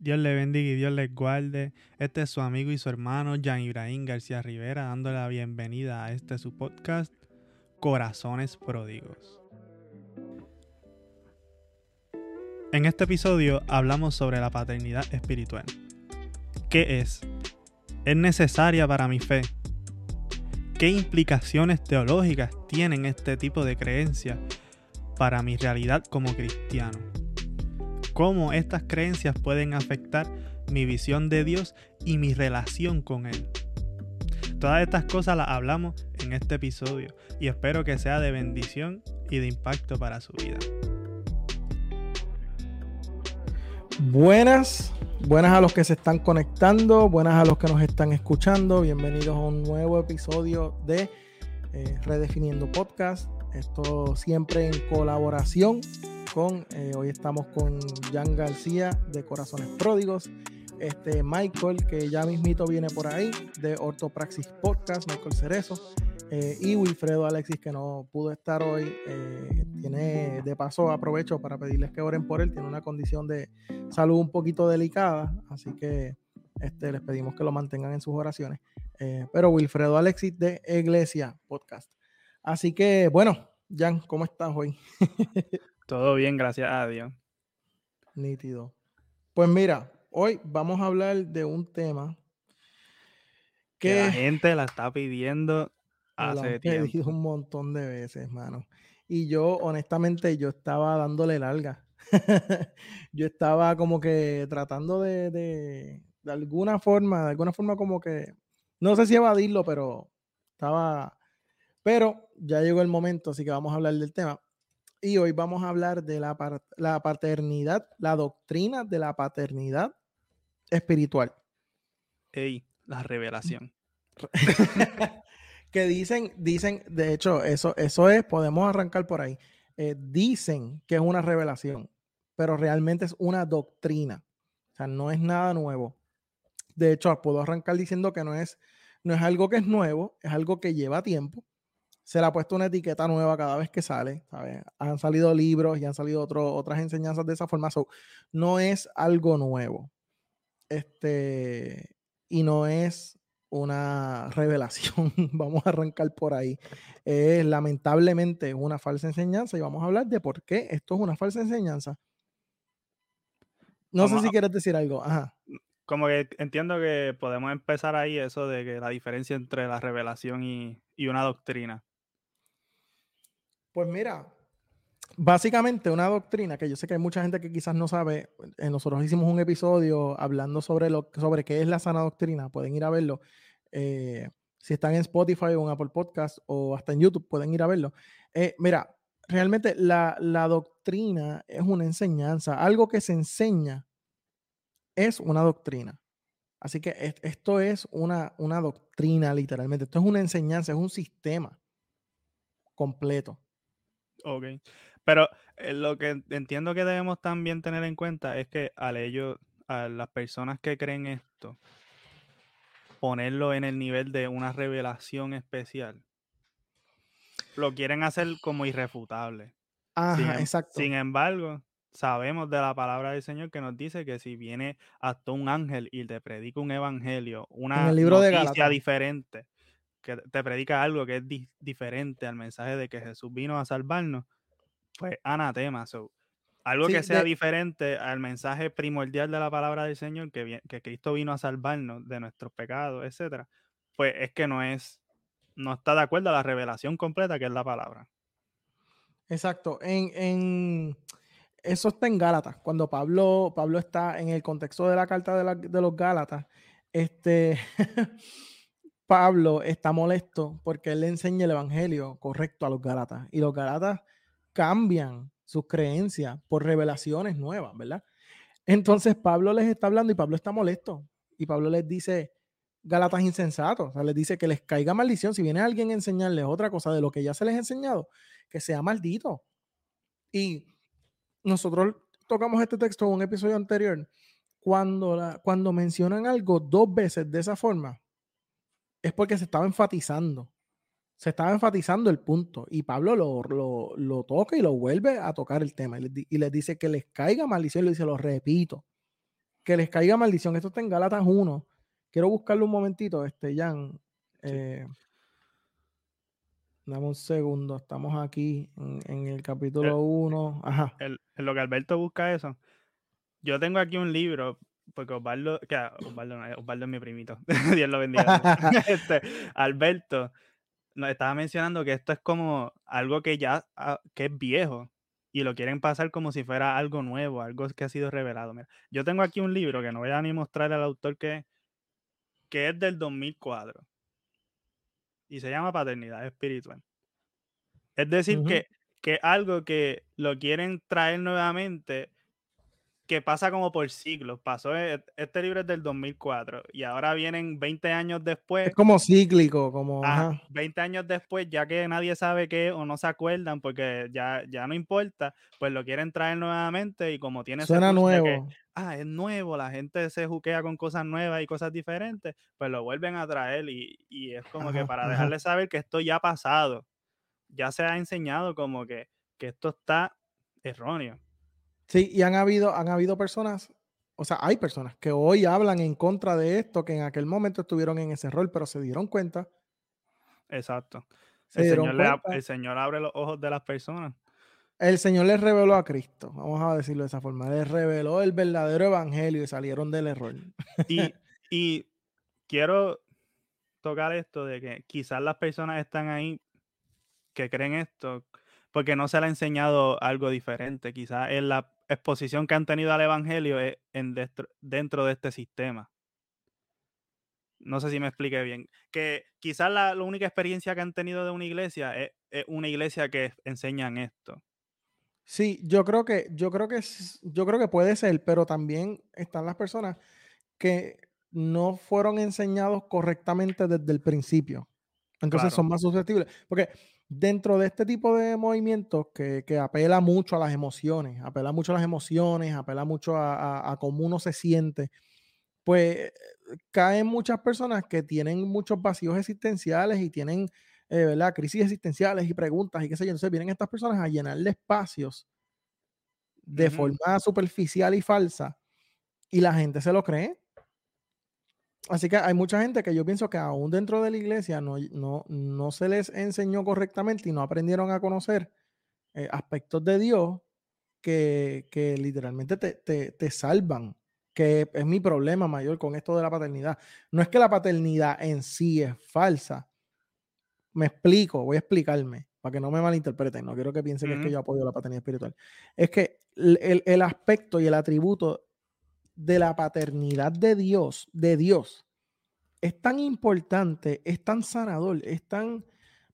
Dios le bendiga y Dios les guarde. Este es su amigo y su hermano Jan Ibrahim García Rivera dándole la bienvenida a este su podcast Corazones Pródigos. En este episodio hablamos sobre la paternidad espiritual. ¿Qué es? ¿Es necesaria para mi fe? ¿Qué implicaciones teológicas tienen este tipo de creencias para mi realidad como cristiano? Cómo estas creencias pueden afectar mi visión de Dios y mi relación con Él. Todas estas cosas las hablamos en este episodio y espero que sea de bendición y de impacto para su vida. Buenas, buenas a los que se están conectando, buenas a los que nos están escuchando. Bienvenidos a un nuevo episodio de eh, Redefiniendo Podcast. Esto siempre en colaboración eh, hoy estamos con Jan García de Corazones Pródigos, este Michael, que ya mismito viene por ahí, de Ortopraxis Podcast, Michael Cerezo, eh, y Wilfredo Alexis, que no pudo estar hoy. Eh, tiene, de paso, aprovecho para pedirles que oren por él, tiene una condición de salud un poquito delicada, así que este, les pedimos que lo mantengan en sus oraciones. pero Wilfredo Alexis de Iglesia Podcast. Así que, bueno, Jan, ¿cómo estás hoy? Todo bien, gracias a Dios. Nítido. Pues mira, hoy vamos a hablar de un tema que, la gente la está pidiendo hace tiempo. pedido un montón de veces, hermano. Y yo, honestamente, yo estaba dándole larga. yo estaba como que tratando de, de, de alguna forma, de alguna forma como que, no sé si evadirlo, pero estaba, pero ya llegó el momento, así que vamos a hablar del tema. Y hoy vamos a hablar de la, la paternidad, la doctrina de la paternidad espiritual. Ey, la revelación. que dicen, dicen, de hecho, eso, eso es, podemos arrancar por ahí. Eh, dicen que es una revelación, pero realmente es una doctrina. O sea, no es nada nuevo. De hecho, puedo arrancar diciendo que no es, no es algo que es nuevo, es algo que lleva tiempo se le ha puesto una etiqueta nueva cada vez que sale, ¿sabes? Han salido libros y han salido otras enseñanzas de esa forma. no es algo nuevo. Este, y no es una revelación. vamos a arrancar por ahí. Es lamentablemente una falsa enseñanza y vamos a hablar de por qué esto es una falsa enseñanza. No sé si quieres decir algo. Ajá. Como que entiendo que podemos empezar ahí eso de que la diferencia entre la revelación y, y una doctrina. Pues mira, básicamente una doctrina que yo sé que hay mucha gente que quizás no sabe. Eh, nosotros hicimos un episodio hablando sobre, lo, sobre qué es la sana doctrina. Pueden ir a verlo. Eh, si están en Spotify o en Apple Podcast o hasta en YouTube, pueden ir a verlo. Eh, mira, realmente la, doctrina es una enseñanza. Algo que se enseña es una doctrina. Así que esto es una, una doctrina, literalmente. Esto es una enseñanza, es un sistema completo. Ok. Pero eh, lo que entiendo que debemos también tener en cuenta es que al ello, a las personas que creen esto, ponerlo en el nivel de una revelación especial, lo quieren hacer como irrefutable. Ajá, sin, exacto. Sin embargo, sabemos de la palabra del Señor que nos dice que si viene hasta un ángel y te predica un evangelio, una libro noticia diferente, que te predica algo que es diferente al mensaje de que Jesús vino a salvarnos, pues anatema. So, algo que sea diferente al mensaje primordial de la palabra del Señor, que, que Cristo vino a salvarnos de nuestros pecados, etcétera, pues es que no es, no está de acuerdo a la revelación completa que es la palabra. Exacto. En, en eso está en Gálatas. Cuando Pablo, Pablo está en el contexto de la carta de, de los Gálatas, este Pablo está molesto porque él le enseña el evangelio correcto a los Galatas y los Galatas cambian sus creencias por revelaciones nuevas, ¿verdad? Entonces Pablo les está hablando y Pablo está molesto y Pablo les dice, Galatas insensatos, o sea, les dice que les caiga maldición. Si viene alguien a enseñarles otra cosa de lo que ya se les ha enseñado, que sea maldito. Y nosotros tocamos este texto en un episodio anterior. Cuando, cuando mencionan algo dos veces de esa forma, es porque se estaba enfatizando. Se estaba enfatizando el punto. Y Pablo lo, lo, toca y lo vuelve a tocar el tema. Y les, dice que les caiga maldición. Y le dice, lo repito. que les caiga maldición. Esto está en Gálatas 1. Quiero buscarlo un momentito, este, Jan. Eh, dame un segundo, estamos aquí en, el capítulo 1. Ajá. en lo que Alberto busca eso, yo tengo aquí un libro, porque Osvaldo, que Osvaldo, Osvaldo es mi primito, Dios lo bendiga. este, Alberto nos estaba mencionando que esto es como algo que ya que es viejo y lo quieren pasar como si fuera algo nuevo, algo que ha sido revelado. Mira, yo tengo aquí un libro que no voy a ni mostrar al autor que, que es del 2004 y se llama Paternidad Espiritual. Es decir, que, que algo que lo quieren traer nuevamente que pasa como por siglos. Pasó, e, este libro es del 2004 y ahora vienen 20 años después. Es como cíclico, como... 20 años después, ya que nadie sabe qué o no se acuerdan porque ya, ya no importa, pues lo quieren traer nuevamente y como tiene... Suena nuevo. ah, es nuevo, la gente se juquea con cosas nuevas y cosas diferentes, pues lo vuelven a traer y, y es como que para dejarle saber que esto ya ha pasado, ya se ha enseñado como que, que esto está erróneo. Sí, y han habido, han habido personas, o sea, hay personas que hoy hablan en contra de esto, que en aquel momento estuvieron en ese rol, pero se dieron cuenta. Exacto. el, señor el Señor abre los ojos de las personas. El Señor les reveló a Cristo, vamos a decirlo de esa forma. Les reveló el verdadero evangelio y salieron del error. Y, y quiero tocar esto de que quizás las personas están ahí que creen esto porque no se le ha enseñado algo diferente. Quizás es la exposición que han tenido al Evangelio en dentro, de este sistema. No sé si me expliqué bien. Que quizás la, única experiencia que han tenido de una iglesia es, una iglesia que enseñan esto. Sí, yo creo que, yo creo que, yo creo que puede ser, pero también están las personas que no fueron enseñados correctamente desde el principio. Entonces son más susceptibles. Porque dentro de este tipo de movimientos que, apela mucho a las emociones, apela mucho a las emociones, apela mucho a, cómo uno se siente, pues caen muchas personas que tienen muchos vacíos existenciales y tienen, eh, ¿verdad? Crisis existenciales y preguntas y qué sé yo. Entonces vienen estas personas a llenarle espacios de forma superficial y falsa y la gente se lo cree Así que hay mucha gente que yo pienso que aún dentro de la iglesia no, no, no se les enseñó correctamente y no aprendieron a conocer eh, aspectos de Dios que, que literalmente te, te, te, salvan, que es mi problema mayor con esto de la paternidad. No es que la paternidad en sí es falsa. Me explico, voy a explicarme para que no me malinterpreten, no quiero que piensen que es que yo apoyo la paternidad espiritual. Es que el, el aspecto y el atributo de la paternidad de Dios, de Dios, es tan importante, es tan sanador, es tan,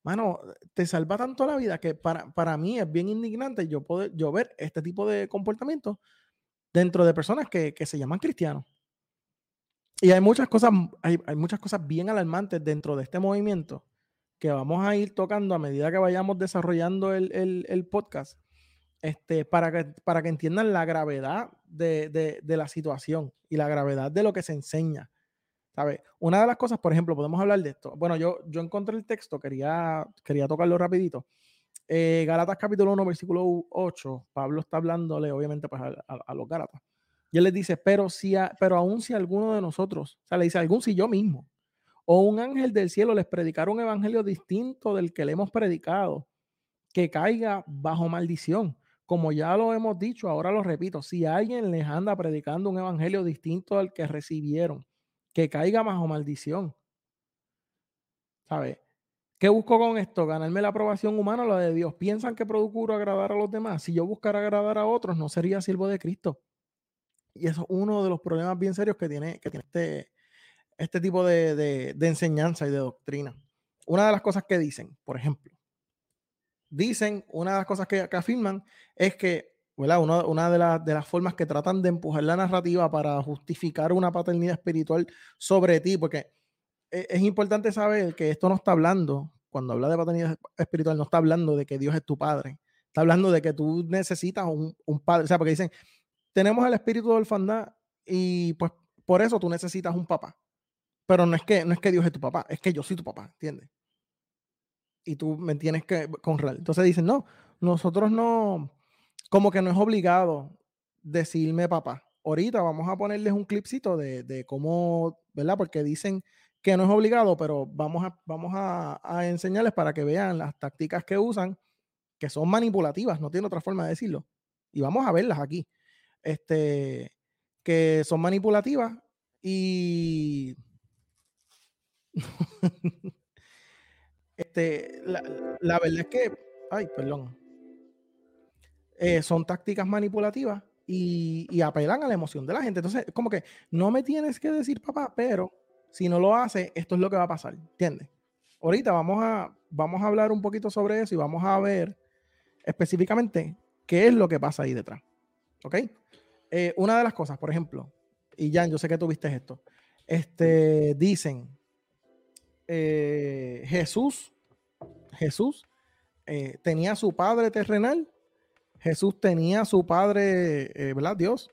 mano, te salva tanto la vida que para, para mí es bien indignante yo, poder, yo ver este tipo de comportamiento dentro de personas que, se llaman cristianos. Y hay muchas cosas, hay, muchas cosas bien alarmantes dentro de este movimiento que vamos a ir tocando a medida que vayamos desarrollando el, el podcast este, para, que, para que entiendan la gravedad de, la situación y la gravedad de lo que se enseña. ¿Sabe? Una de las cosas, por ejemplo, podemos hablar de esto. Bueno, yo, yo encontré el texto, quería, quería tocarlo rapidito. Eh, Galatas capítulo 1, versículo 8, Pablo está hablándole obviamente pues, a, los Galatas. Y él les dice, pero, si pero aún si alguno de nosotros, o sea, le dice, algún si yo mismo, o un ángel del cielo les predicara un evangelio distinto del que le hemos predicado, que caiga bajo maldición como ya lo hemos dicho, ahora lo repito, si alguien les anda predicando un evangelio distinto al que recibieron, que caiga bajo maldición. ¿Sabe? ¿Qué busco con esto? ¿Ganarme la aprobación humana o la de Dios? ¿Piensan que procuro agradar a los demás? Si yo buscara agradar a otros, no sería siervo de Cristo. Y eso es uno de los problemas bien serios que tiene, que tiene este, este tipo de, de enseñanza y de doctrina. Una de las cosas que dicen, por ejemplo, dicen, una de las cosas que, afirman es que. Una, de, las formas que tratan de empujar la narrativa para justificar una paternidad espiritual sobre ti, porque e, es, importante saber que esto no está hablando, cuando habla de paternidad espiritual, no está hablando de que Dios es tu padre, está hablando de que tú necesitas un, un padre, o sea, porque dicen, tenemos el espíritu de orfandad y pues por eso tú necesitas un papá. Pero no es que no es que Dios es tu papá, es que yo soy tu papá, ¿entiendes? Y tú me tienes que honrar. Entonces dicen, no, nosotros no, como que no es obligado decirme papá ahorita vamos a ponerles un clipcito de, de cómo, ¿verdad? Porque dicen que no es obligado, pero vamos a, vamos a, a, enseñarles para que vean las tácticas que usan, que son manipulativas, no tiene otra forma de decirlo. Y vamos a verlas aquí. Este, que son manipulativas y este, la, la, verdad es que, ay, perdón, eh, son tácticas manipulativas y, y, apelan a la emoción de la gente. Entonces, como que no me tienes que decir papá, pero si no lo hace, esto es lo que va a pasar, ¿entiendes? Ahorita vamos a, vamos a hablar un poquito sobre eso y vamos a ver específicamente qué es lo que pasa ahí detrás. ¿Ok? Eh, una de las cosas, por ejemplo, y Jan, yo sé que tuviste esto, este, dicen, eh, Jesús, Jesús eh, tenía su padre terrenal, Jesús tenía su padre, eh, ¿verdad? Dios.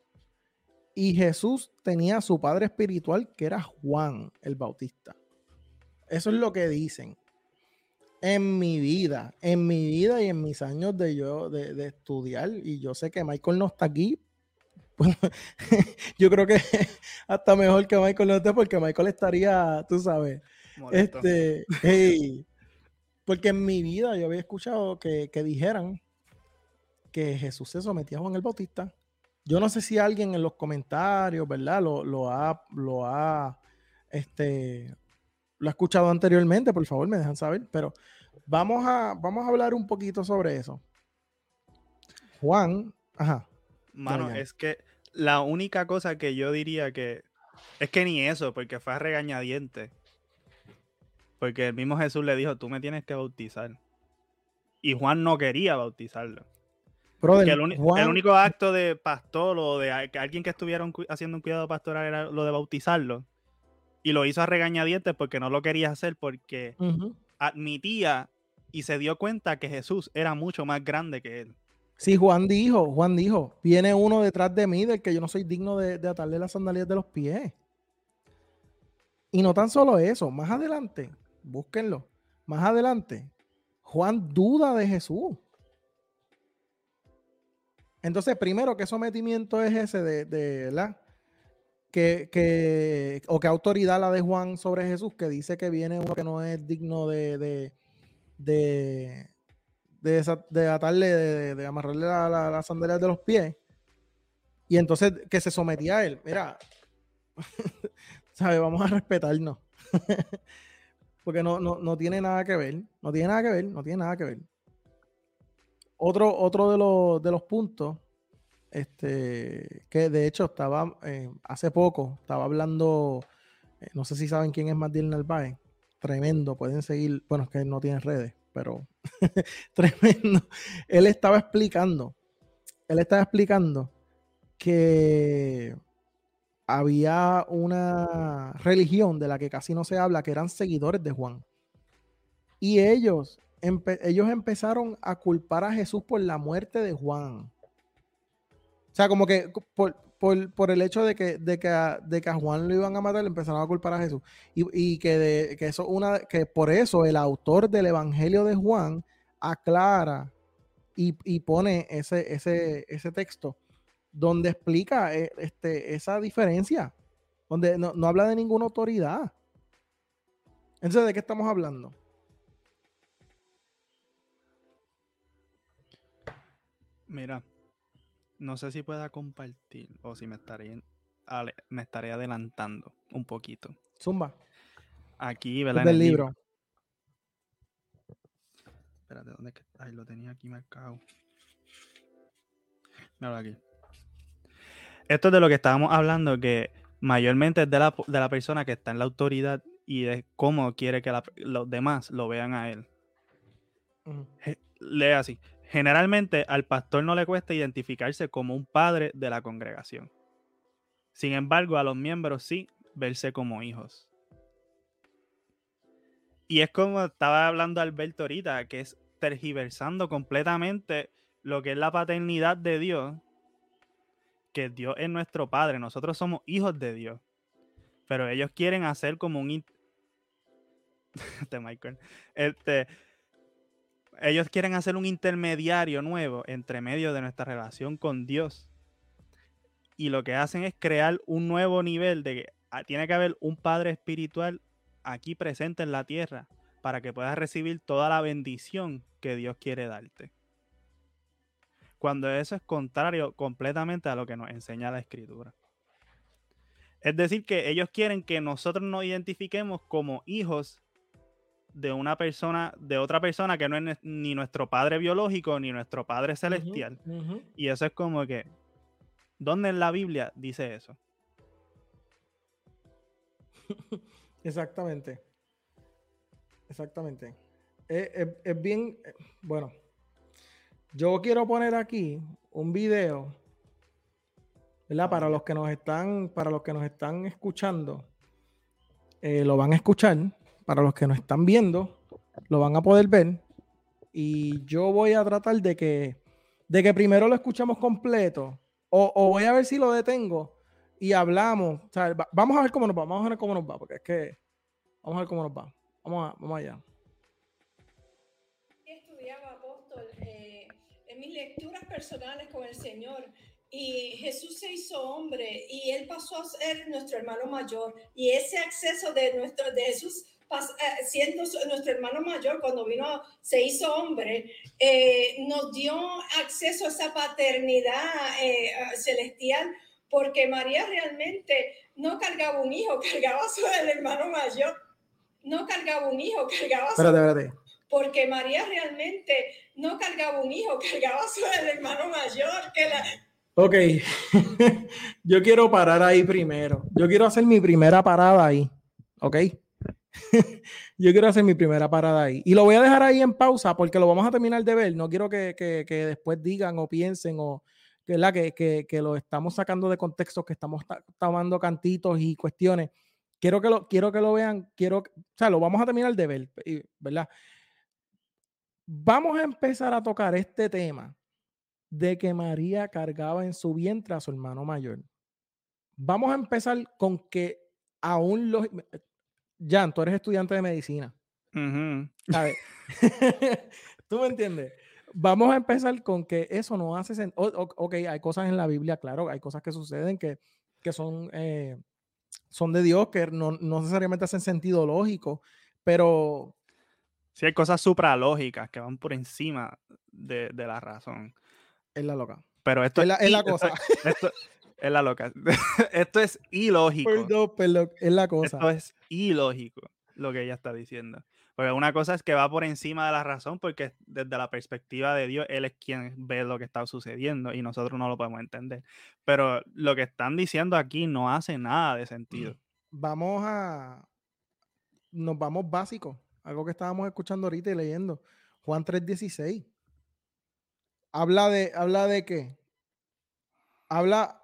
Y Jesús tenía su padre espiritual, que era Juan el Bautista. Eso es lo que dicen. En mi vida, en mi vida y en mis años de yo de, de estudiar, y yo sé que Michael no está aquí, yo creo que hasta mejor que Michael no esté, porque Michael estaría, tú sabes, este, hey, porque en mi vida yo había escuchado que, que, dijeran que Jesús se sometía a Juan el Bautista. Yo no sé si alguien en los comentarios, ¿verdad? Lo, lo ha, lo ha, este, lo ha escuchado anteriormente, por favor, me dejan saber. Pero vamos a, vamos a hablar un poquito sobre eso. Juan, ajá. Mano, es que la única cosa que yo diría que es que ni eso, porque fue a regañadiente. Porque el mismo Jesús le dijo, tú me tienes que bautizar. Y Juan no quería bautizarlo. Brother, el, Juan... el, único acto de pastor o de alguien que estuviera haciendo un cuidado pastoral era lo de bautizarlo. Y lo hizo a regañadientes porque no lo quería hacer porque uh -huh. admitía y se dio cuenta que Jesús era mucho más grande que él. Sí, Juan dijo, Juan dijo, viene uno detrás de mí del que yo no soy digno de, de atarle las sandalias de los pies. Y no tan solo eso, más adelante, búsquenlo. Más adelante, Juan duda de Jesús. Entonces, primero, ¿qué sometimiento es ese de, de la que, que, o qué autoridad la de Juan sobre Jesús que dice que viene uno que no es digno de, de, de, de, atarle, de, amarrarle las la, la sandalias de los pies? Y entonces que se sometía a él. Mira, ¿sabe? Vamos a respetarnos. porque no, no, no, tiene nada que ver, no tiene nada que ver, no tiene nada que ver. Otro, otro de, los, de los puntos, este, que de hecho estaba eh, hace poco, estaba hablando, eh, no sé si saben quién es Matiel Narváez, tremendo, pueden seguir, bueno, es que no tiene redes, pero tremendo. Él estaba explicando, él estaba explicando que había una religión de la que casi no se habla, que eran seguidores de Juan. Y ellos, ellos empezaron a culpar a Jesús por la muerte de Juan. O sea, como que por, por, el hecho de que, de, que a, de que, Juan lo iban a matar, empezaron a culpar a Jesús. Y, y que, de, que, eso una, que por eso el autor del Evangelio de Juan aclara y, y pone ese, ese, ese texto donde explica eh, este, esa diferencia, donde no, no, habla de ninguna autoridad. Entonces, ¿de qué estamos hablando? Mira, no sé si pueda compartir o si me estaré, me estaré adelantando un poquito. Zumba. Aquí, ¿verdad? Del libro. libro. Espérate, ¿dónde es que? Ay, lo tenía aquí marcado. Mira aquí esto es de lo que estábamos hablando, que mayormente es de la, de la persona que está en la autoridad y de cómo quiere que la, los demás lo vean a él. Uh -huh. Lee así. Generalmente al pastor no le cuesta identificarse como un padre de la congregación. Sin embargo, a los miembros sí verse como hijos. Y es como estaba hablando Alberto ahorita, que es tergiversando completamente lo que es la paternidad de Dios que Dios es nuestro Padre, nosotros somos hijos de Dios. Pero ellos quieren hacer como un... este Michael. Este, ellos quieren hacer un intermediario nuevo entre medio de nuestra relación con Dios. y lo que hacen es crear un nuevo nivel de que ah, tiene que haber un Padre espiritual aquí presente en la tierra para que puedas recibir toda la bendición que Dios quiere darte. Cuando eso es contrario completamente a lo que nos enseña la escritura. Es decir, que ellos quieren que nosotros nos identifiquemos como hijos de una persona, de otra persona que no es ni nuestro padre biológico ni nuestro padre celestial. Y eso es como que, ¿dónde en la Biblia dice eso? Exactamente. Exactamente. Es, bien, eh, bueno, yo quiero poner aquí un video, ¿verdad? Para los que nos están, para los que nos están escuchando, eh, lo van a escuchar para los que nos están viendo, lo van a poder ver. Y yo voy a tratar de que, de que primero lo escuchemos completo. O, voy a ver si lo detengo y hablamos. vamos a ver cómo nos va. Vamos a ver cómo nos va. Porque es que. Vamos a ver cómo nos va. Vamos, a, vamos allá. Lecturas personales con el Señor. Y Jesús se hizo hombre y él pasó a ser nuestro hermano mayor. Y ese acceso de nuestro de Jesús eh, siendo nuestro hermano mayor, cuando vino, se hizo hombre, eh, nos dio acceso a esa paternidad eh, celestial, porque María realmente no cargaba un hijo, cargaba su el hermano mayor, no cargaba un hijo, cargaba su... Espérate, Porque María realmente no cargaba un hijo, cargaba su el hermano mayor, que la, Ok, yo quiero parar ahí primero. Yo quiero hacer mi primera parada ahí. ¿Ok? yo quiero hacer mi primera parada ahí. Y lo voy a dejar ahí en pausa porque lo vamos a terminar de ver. No quiero que, después digan o piensen o que, que, que, lo estamos sacando de contexto, que estamos tomando cantitos y cuestiones. Quiero que lo, quiero que lo vean, quiero, o sea, lo vamos a terminar de ver, ¿verdad? Vamos a empezar a tocar este tema de que María cargaba en su vientre a su hermano mayor. Vamos a empezar con que aún los, Jan, tú eres estudiante de medicina. A ver, ¿tú me entiendes? Vamos a empezar con que eso no hace sentido. Ok, hay cosas en la Biblia, claro, hay cosas que suceden que, que son, eh, son de Dios, que no, no, necesariamente hacen sentido lógico, pero... Sí, hay cosas supralógicas que van por encima de, de la razón. Es la loca. Pero esto es la, es la cosa. Esto, es la loca. Esto es ilógico. es la cosa. Esto es ilógico lo que ella está diciendo. Porque una cosa es que va por encima de la razón, porque desde la perspectiva de Dios, Él es quien ve lo que está sucediendo y nosotros no lo podemos entender. Pero lo que están diciendo aquí no hace nada de sentido. Vamos a. Nos vamos básicos. Algo que estábamos escuchando ahorita y leyendo. Juan 3:16. Habla de, habla de qué? Habla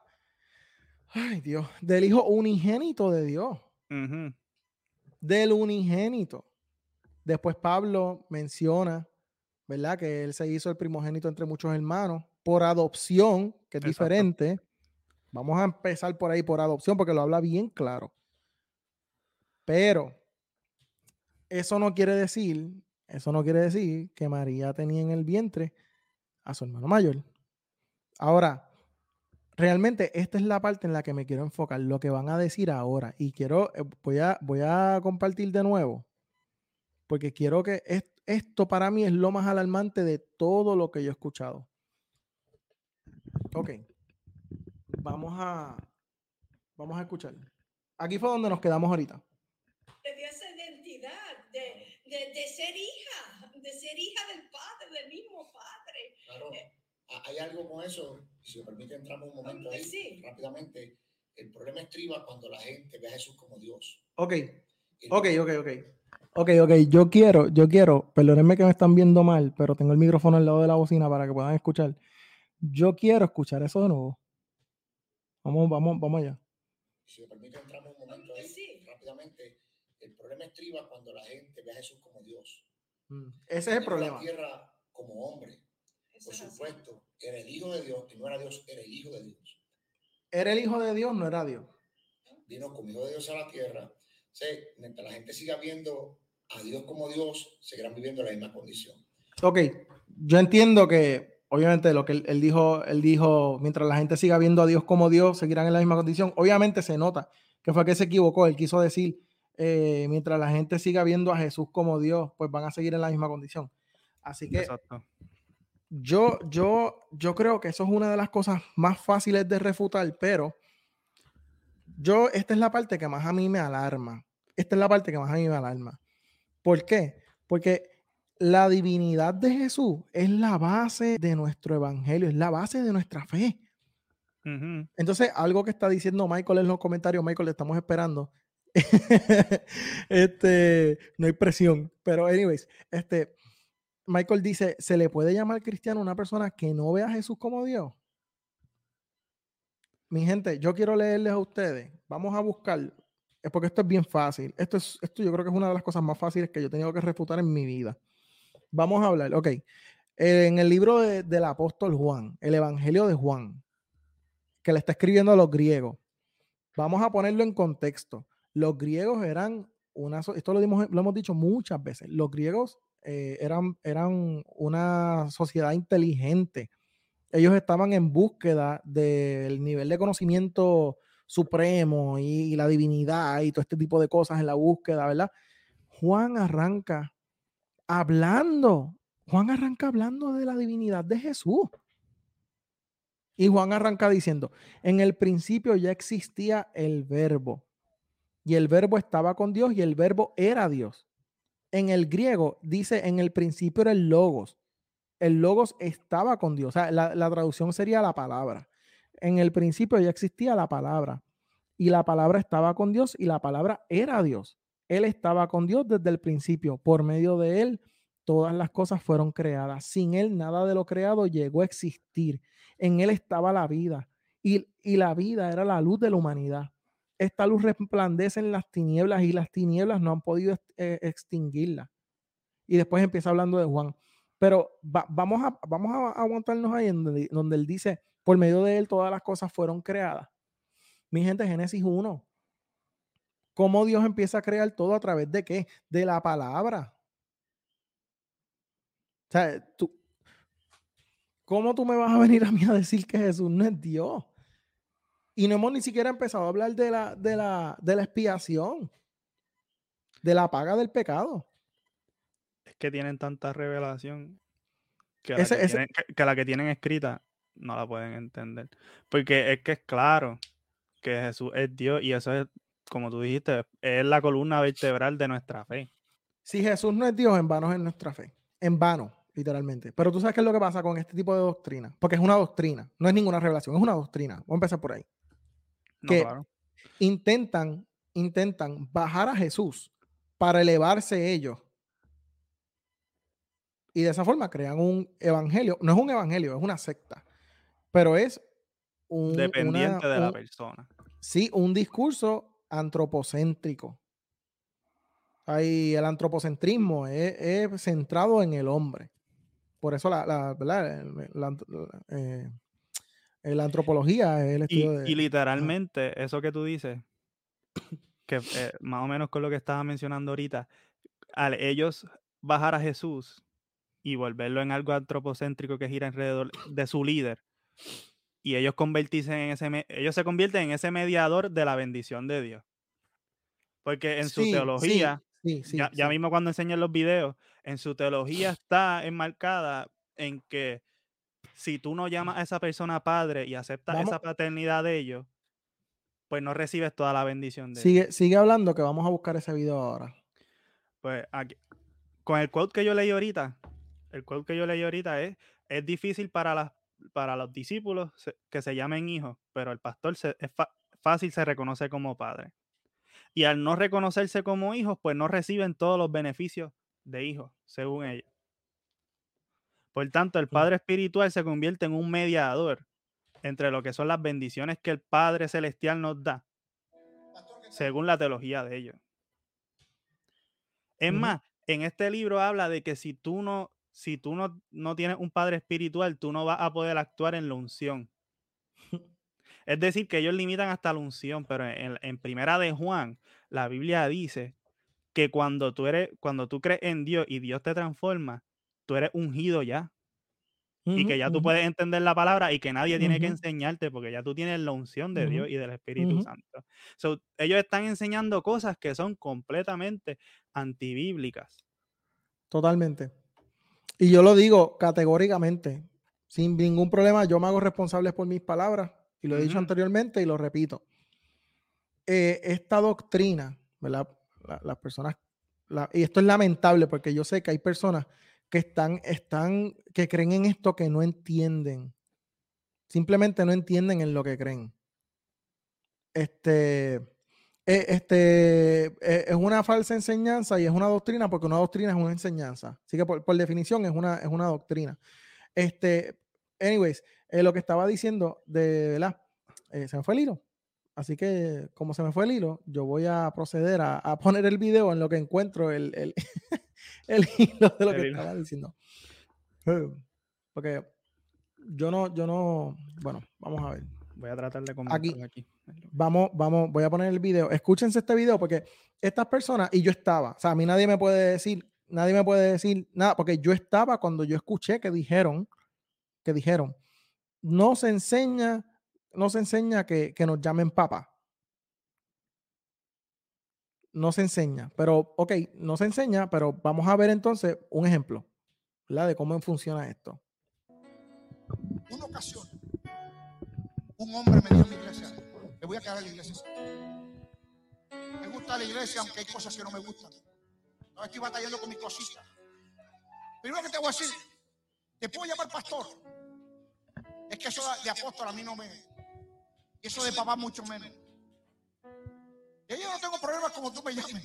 Ay, Dios. Del hijo unigénito de Dios. Del unigénito. Después Pablo menciona, ¿verdad? Que él se hizo el primogénito entre muchos hermanos por adopción, que es diferente. Vamos a empezar por ahí, por adopción, porque lo habla bien claro. Pero eso no quiere decir, eso no quiere decir que María tenía en el vientre a su hermano mayor. Ahora, realmente esta es la parte en la que me quiero enfocar, lo que van a decir ahora. Y quiero, eh, voy a, voy a compartir de nuevo, porque quiero que esto para mí es lo más alarmante de todo lo que yo he escuchado. Ok, vamos a, vamos a escuchar. Aquí fue donde nos quedamos ahorita. De ser hija, de ser hija del Padre, del mismo Padre. Claro. Hay algo con eso, si me permite entrar un momento ahí rápidamente. El problema estriba cuando la gente ve a Jesús como Dios. Ok, ok, ok, ok. Ok, ok, yo quiero, yo quiero, perdónenme que me están viendo mal, pero tengo el micrófono al lado de la bocina para que puedan escuchar. Yo quiero escuchar eso de nuevo. Vamos, vamos, vamos allá. Si me permite entrar un momento ahí rápidamente. El problema estriba cuando la gente ve a Jesús como Dios. Mm, ese es el problema. La tierra como hombre por supuesto, era el Hijo de Dios, y no era Dios, era el Hijo de Dios. Era el Hijo de Dios, no era Dios. Vino como Hijo de Dios a la tierra. Sí, mientras la gente siga viendo a Dios como Dios, seguirán viviendo la misma condición. Ok, yo entiendo que obviamente lo que él, dijo, él dijo, mientras la gente siga viendo a Dios como Dios, seguirán en la misma condición. Obviamente se nota que fue que se equivocó. Él quiso decir, eh, mientras la gente siga viendo a Jesús como Dios, pues van a seguir en la misma condición. Así que yo, yo, yo creo que eso es una de las cosas más fáciles de refutar, pero yo, esta es la parte que más a mí me alarma. Esta es la parte que más a mí me alarma. ¿Por qué? Porque la divinidad de Jesús es la base de nuestro evangelio, es la base de nuestra fe. Entonces, algo que está diciendo Michael en los comentarios, Michael, le estamos esperando. este, no hay presión, pero anyways, este, Michael dice, ¿se le puede llamar cristiano a una persona que no ve a Jesús como Dios? Mi gente, yo quiero leerles a ustedes. Vamos a buscar, porque esto es bien fácil. Esto, es, esto yo creo que es una de las cosas más fáciles que yo he tenido que refutar en mi vida. Vamos a hablar, ok. En el libro del apóstol Juan, el Evangelio de Juan, que le está escribiendo a los griegos, vamos a ponerlo en contexto. Los griegos eran una, esto lo, hemos dicho muchas veces, los griegos eh, eran, eran una sociedad inteligente. Ellos estaban en búsqueda del nivel de conocimiento supremo y la divinidad y todo este tipo de cosas en la búsqueda, ¿verdad? Juan arranca hablando. Juan arranca hablando de la divinidad de Jesús. Y Juan arranca diciendo, en el principio ya existía el verbo. Y el verbo estaba con Dios y el verbo era Dios. En el griego dice, en el principio era el logos. El logos estaba con Dios. O sea, la, la traducción sería la palabra. En el principio ya existía la palabra. Y la palabra estaba con Dios y la palabra era Dios. Él estaba con Dios desde el principio. Por medio de Él, todas las cosas fueron creadas. Sin Él, nada de lo creado llegó a existir. En Él estaba la vida. Y, la vida era la luz de la humanidad. Esta luz resplandece en las tinieblas y las tinieblas no han podido eh, extinguirla. Y después empieza hablando de Juan. Pero vamos, a, vamos a aguantarnos ahí donde, donde él dice, por medio de él todas las cosas fueron creadas. Mi gente, Génesis 1, ¿Cómo Dios empieza a crear todo a través de qué? De la palabra. O sea, tú, ¿cómo tú me vas a venir a mí a decir que Jesús no es Dios? Y no hemos ni siquiera empezado a hablar de la, de la, de la expiación, de la paga del pecado. Es que tienen tanta revelación que la, que, tienen, que la que tienen escrita no la pueden entender. Porque es que es claro que Jesús es Dios y eso es como tú dijiste, es la columna vertebral de nuestra fe. Si Jesús no es Dios, en vano es nuestra fe. En vano, literalmente. Pero tú sabes qué es lo que pasa con este tipo de doctrina. Porque es una doctrina, no es ninguna revelación, es una doctrina. Vamos a empezar por ahí. Que intentan, intentan bajar a Jesús para elevarse ellos. Y de esa forma crean un evangelio. No es un evangelio, es una secta. Pero es un. Dependiente de la persona. Sí, un discurso antropocéntrico. Hay el antropocentrismo es, centrado en el hombre. Por eso la, la, eh, antropología es el estudio y, de... Y literalmente, eso que tú dices, que eh, más o menos con lo que estaba mencionando ahorita, al ellos bajar a Jesús y volverlo en algo antropocéntrico que gira alrededor de su líder, y ellos convertirse en ese, ellos se convierten en ese mediador de la bendición de Dios. Porque en su teología, ya, mismo cuando enseñan los videos, en su teología está enmarcada en que si tú no llamas a esa persona padre y aceptas esa paternidad de ellos, pues no recibes toda la bendición de sigue, Sigue hablando que vamos a buscar ese video ahora. Pues aquí, con el quote que yo leí ahorita, el quote que yo leí ahorita es, es difícil para las para los discípulos que se llamen hijos, pero el pastor es fácil se reconoce como padre. Y al no reconocerse como hijos, pues no reciben todos los beneficios de hijos, según ellos. Por tanto, el Padre Espiritual se convierte en un mediador entre lo que son las bendiciones que el Padre Celestial nos da, según la teología de ellos. Es más, en este libro habla de que si tú no si tú no, no tienes un padre espiritual, tú no vas a poder actuar en la unción. es decir, que ellos limitan hasta la unción, pero en, primera de Juan, la Biblia dice que cuando tú eres, cuando tú crees en Dios y Dios te transforma, tú eres ungido ya. y que ya tú puedes entender la palabra y que nadie tiene que enseñarte porque ya tú tienes la unción de Dios y del Espíritu Santo. ellos están enseñando cosas que son completamente antibíblicas. Totalmente. Y yo lo digo categóricamente, sin ningún problema, yo me hago responsable por mis palabras y lo he dicho anteriormente y lo repito. Eh, esta doctrina, ¿verdad? las personas, y esto es lamentable porque yo sé que hay personas que están, están, que creen en esto que no entienden. Simplemente no entienden en lo que creen. Este, e, este, e, es una falsa enseñanza y es una doctrina porque una doctrina es una enseñanza. Así que por, definición es una, es una doctrina. Este, anyways, eh, lo que estaba diciendo de, ¿verdad? Eh, se me fue el hilo. Así que, como se me fue el hilo, yo voy a proceder a, poner el video en lo que encuentro el, el hilo de lo que estaba diciendo. Porque yo no, yo no, bueno, vamos a ver. Voy a tratar de comentar aquí. Vamos, vamos, voy a poner el video. Escúchense este video porque estas personas, y yo estaba, o sea, a mí nadie me puede decir, nadie me puede decir nada, porque yo estaba cuando yo escuché que dijeron, que dijeron, no se enseña, no se enseña que, que nos llamen papá no se enseña. Pero, ok, no se enseña, pero vamos a ver entonces un ejemplo, ¿verdad? De cómo funciona esto. Una ocasión, un hombre me dijo en mi iglesia, le voy a quedar a la iglesia. Me gusta la iglesia, aunque hay cosas que no me gustan. No estoy batallando con mis cositas. Primero que te voy a decir, te puedo llamar pastor. Es que eso de apóstol a mí no me. Eso de papá mucho menos. Y yo no tengo problemas como tú me llames.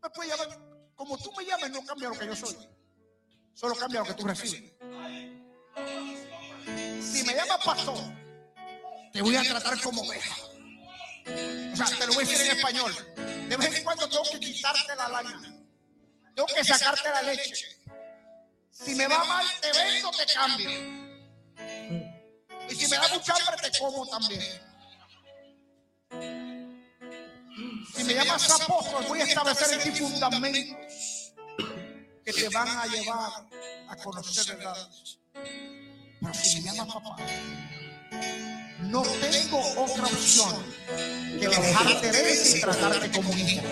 Me puedes llamar como tú me llames, no cambia lo que yo soy. Solo cambia lo que tú recibes. Si me llamas pastor, te voy a tratar como oveja. O sea, te lo voy a decir en español. De vez en cuando tengo que quitarte la lágrima. Tengo que sacarte la leche. Si me va mal, te vendo, te cambio. Y si me da mucha hambre, te como también. Si me llamas apóstol, voy a establecer en ti fundamentos que te van a llevar a conocer verdades. Pero si me llamas papá, no tengo otra opción que dejarte de y tratarte como un hijo.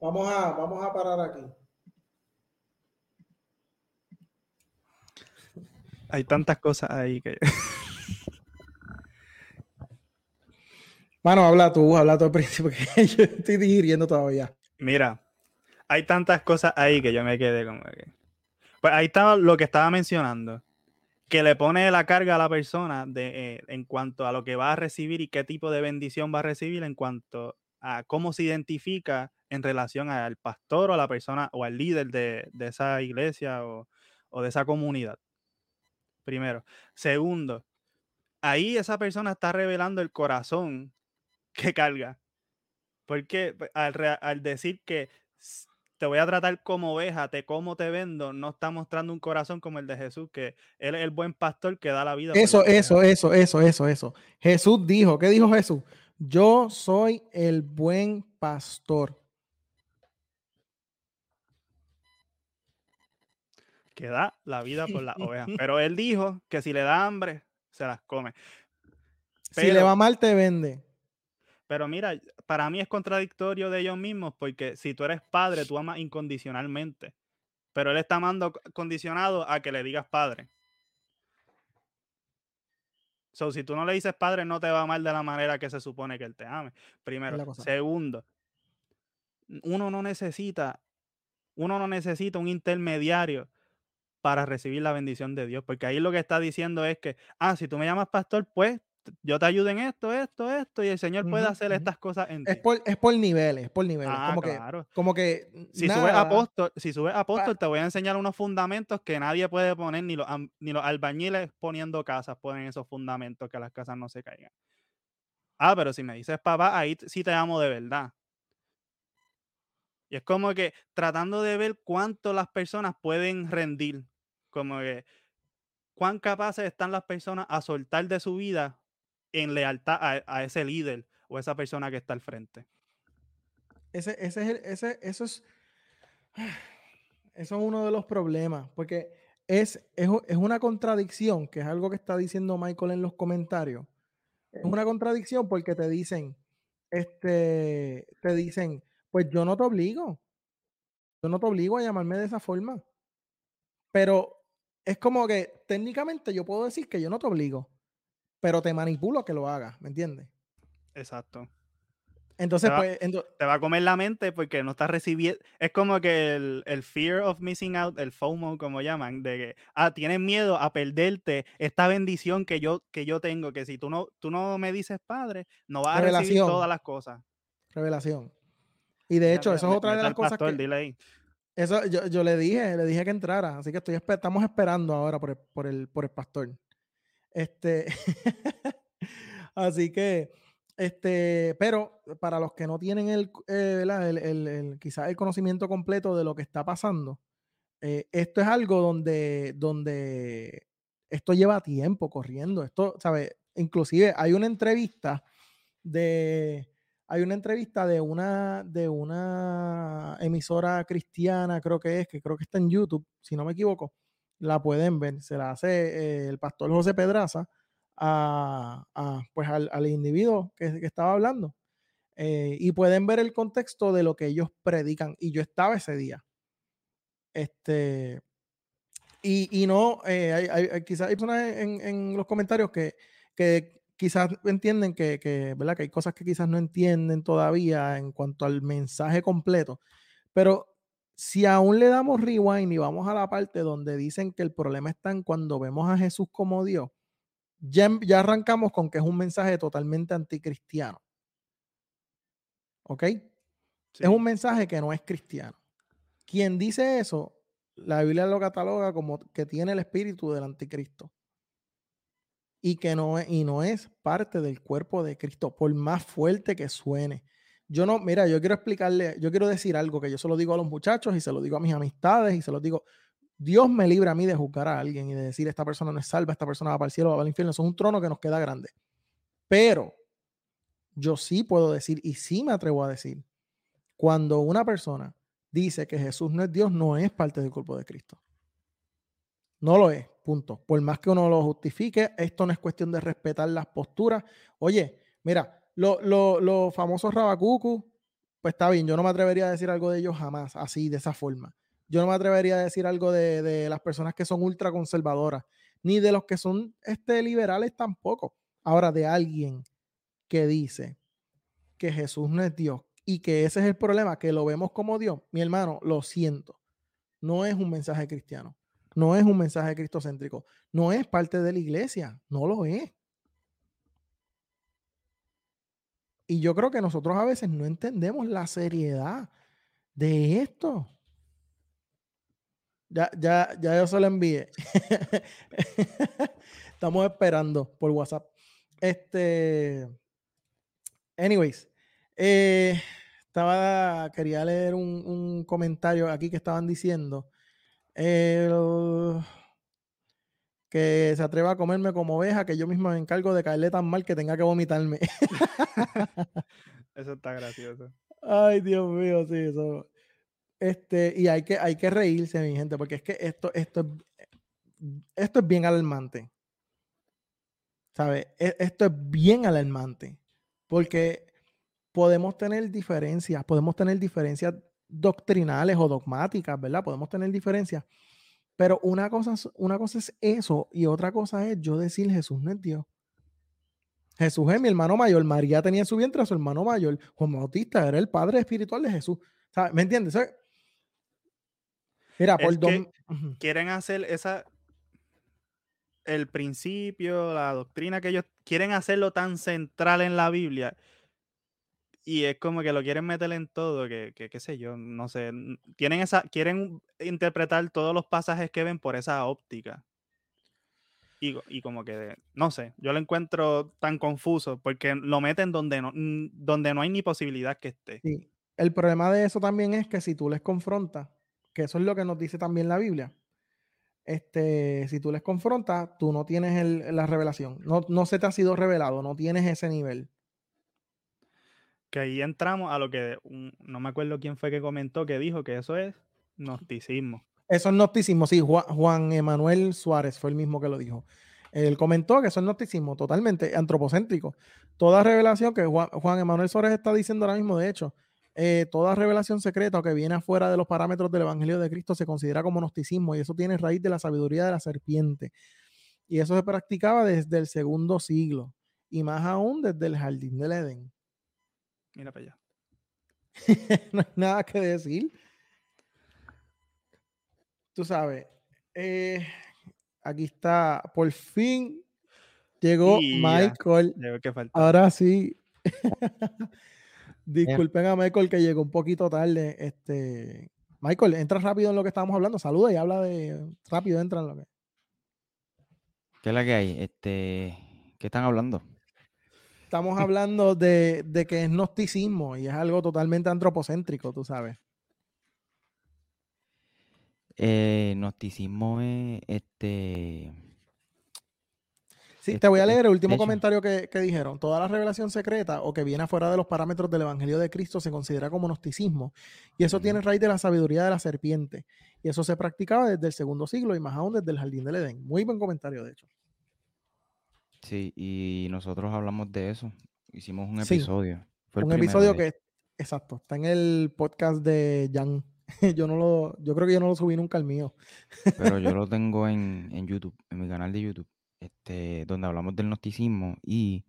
Vamos a, vamos a parar aquí. Hay tantas cosas ahí que. Mano, habla tú, habla tú al principio, que yo estoy digiriendo todavía. Mira, hay tantas cosas ahí que yo me quedé como que. Pues ahí estaba lo que estaba mencionando que le pone la carga a la persona de, eh, en cuanto a lo que va a recibir y qué tipo de bendición va a recibir en cuanto a cómo se identifica en relación al pastor o a la persona o al líder de, esa iglesia o, de esa comunidad. Primero. Segundo, ahí esa persona está revelando el corazón que carga. Porque pues, al, al decir que te voy a tratar como oveja, te como te vendo, no está mostrando un corazón como el de Jesús, que él es el buen pastor que da la vida. Eso, eso, eso, eso, eso, eso. Jesús dijo, ¿qué dijo Jesús? Yo soy el buen pastor. Que da la vida por las ovejas. Pero él dijo que si le da hambre, se las come. si le va mal, te vende. Pero mira, para mí es contradictorio de ellos mismos porque si tú eres padre, tú amas incondicionalmente. Pero él está amando condicionado a que le digas padre. So, si tú no le dices padre, no te va a amar de la manera que se supone que él te ame. Primero. Segundo, uno no necesita, uno no necesita un intermediario para recibir la bendición de Dios. Porque ahí lo que está diciendo es que, ah, si tú me llamas pastor, pues yo te ayudo en esto, esto, esto, y el Señor puede hacer estas cosas en ti. Es por, es por niveles, es por niveles. Ah, como, que, como que. Si subes apóstol, si subes apóstol, te voy a enseñar unos fundamentos que nadie puede poner, ni los, ni los albañiles poniendo casas ponen esos fundamentos que las casas no se caigan. Ah, pero si me dices papá, ahí sí te amo de verdad. Y es como que tratando de ver cuánto las personas pueden rendir, como que cuán capaces están las personas a soltar de su vida en lealtad a, ese líder o esa persona que está al frente. Ese, ese es ese, eso es eso es uno de los problemas, porque es, es, es, una contradicción, que es algo que está diciendo Michael en los comentarios. Es una contradicción porque te dicen, este, te dicen, pues yo no te obligo. Yo no te obligo a llamarme de esa forma. Pero es como que técnicamente yo puedo decir que yo no te obligo, pero te manipulo a que lo hagas, ¿me entiendes? Exacto. Entonces, te va, pues. te va a comer la mente porque no estás recibiendo. Es como que el, el, fear of missing out, el FOMO, como llaman, de que ah, tienes miedo a perderte esta bendición que yo, que yo tengo, que si tú no, tú no me dices padre, no vas a recibir todas las cosas. Revelación. Y de hecho, eso es otra de las cosas que. Eso yo, yo, le dije, le dije que entrara, así que estoy estamos esperando ahora por el, por el, por el pastor. Este, así que, este, pero para los que no tienen el, eh, el, el, quizás el conocimiento completo de lo que está pasando, eh, esto es algo donde, donde esto lleva tiempo corriendo. Esto, ¿sabes? Inclusive hay una entrevista de, hay una entrevista de una, de una emisora cristiana, creo que es, que creo que está en YouTube, si no me equivoco, la pueden ver, se la hace eh, el pastor José Pedraza a, pues al, individuo que, estaba hablando. Eh, y pueden ver el contexto de lo que ellos predican. Y yo estaba ese día. Este, y, y no, eh, hay, quizás hay personas en, los comentarios que, que quizás entienden que, que, ¿verdad? que hay cosas que quizás no entienden todavía en cuanto al mensaje completo. Pero si aún le damos rewind y vamos a la parte donde dicen que el problema está en cuando vemos a Jesús como Dios, ya, arrancamos con que es un mensaje totalmente anticristiano. ¿Ok? Es un mensaje que no es cristiano. Quien dice eso, la Biblia lo cataloga como que tiene el espíritu del anticristo. Y que no es, y no es parte del cuerpo de Cristo, por más fuerte que suene. Yo no, mira, yo quiero explicarle, yo quiero decir algo que yo se lo digo a los muchachos y se lo digo a mis amistades y se lo digo. Dios me libra a mí de juzgar a alguien y de decir, esta persona no es salva, esta persona va para el cielo, va para el infierno. Eso es un trono que nos queda grande. Pero yo sí puedo decir, y sí me atrevo a decir, cuando una persona dice que Jesús no es Dios, no es parte del cuerpo de Cristo. No lo es, punto. Por más que uno lo justifique, esto no es cuestión de respetar las posturas. Oye, mira, los lo, famosos Rabacucu, pues está bien, yo no me atrevería a decir algo de ellos jamás, así, de esa forma. Yo no me atrevería a decir algo de, las personas que son ultraconservadoras, ni de los que son este, liberales tampoco. Ahora, de alguien que dice que Jesús no es Dios y que ese es el problema, que lo vemos como Dios, mi hermano, lo siento. No es un mensaje cristiano, no es un mensaje cristocéntrico, no es parte de la iglesia, no lo es. Y yo creo que nosotros a veces no entendemos la seriedad de esto. Ya, ya, ya yo se lo envié. Estamos esperando por WhatsApp. Este. Anyways. Eh, estaba. Quería leer un, comentario aquí que estaban diciendo. Que se atreva a comerme como oveja, que yo mismo me encargo de caerle tan mal que tenga que vomitarme. eso está gracioso. Ay, Dios mío, sí, eso. Este, y hay que, hay que reírse, mi gente, porque es que esto, esto, esto es bien alarmante. ¿Sabe? E, esto es bien alarmante. Porque podemos tener diferencias, podemos tener diferencias doctrinales o dogmáticas, ¿verdad? Podemos tener diferencias. Pero una cosa, una cosa es eso y otra cosa es yo decir Jesús no es Dios. Jesús es mi hermano mayor. María tenía en su vientre a su hermano mayor. Juan Bautista era el padre espiritual de Jesús. ¿Me entiendes? Mira, por que quieren hacer esa el principio, la doctrina que ellos quieren hacerlo tan central en la Biblia y es como que lo quieren meter en todo, que, qué sé yo, no sé, tienen esa quieren interpretar todos los pasajes que ven por esa óptica. Y, como que, no sé, yo lo encuentro tan confuso porque lo meten donde no, donde no hay ni posibilidad que esté. El problema de eso también es que si tú les confrontas, que eso es lo que nos dice también la Biblia, este, si tú les confrontas, tú no tienes la revelación, no, no se te ha sido revelado, no tienes ese nivel. Que ahí entramos a lo que no me acuerdo quién fue que comentó que dijo que eso es gnosticismo. Eso es gnosticismo, sí, Juan, Emanuel Suárez fue el mismo que lo dijo. Él comentó que eso es gnosticismo, totalmente antropocéntrico. Toda revelación que Juan, Emanuel Suárez está diciendo ahora mismo, de hecho, eh, toda revelación secreta o que viene afuera de los parámetros del Evangelio de Cristo se considera como gnosticismo y eso tiene raíz de la sabiduría de la serpiente. Y eso se practicaba desde el segundo siglo y más aún desde el jardín del Edén. Mira para allá. no hay nada que decir. Tú sabes, eh, aquí está, por fin llegó Michael. Ahora sí. Disculpen a Michael que llegó un poquito tarde. Este, Michael, entra rápido en lo que estábamos hablando. Saluda y habla de rápido, entra en lo que. ¿Qué es la que hay? Este, ¿qué están hablando? Estamos hablando de, que es gnosticismo y es algo totalmente antropocéntrico, tú sabes. Eh, gnosticismo es este. Sí, te voy a leer el último comentario que, dijeron. Toda la revelación secreta o que viene afuera de los parámetros del Evangelio de Cristo se considera como gnosticismo. Y eso tiene raíz de la sabiduría de la serpiente. Y eso se practicaba desde el segundo siglo y más aún desde el jardín del Edén. Muy buen comentario, de hecho. Sí, y nosotros hablamos de eso. Hicimos un episodio. un episodio que, exacto, está en el podcast de Jan. yo no lo, yo creo que yo no lo subí nunca al mío. Pero yo lo tengo en, YouTube, en mi canal de YouTube, este, donde hablamos del gnosticismo y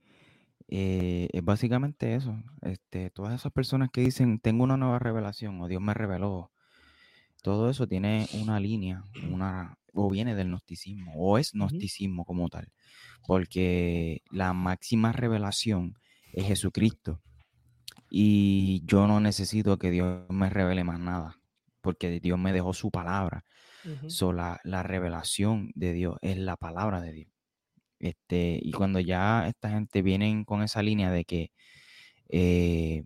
eh, es básicamente eso. Este, todas esas personas que dicen tengo una nueva revelación o Dios me reveló, todo eso tiene una línea, una, o viene del gnosticismo, o es gnosticismo como tal, porque la máxima revelación es Jesucristo. Y yo no necesito que Dios me revele más nada, porque Dios me dejó su palabra. la, revelación de Dios es la palabra de Dios. Este, y cuando ya esta gente viene con esa línea de que eh,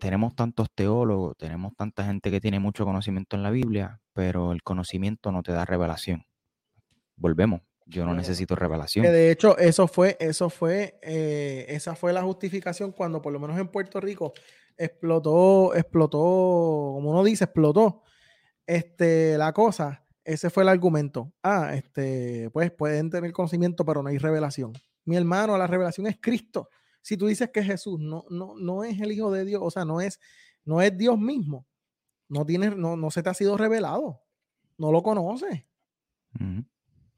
tenemos tantos teólogos, tenemos tanta gente que tiene mucho conocimiento en la Biblia, pero el conocimiento no te da revelación. Volvemos. Yo no necesito revelación. De hecho, eso fue, eso fue, eh, esa fue la justificación cuando por lo menos en Puerto Rico explotó, explotó, como uno dice, explotó este, la cosa. Ese fue el argumento. Ah, este, pues pueden tener conocimiento, pero no hay revelación. Mi hermano, la revelación es Cristo si tú dices que Jesús no, no, no es el Hijo de Dios, o sea, no es, no es Dios mismo, no, tiene, no, no se te ha sido revelado, no lo conoces.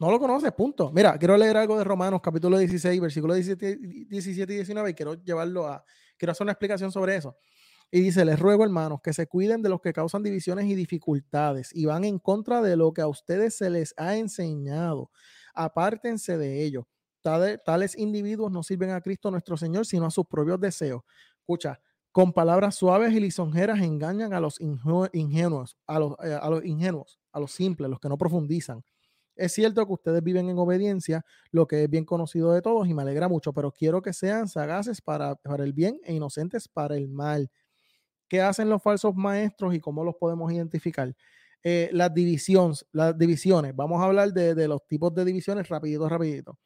No lo conoces, punto. Mira, quiero leer algo de Romanos, capítulo 16, versículo 17, 17 y 19, y quiero llevarlo a, quiero hacer una explicación sobre eso. Y dice, les ruego, hermanos, que se cuiden de los que causan divisiones y dificultades y van en contra de lo que a ustedes se les ha enseñado. Apártense de ellos tales individuos no sirven a Cristo nuestro Señor, sino a sus propios deseos. Escucha, con palabras suaves y lisonjeras engañan a los ingenuos, a los, eh, a los ingenuos, a los simples, los que no profundizan. Es cierto que ustedes viven en obediencia, lo que es bien conocido de todos y me alegra mucho, pero quiero que sean sagaces para, para el bien e inocentes para el mal. ¿Qué hacen los falsos maestros y cómo los podemos identificar? Eh, las divisiones, las divisiones. Vamos a hablar de, los tipos de divisiones rapidito, rapidito.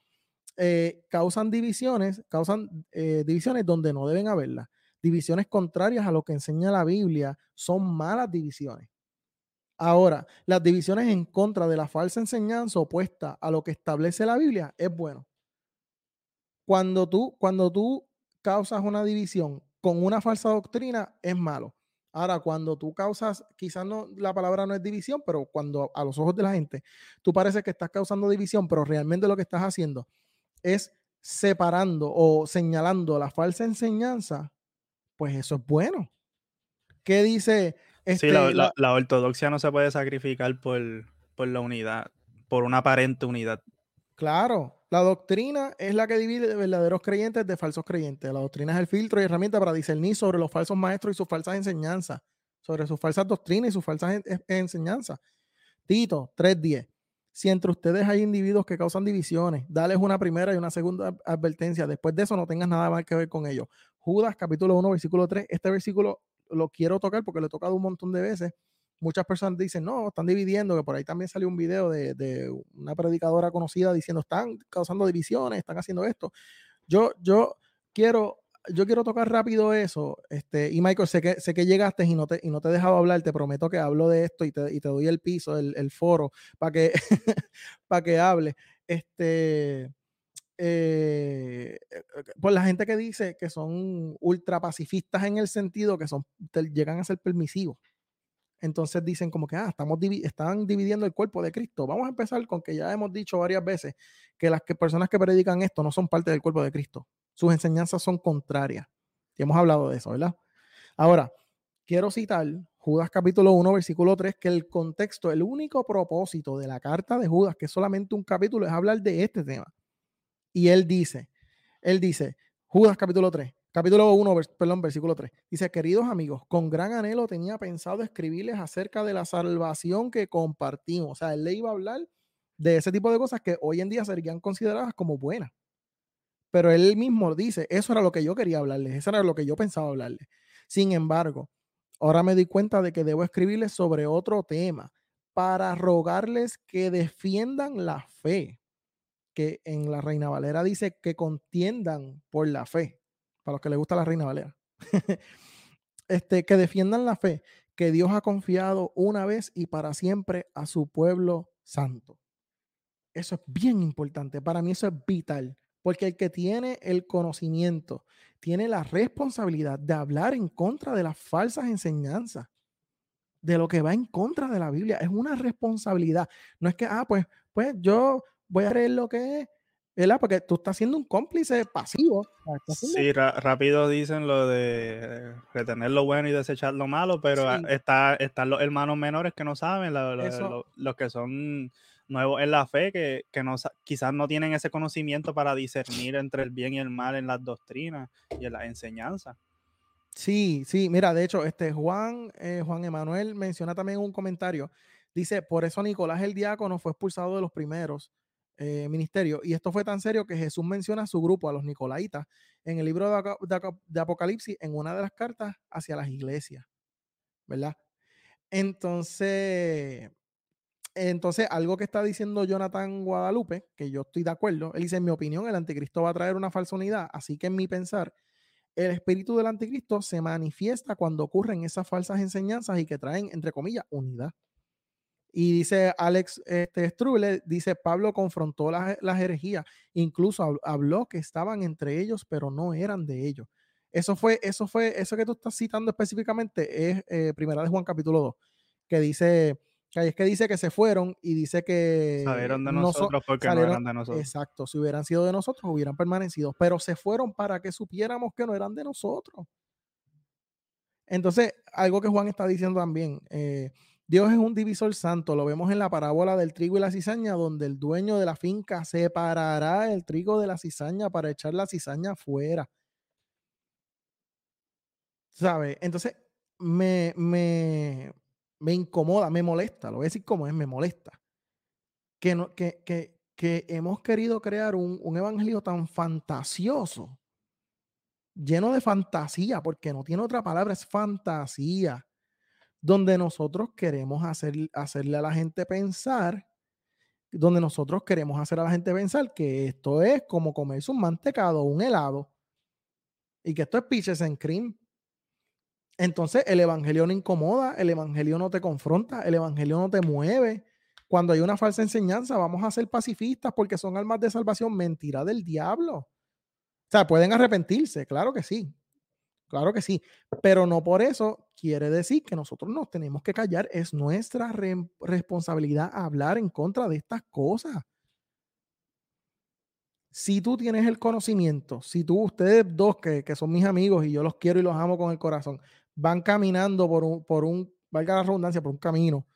Eh, causan divisiones, causan eh, divisiones donde no deben haberlas. Divisiones contrarias a lo que enseña la Biblia son malas divisiones. Ahora, las divisiones en contra de la falsa enseñanza opuesta a lo que establece la Biblia es bueno. Cuando tú, cuando tú causas una división con una falsa doctrina, es malo. Ahora, cuando tú causas, quizás no, la palabra no es división, pero cuando a los ojos de la gente, tú parece que estás causando división, pero realmente lo que estás haciendo es separando o señalando la falsa enseñanza, pues eso es bueno. ¿Qué dice? Este, sí, la, ortodoxia no se puede sacrificar por, por la unidad, por una aparente unidad. Claro, la doctrina es la que divide verdaderos creyentes de falsos creyentes. La doctrina es el filtro y herramienta para discernir sobre los falsos maestros y sus falsas enseñanzas, sobre sus falsas doctrinas y sus falsas enseñanzas. Tito 3.10. Si entre ustedes hay individuos que causan divisiones, dales una primera y una segunda advertencia. Después de eso no tengas nada más que ver con ellos. Judas capítulo 1, versículo 3. Este versículo lo quiero tocar porque lo he tocado un montón de veces. Muchas personas dicen, no, están dividiendo, que por ahí también salió un video de, de una predicadora conocida diciendo, están causando divisiones, están haciendo esto. Yo, yo quiero yo quiero tocar rápido eso. Este, y Michael, sé que, sé que llegaste y no, te, y no te he dejado hablar. Te prometo que hablo de esto y te, y te doy el piso, el, el foro, para que, para que hable. Este, eh, por la gente que dice que son ultra pacifistas en el sentido que son, llegan a ser permisivos. Entonces dicen como que, ah, estamos están dividiendo el cuerpo de Cristo. Vamos a empezar con que ya hemos dicho varias veces que las que personas que predican esto no son parte del cuerpo de Cristo. Sus enseñanzas son contrarias. Y hemos hablado de eso, ¿verdad? Ahora, quiero citar Judas capítulo 1, versículo 3, que el contexto, el único propósito de la carta de Judas, que es solamente un capítulo, es hablar de este tema. Y él dice, él dice, Judas capítulo 3, capítulo 1, perdón, versículo 3, dice, queridos amigos, con gran anhelo tenía pensado escribirles acerca de la salvación que compartimos. O sea, él le iba a hablar de ese tipo de cosas que hoy en día serían consideradas como buenas. Pero él mismo dice, eso era lo que yo quería hablarles, eso era lo que yo pensaba hablarles. Sin embargo, ahora me di cuenta de que debo escribirles sobre otro tema para rogarles que defiendan la fe, que en la Reina Valera dice que contiendan por la fe, para los que les gusta la Reina Valera. este, que defiendan la fe que Dios ha confiado una vez y para siempre a su pueblo santo. Eso es bien importante. Para mí eso es vital. Porque el que tiene el conocimiento tiene la responsabilidad de hablar en contra de las falsas enseñanzas, de lo que va en contra de la Biblia. Es una responsabilidad. No es que, ah, pues, pues yo voy a creer lo que es, ¿verdad? Porque tú estás siendo un cómplice pasivo. Sí, rápido dicen lo de retener lo bueno y desechar lo malo, pero está, están los hermanos menores que no saben, los que son nuevos en la fe que, no, quizás no tienen ese conocimiento para discernir entre el bien y el mal en las doctrinas y en las enseñanzas. Sí, sí, mira, de hecho, este Juan, eh, Juan Emanuel menciona también un comentario. Dice, por eso Nicolás el diácono fue expulsado de los primeros eh, ministerios. Y esto fue tan serio que Jesús menciona a su grupo, a los Nicolaitas, en el libro de, de Apocalipsis, en una de las cartas hacia las iglesias. ¿Verdad? Entonces, entonces, algo que está diciendo Jonathan Guadalupe, que yo estoy de acuerdo, él dice, en mi opinión, el anticristo va a traer una falsa unidad, así que en mi pensar, el espíritu del anticristo se manifiesta cuando ocurren esas falsas enseñanzas y que traen, entre comillas, unidad. Y dice Alex este, Struble, dice, Pablo confrontó las, herejías, incluso habló que estaban entre ellos, pero no eran de ellos. Eso fue, eso fue, eso que tú estás citando específicamente es eh, Primera de Juan capítulo 2, que dice, es que dice que se fueron y dice que. Salieron de nosotros porque no eran de nosotros. Exacto, si hubieran sido de nosotros, hubieran permanecido, pero se fueron para que supiéramos que no eran de nosotros. Entonces, algo que Juan está diciendo también, eh, Dios es un divisor santo, lo vemos en la parábola del trigo y la cizaña, donde el dueño de la finca separará el trigo de la cizaña para echar la cizaña fuera. ¿Sabe? Entonces, me, me, me incomoda, me molesta, lo voy a decir como es, me molesta. Que, no, que, que, que hemos querido crear un, un, evangelio tan fantasioso, lleno de fantasía, porque no tiene otra palabra, es fantasía, donde nosotros queremos hacer, hacerle a la gente pensar, donde nosotros queremos hacer a la gente pensar que esto es como comerse un mantecado, un helado, y que esto es pitches en cream, entonces el evangelio no incomoda, el evangelio no te confronta, el evangelio no te mueve. Cuando hay una falsa enseñanza, vamos a ser pacifistas porque son almas de salvación. Mentira del diablo. O sea, pueden arrepentirse, claro que sí. Claro que sí. Pero no por eso quiere decir que nosotros nos tenemos que callar. Es nuestra responsabilidad hablar en contra de estas cosas si tú tienes el conocimiento, si tú, ustedes dos que, que, son mis amigos y yo los quiero y los amo con el corazón, van caminando por un, por un, valga la redundancia, por un camino.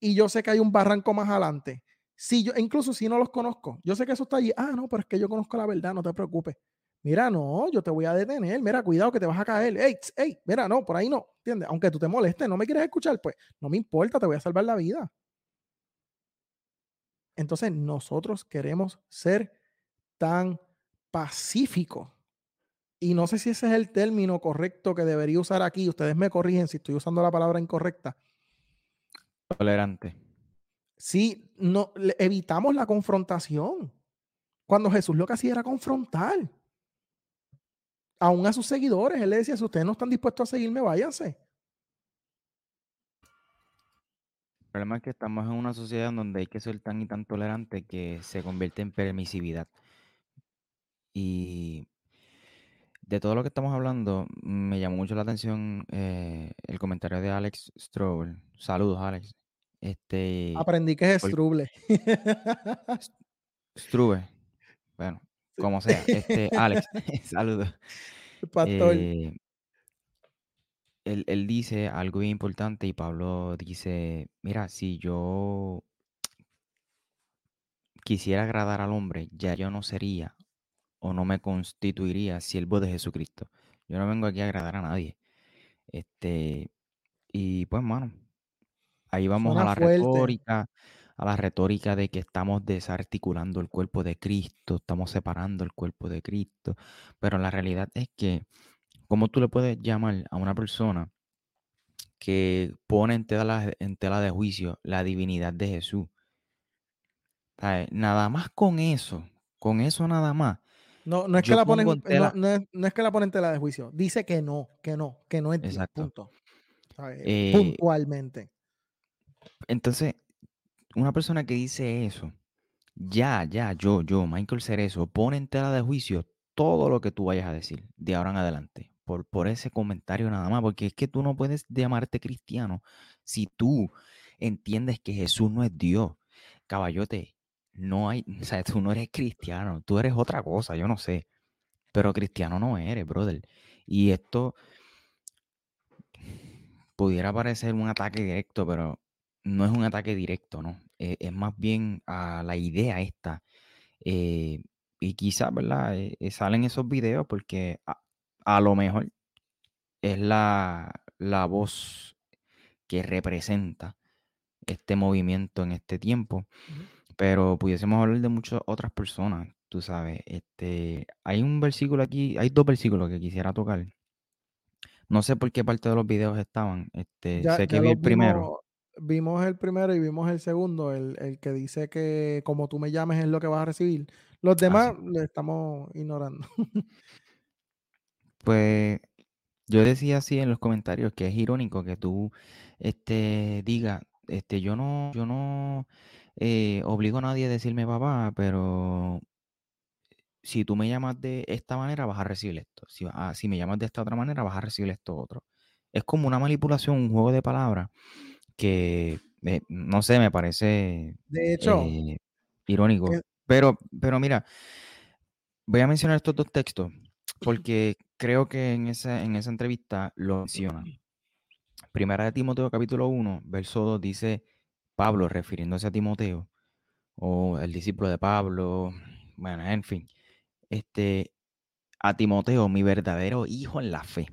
Y yo sé que hay un barranco más adelante. Si yo, incluso si no los conozco, yo sé que eso está allí. Ah, no, pero es que yo conozco la verdad, no te preocupes. Mira, no, yo te voy a detener. Mira, cuidado que te vas a caer. Ey, ey, mira, no, por ahí no. ¿Entiendes? Aunque tú te molestes, no me quieres escuchar, pues no me importa, te voy a salvar la vida. Entonces, nosotros queremos ser tan pacíficos y no sé si ese es el término correcto que debería usar aquí, ustedes me corrigen si estoy usando la palabra incorrecta. Tolerante. Sí, no, evitamos la confrontación. Cuando Jesús lo que hacía era confrontar. Aún a sus seguidores, él le decía, si ustedes no están dispuestos a seguirme, váyanse. El problema es que estamos en una sociedad donde hay que ser tan y tan tolerante que se convierte en permisividad. Y de todo lo que estamos hablando, me llamó mucho la atención eh, el comentario de Alex Strobel. Saludos, Alex. Este, Aprendí que es Struble. Strube. Bueno, como sea. Este, Alex, saludos. Pastor. Eh, él, él dice algo bien importante y Pablo dice, mira, si yo quisiera agradar al hombre, ya yo no sería o no me constituiría siervo de Jesucristo. Yo no vengo aquí a agradar a nadie. Este, y pues, mano, ahí vamos a la retórica, a la retórica de que estamos desarticulando el cuerpo de Cristo, estamos separando el cuerpo de Cristo, pero la realidad es que, ¿cómo tú le puedes llamar a una persona que pone en tela, en tela de juicio la divinidad de Jesús? Nada más con eso, con eso nada más. No, no es que la ponen, no, es, que la ponen en tela de juicio. Dice que no, que no, que no es Exacto. punto. Eh, puntualmente. Entonces, una persona que dice eso, ya, ya, yo, yo, Michael Cerezo, pone en tela de juicio todo lo que tú vayas a decir de ahora en adelante. Por, por ese comentario nada más, porque es que tú no puedes llamarte cristiano si tú entiendes que Jesús no es Dios. Caballote, no hay, o sea, tú no eres cristiano, tú eres otra cosa, yo no sé, pero cristiano no eres, brother. Y esto pudiera parecer un ataque directo, pero no es un ataque directo, ¿no? Eh, es más bien a la idea esta. Eh, y quizás, ¿verdad? Eh, salen esos videos porque a, lo mejor es la, la voz que representa este movimiento en este tiempo. Pero pudiésemos hablar de muchas otras personas, tú sabes. Este, hay un versículo aquí, hay dos versículos que quisiera tocar. No sé por qué parte de los videos estaban. Este, sé que vi el primero. Vimos, el primero y vimos el segundo, el, que dice que como tú me llames es lo que vas a recibir. Los demás le estamos ignorando. pues yo decía así en los comentarios que es irónico que tú este, digas, este, yo no, yo no eh, obligo a nadie a decirme papá, pero si tú me llamas de esta manera, vas a recibir esto. Si, ah, si me llamas de esta otra manera, vas a recibir esto otro. Es como una manipulación, un juego de palabras que, no sé, me parece de hecho, eh, irónico. Pero, pero mira, voy a mencionar estos dos textos porque creo que en esa, en esa entrevista lo menciona. Primera de Timoteo capítulo 1, verso 2 dice, Pablo refiriéndose a Timoteo, o el discípulo de Pablo, bueno, en fin, este, a Timoteo, mi verdadero hijo en la fe,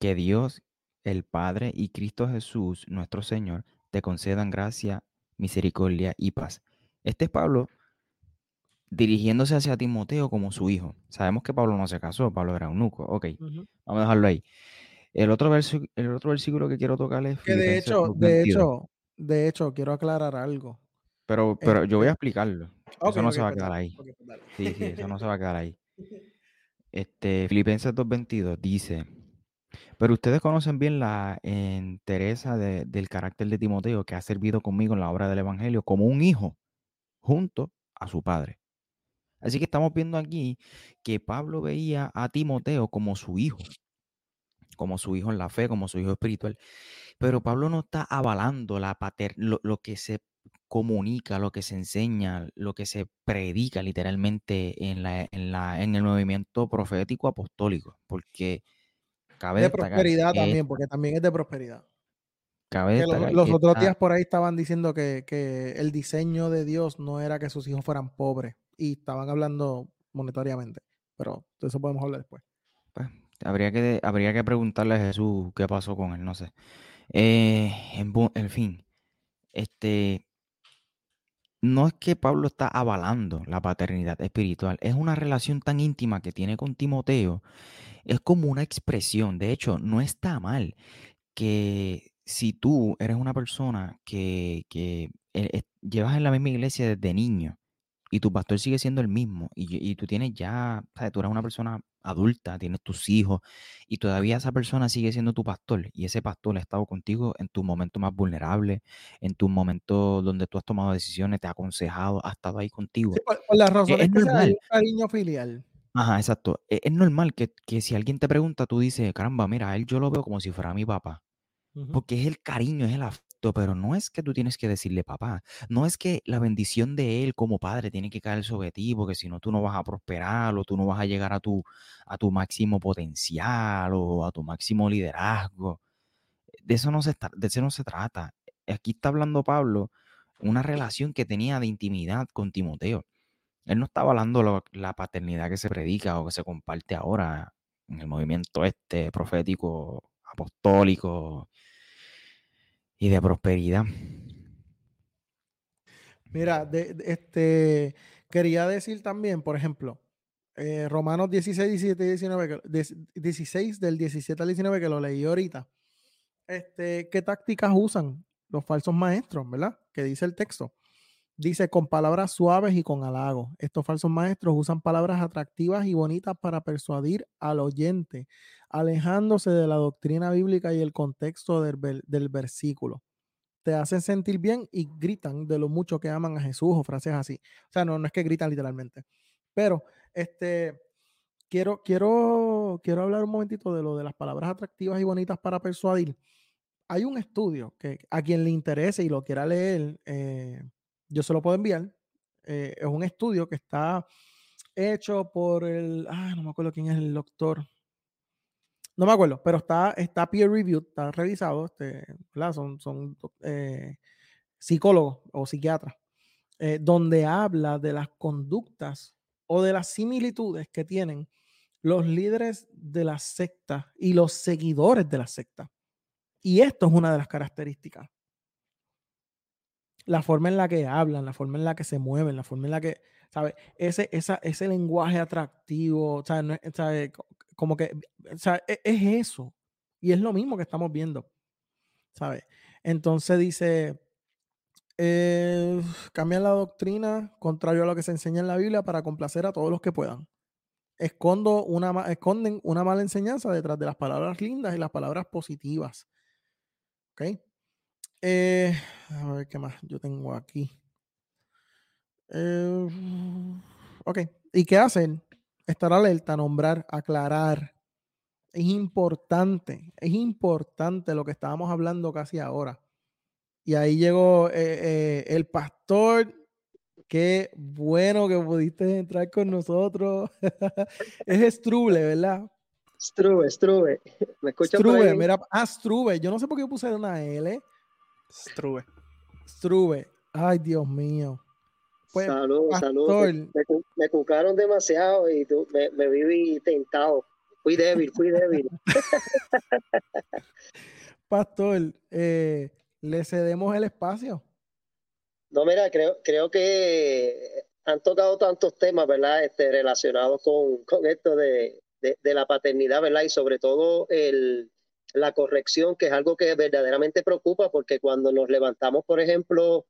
que Dios, el Padre y Cristo Jesús, nuestro Señor, te concedan gracia, misericordia y paz. Este es Pablo dirigiéndose hacia Timoteo como su hijo. Sabemos que Pablo no se casó, Pablo era un nuco. Ok, vamos a dejarlo ahí. El otro, el otro versículo que quiero tocar es... Que de hecho, de hecho, de hecho, quiero aclarar algo. Pero, pero yo voy a este explicarlo. eso no se va a quedar ahí. Pues sí, sí, eso no se va a quedar ahí. Este, Filipenses 2.22 dice, pero ustedes conocen bien la entereza del carácter de Timoteo que ha servido conmigo en la obra del Evangelio como un hijo junto a su padre. Así que estamos viendo aquí que Pablo veía a Timoteo como su hijo, como su hijo en la fe, como su hijo espiritual. Pero Pablo no está avalando la pater lo, que se comunica, lo que se enseña, lo que se predica literalmente en, la, en, la, en el movimiento profético apostólico, porque cabe de prosperidad también, porque también es de prosperidad. Cabe los, otros días por ahí estaban diciendo que, que, el diseño de Dios no era que sus hijos fueran pobres y estaban hablando monetariamente, pero de eso podemos hablar después. Pues, habría, que, habría que preguntarle a Jesús qué pasó con él, no sé. Eh, en, fin, este, no es que Pablo está avalando la paternidad espiritual, es una relación tan íntima que tiene con Timoteo, es como una expresión, de hecho, no está mal que si tú eres una persona que, que eh, llevas en la misma iglesia desde niño y tu pastor sigue siendo el mismo y, tú tienes ya, tú eres una persona adulta, tienes tus hijos y todavía esa persona sigue siendo tu pastor y ese pastor ha estado contigo en tu momento más vulnerable, en tu momento donde tú has tomado decisiones, te ha aconsejado, ha estado ahí contigo. por, la razón es, normal. cariño filial. Ajá, exacto. E, es, normal que, que, si alguien te pregunta, tú dices, caramba, mira, a él yo lo veo como si fuera mi papá. Porque es el cariño, es el afecto, pero no es que tú tienes que decirle papá. No es que la bendición de él como padre tiene que caer sobre ti, porque si no tú no vas a prosperar o tú no vas a llegar a tu, a tu máximo potencial o a tu máximo liderazgo. De eso no se, de eso no se trata. Aquí está hablando Pablo una relación que tenía de intimidad con Timoteo. Él no estaba hablando la paternidad que se predica o que se comparte ahora en el movimiento este profético apostólico y de prosperidad. Mira, este, quería decir también, por ejemplo, eh, Romanos 16, 17 y 19, 16 del 17 al 19 que lo leí ahorita. Este, ¿Qué tácticas usan los falsos maestros, verdad? Que dice el texto. Dice con palabras suaves y con halagos. Estos falsos maestros usan palabras atractivas y bonitas para persuadir al oyente, alejándose de la doctrina bíblica y el contexto del, del versículo. Te hacen sentir bien y gritan de lo mucho que aman a Jesús o frases así. O sea, no, no es que gritan literalmente. Pero este, quiero, quiero, quiero hablar un momentito de lo de las palabras atractivas y bonitas para persuadir. Hay un estudio que a quien le interese y lo quiera leer, eh, yo se lo puedo enviar. Eh, es un estudio que está hecho por el, ah, no me acuerdo quién es el doctor. No me acuerdo, pero está, está peer reviewed, está revisado, este, son, son eh, psicólogos o psiquiatras, eh, donde habla de las conductas o de las similitudes que tienen los líderes de la secta y los seguidores de la secta. Y esto es una de las características la forma en la que hablan, la forma en la que se mueven, la forma en la que, ¿sabes? Ese, esa, ese lenguaje atractivo, ¿sabes? Como que, ¿sabes? Es, eso. Y es lo mismo que estamos viendo, ¿sabes? Entonces dice, eh, cambian la doctrina contrario a lo que se enseña en la Biblia para complacer a todos los que puedan. Escondo una, esconden una mala enseñanza detrás de las palabras lindas y las palabras positivas. ¿Ok? Eh, a ver qué más yo tengo aquí. Eh, ok. ¿Y qué hacen? Estar alerta, nombrar, aclarar. Es importante, es importante lo que estábamos hablando casi ahora. Y ahí llegó eh, el pastor. Qué bueno que pudiste entrar con nosotros. es Struble, ¿verdad? Struve, Struve. ¿Me escuchas? Struve, mira, ah, Struve. Yo no sé por qué puse una L. Struve. Struve. Ay, Dios mío. Pues, saludos, saludos. Me, cucaron demasiado y tú, me, me viví tentado. Fui débil, fui débil. Pastor, eh, ¿le cedemos el espacio? No, mira, creo, creo que han tocado tantos temas, ¿verdad? Este, relacionados con, con esto de, de, la paternidad, ¿verdad? Y sobre todo el, la corrección, que es algo que verdaderamente preocupa, porque cuando nos levantamos, por ejemplo,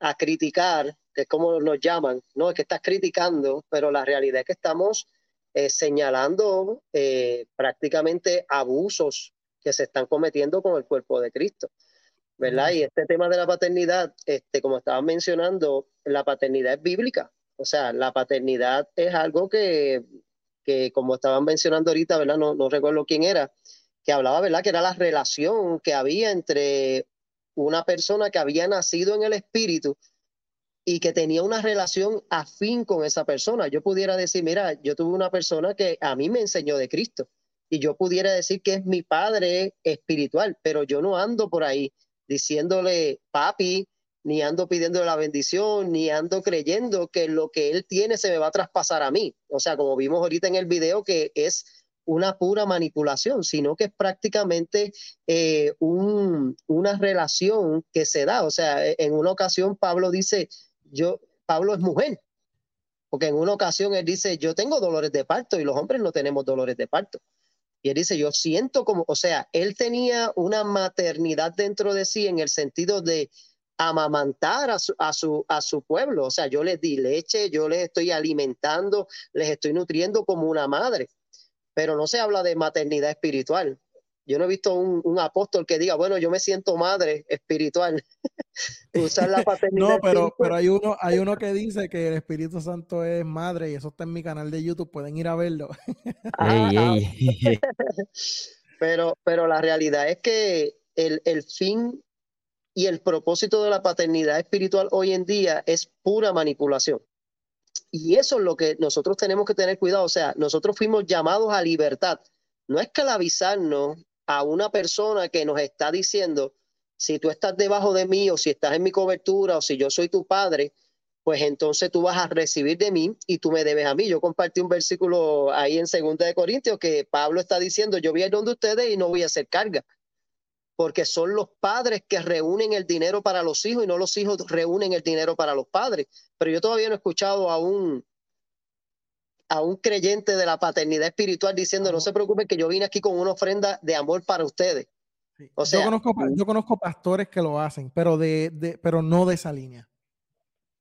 a criticar, que es como nos llaman, no es que estás criticando, pero la realidad es que estamos eh, señalando eh, prácticamente abusos que se están cometiendo con el cuerpo de Cristo. ¿verdad? Y este tema de la paternidad, este, como estaban mencionando, la paternidad es bíblica. O sea, la paternidad es algo que, que como estaban mencionando ahorita, ¿verdad? No, no recuerdo quién era, que hablaba, ¿verdad? Que era la relación que había entre una persona que había nacido en el espíritu y que tenía una relación afín con esa persona. Yo pudiera decir, mira, yo tuve una persona que a mí me enseñó de Cristo y yo pudiera decir que es mi padre espiritual, pero yo no ando por ahí diciéndole papi, ni ando pidiendo la bendición, ni ando creyendo que lo que él tiene se me va a traspasar a mí. O sea, como vimos ahorita en el video, que es una pura manipulación, sino que es prácticamente eh, una relación que se da. O sea, e, en una ocasión Pablo dice, yo, Pablo es mujer, porque en una ocasión él dice, yo tengo dolores de parto y los hombres no tenemos dolores de parto. Y él dice, yo siento como, o sea, él tenía una maternidad dentro de sí en el sentido de amamantar a su, a su, a su pueblo. O sea, yo les di leche, yo les estoy alimentando, les estoy nutriendo como una madre. Pero no se habla de maternidad espiritual. Yo no he visto un, un apóstol que diga, bueno, yo me siento madre espiritual. Usar la paternidad. no, pero, pero hay uno, hay uno que dice que el Espíritu Santo es madre y eso está en mi canal de YouTube, pueden ir a verlo. Ah, pero, pero la realidad es que el, el fin y el propósito de la paternidad espiritual hoy en día es pura manipulación. Y eso es lo que nosotros tenemos que tener cuidado. O sea, nosotros fuimos llamados a libertad. No esclavizarnos a una persona que nos está diciendo, si tú estás debajo de mí o si estás en mi cobertura o si yo soy tu padre, pues entonces tú vas a recibir de mí y tú me debes a mí. Yo compartí un versículo ahí en Segunda de Corintios que Pablo está diciendo, yo voy a ir donde ustedes y no voy a hacer carga, porque son los padres que reúnen el dinero para los hijos y no los hijos reúnen el dinero para los padres. Pero yo todavía no he escuchado a un a un creyente de la paternidad espiritual diciendo, no se preocupen que yo vine aquí con una ofrenda de amor para ustedes. O sea, yo, conozco, yo conozco pastores que lo hacen, pero, de, de, pero no de esa línea.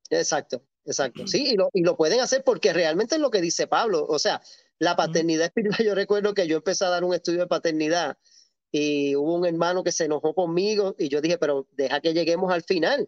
Exacto, exacto. Sí, y lo, y lo pueden hacer porque realmente es lo que dice Pablo. O sea, la paternidad espiritual, yo recuerdo que yo empecé a dar un estudio de paternidad y hubo un hermano que se enojó conmigo y yo dije, pero deja que lleguemos al final.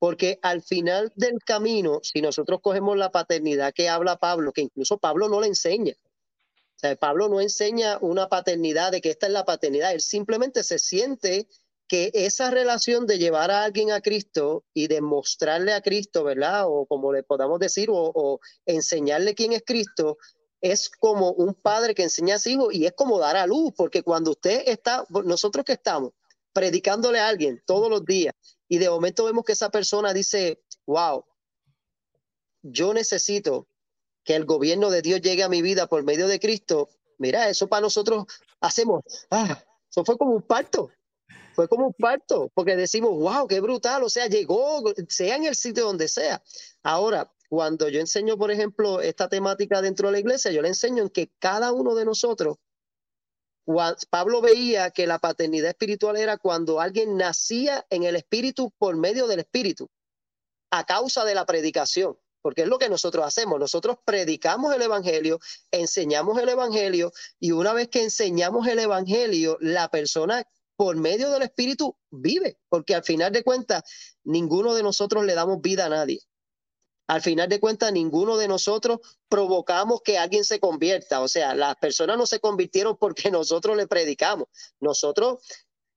Porque al final del camino, si nosotros cogemos la paternidad que habla Pablo, que incluso Pablo no le enseña, o sea, Pablo no enseña una paternidad de que esta es la paternidad, él simplemente se siente que esa relación de llevar a alguien a Cristo y de mostrarle a Cristo, ¿verdad? O como le podamos decir, o, o enseñarle quién es Cristo, es como un padre que enseña a su hijo y es como dar a luz, porque cuando usted está, nosotros que estamos predicándole a alguien todos los días y de momento vemos que esa persona dice, wow, yo necesito que el gobierno de Dios llegue a mi vida por medio de Cristo, mira, eso para nosotros hacemos, ah, eso fue como un parto, fue como un parto, porque decimos, wow, qué brutal, o sea, llegó, sea en el sitio donde sea. Ahora, cuando yo enseño, por ejemplo, esta temática dentro de la iglesia, yo le enseño en que cada uno de nosotros, Pablo veía que la paternidad espiritual era cuando alguien nacía en el espíritu por medio del espíritu, a causa de la predicación porque es lo que nosotros hacemos. Nosotros predicamos el Evangelio, enseñamos el Evangelio y una vez que enseñamos el Evangelio, la persona por medio del Espíritu vive, porque al final de cuentas, ninguno de nosotros le damos vida a nadie. Al final de cuentas, ninguno de nosotros provocamos que alguien se convierta. O sea, las personas no se convirtieron porque nosotros le predicamos. Nosotros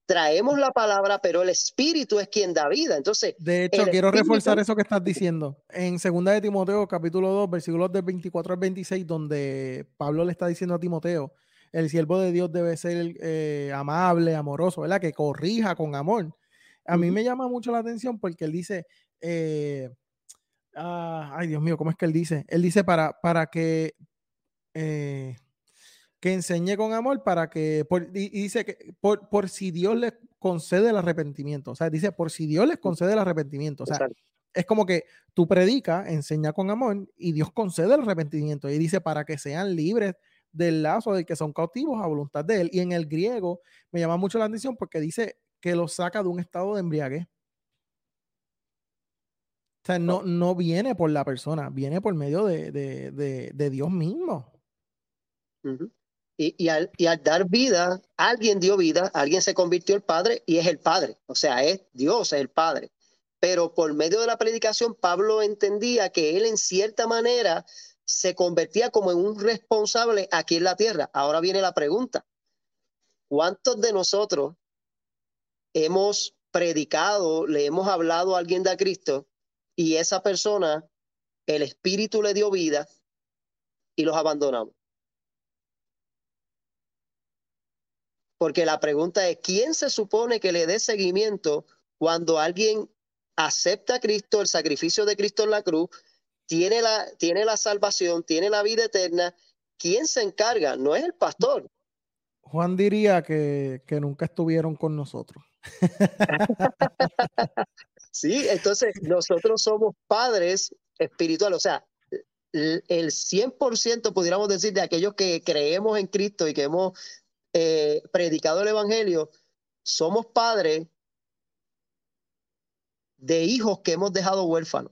traemos la palabra, pero el Espíritu es quien da vida. Entonces, de hecho, quiero reforzar eso que estás diciendo. En segunda de Timoteo, capítulo 2, versículos del 24 al 26, donde Pablo le está diciendo a Timoteo, el siervo de Dios debe ser eh, amable, amoroso, ¿verdad? Que corrija con amor. A mí me llama mucho la atención porque él dice, eh, ah, ay Dios mío, ¿cómo es que él dice? Él dice para, para que... Eh, que enseñe con amor para que, y, dice que por, por, si Dios les concede el arrepentimiento, o sea, dice por si Dios les concede el arrepentimiento, o sea, es como que tú predica, enseña con amor y Dios concede el arrepentimiento y dice para que sean libres del lazo del que son cautivos a voluntad de él. Y en el griego me llama mucho la atención porque dice que lo saca de un estado de embriaguez. O sea, no, no viene por la persona, viene por medio de, de, de, de Dios mismo. Y, al, dar vida, alguien dio vida, alguien se convirtió el Padre y es el Padre. O sea, es Dios, es el Padre. Pero por medio de la predicación, Pablo entendía que él en cierta manera se convertía como en un responsable aquí en la tierra. Ahora viene la pregunta. ¿Cuántos de nosotros hemos predicado, le hemos hablado a alguien de Cristo y esa persona, el Espíritu le dio vida y los abandonamos? porque la pregunta es, ¿quién se supone que le dé seguimiento cuando alguien acepta a Cristo, el sacrificio de Cristo en la cruz, tiene la, tiene la salvación, tiene la vida eterna? ¿Quién se encarga? No es el pastor. Juan diría que, que nunca estuvieron con nosotros. Sí, entonces nosotros somos padres espirituales, o sea, el 100% pudiéramos decir de aquellos que creemos en Cristo y que hemos eh, predicado el Evangelio, somos padres de hijos que hemos dejado huérfanos.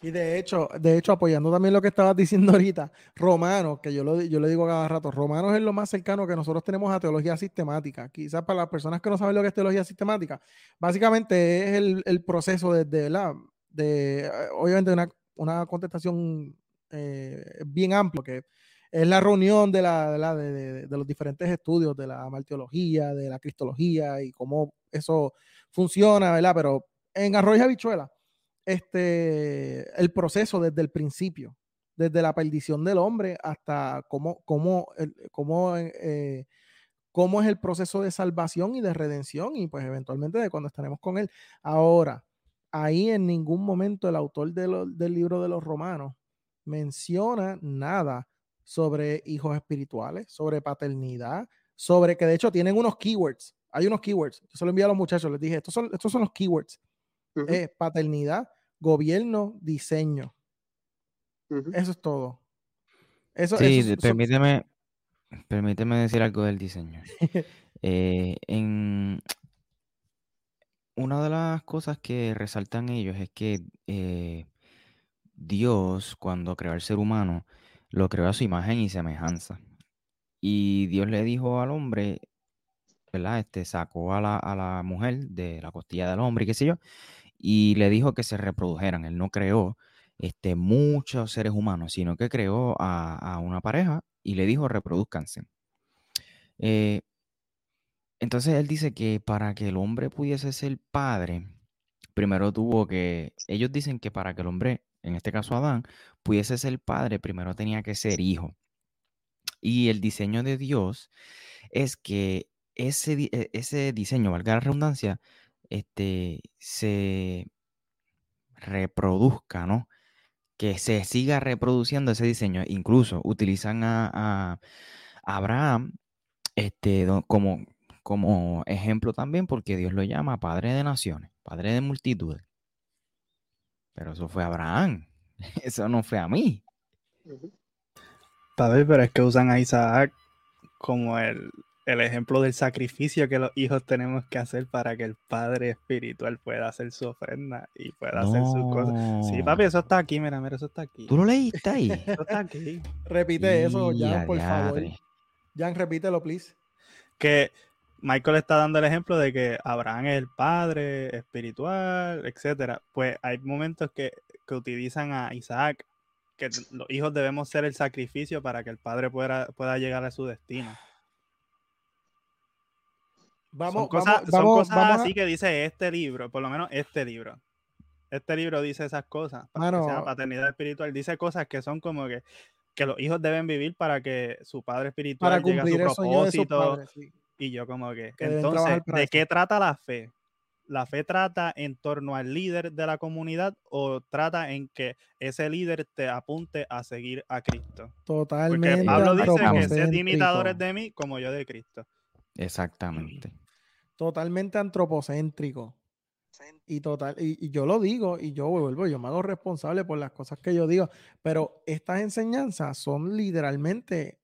Y de hecho, de hecho, apoyando también lo que estabas diciendo ahorita, Romanos, que yo, lo, yo le digo cada rato, Romanos es lo más cercano que nosotros tenemos a teología sistemática. Quizás para las personas que no saben lo que es teología sistemática, básicamente es el, el proceso desde la, de, eh, obviamente una, una contestación eh, bien amplia, que es la reunión de, la, de, la, de, de, los diferentes estudios de la martiología, de la cristología y cómo eso funciona, ¿verdad? Pero en Arroyo Habichuela este, el proceso desde el principio, desde la perdición del hombre hasta cómo, cómo, cómo, eh, cómo es el proceso de salvación y de redención y pues eventualmente de cuando estaremos con él. Ahora, ahí en ningún momento el autor del libro de los romanos menciona nada sobre hijos espirituales, sobre paternidad, sobre que de hecho tienen unos keywords. Hay unos keywords. Yo se lo envié a los muchachos, les dije, estos son, estos son los keywords. paternidad, gobierno, diseño. Eso es todo. Eso, sí, permíteme, permíteme decir algo del diseño. Eh, en una de las cosas que resaltan ellos es que eh, Dios, cuando creó al ser humano, lo creó a su imagen y semejanza. Y Dios le dijo al hombre, ¿verdad? Este sacó a la, a la mujer de la costilla del hombre y qué sé yo, y le dijo que se reprodujeran. Él no creó este, muchos seres humanos, sino que creó a, una pareja y le dijo reproduzcanse. Eh, entonces él dice que para que el hombre pudiese ser padre, primero tuvo que, ellos dicen que para que el hombre, en este caso Adán, pudiese ser padre, primero tenía que ser hijo. Y el diseño de Dios es que ese, e, ese diseño, valga la redundancia, este, se reproduzca, ¿no? Que se siga reproduciendo ese diseño. Incluso utilizan a, Abraham este, como, como ejemplo también porque Dios lo llama padre de naciones, padre de multitudes. Pero eso fue Abraham, eso no fue a mí. Pero es que usan a Isaac como el, el ejemplo del sacrificio que los hijos tenemos que hacer para que el padre espiritual pueda hacer su ofrenda y pueda hacer sus cosas. Sí, papi, eso está aquí, mira, mira, eso está aquí. ¿Tú lo leíste ahí? Eso está aquí. Repite eso, Jan, por favor. Jan, repítelo, please. Que Michael está dando el ejemplo de que Abraham es el padre espiritual, etcétera. Pues hay momentos que, que utilizan a Isaac, que los hijos debemos ser el sacrificio para que el padre pueda, pueda llegar a su destino. Vamos, son cosas, vamos, así que dice este libro, por lo menos este libro. Este libro dice esas cosas. Para paternidad espiritual. Dice cosas que son como que, que los hijos deben vivir para que su padre espiritual llegue a su propósito. Y yo como que, entonces, ¿de qué trata la fe? ¿La fe trata en torno al líder de la comunidad o trata en que ese líder te apunte a seguir a Cristo? Totalmente. Porque Pablo dice que sed imitadores de mí como yo de Cristo. Exactamente. Totalmente antropocéntrico. Y total, y, yo lo digo, y yo vuelvo, yo me hago responsable por las cosas que yo digo, pero estas enseñanzas son literalmente,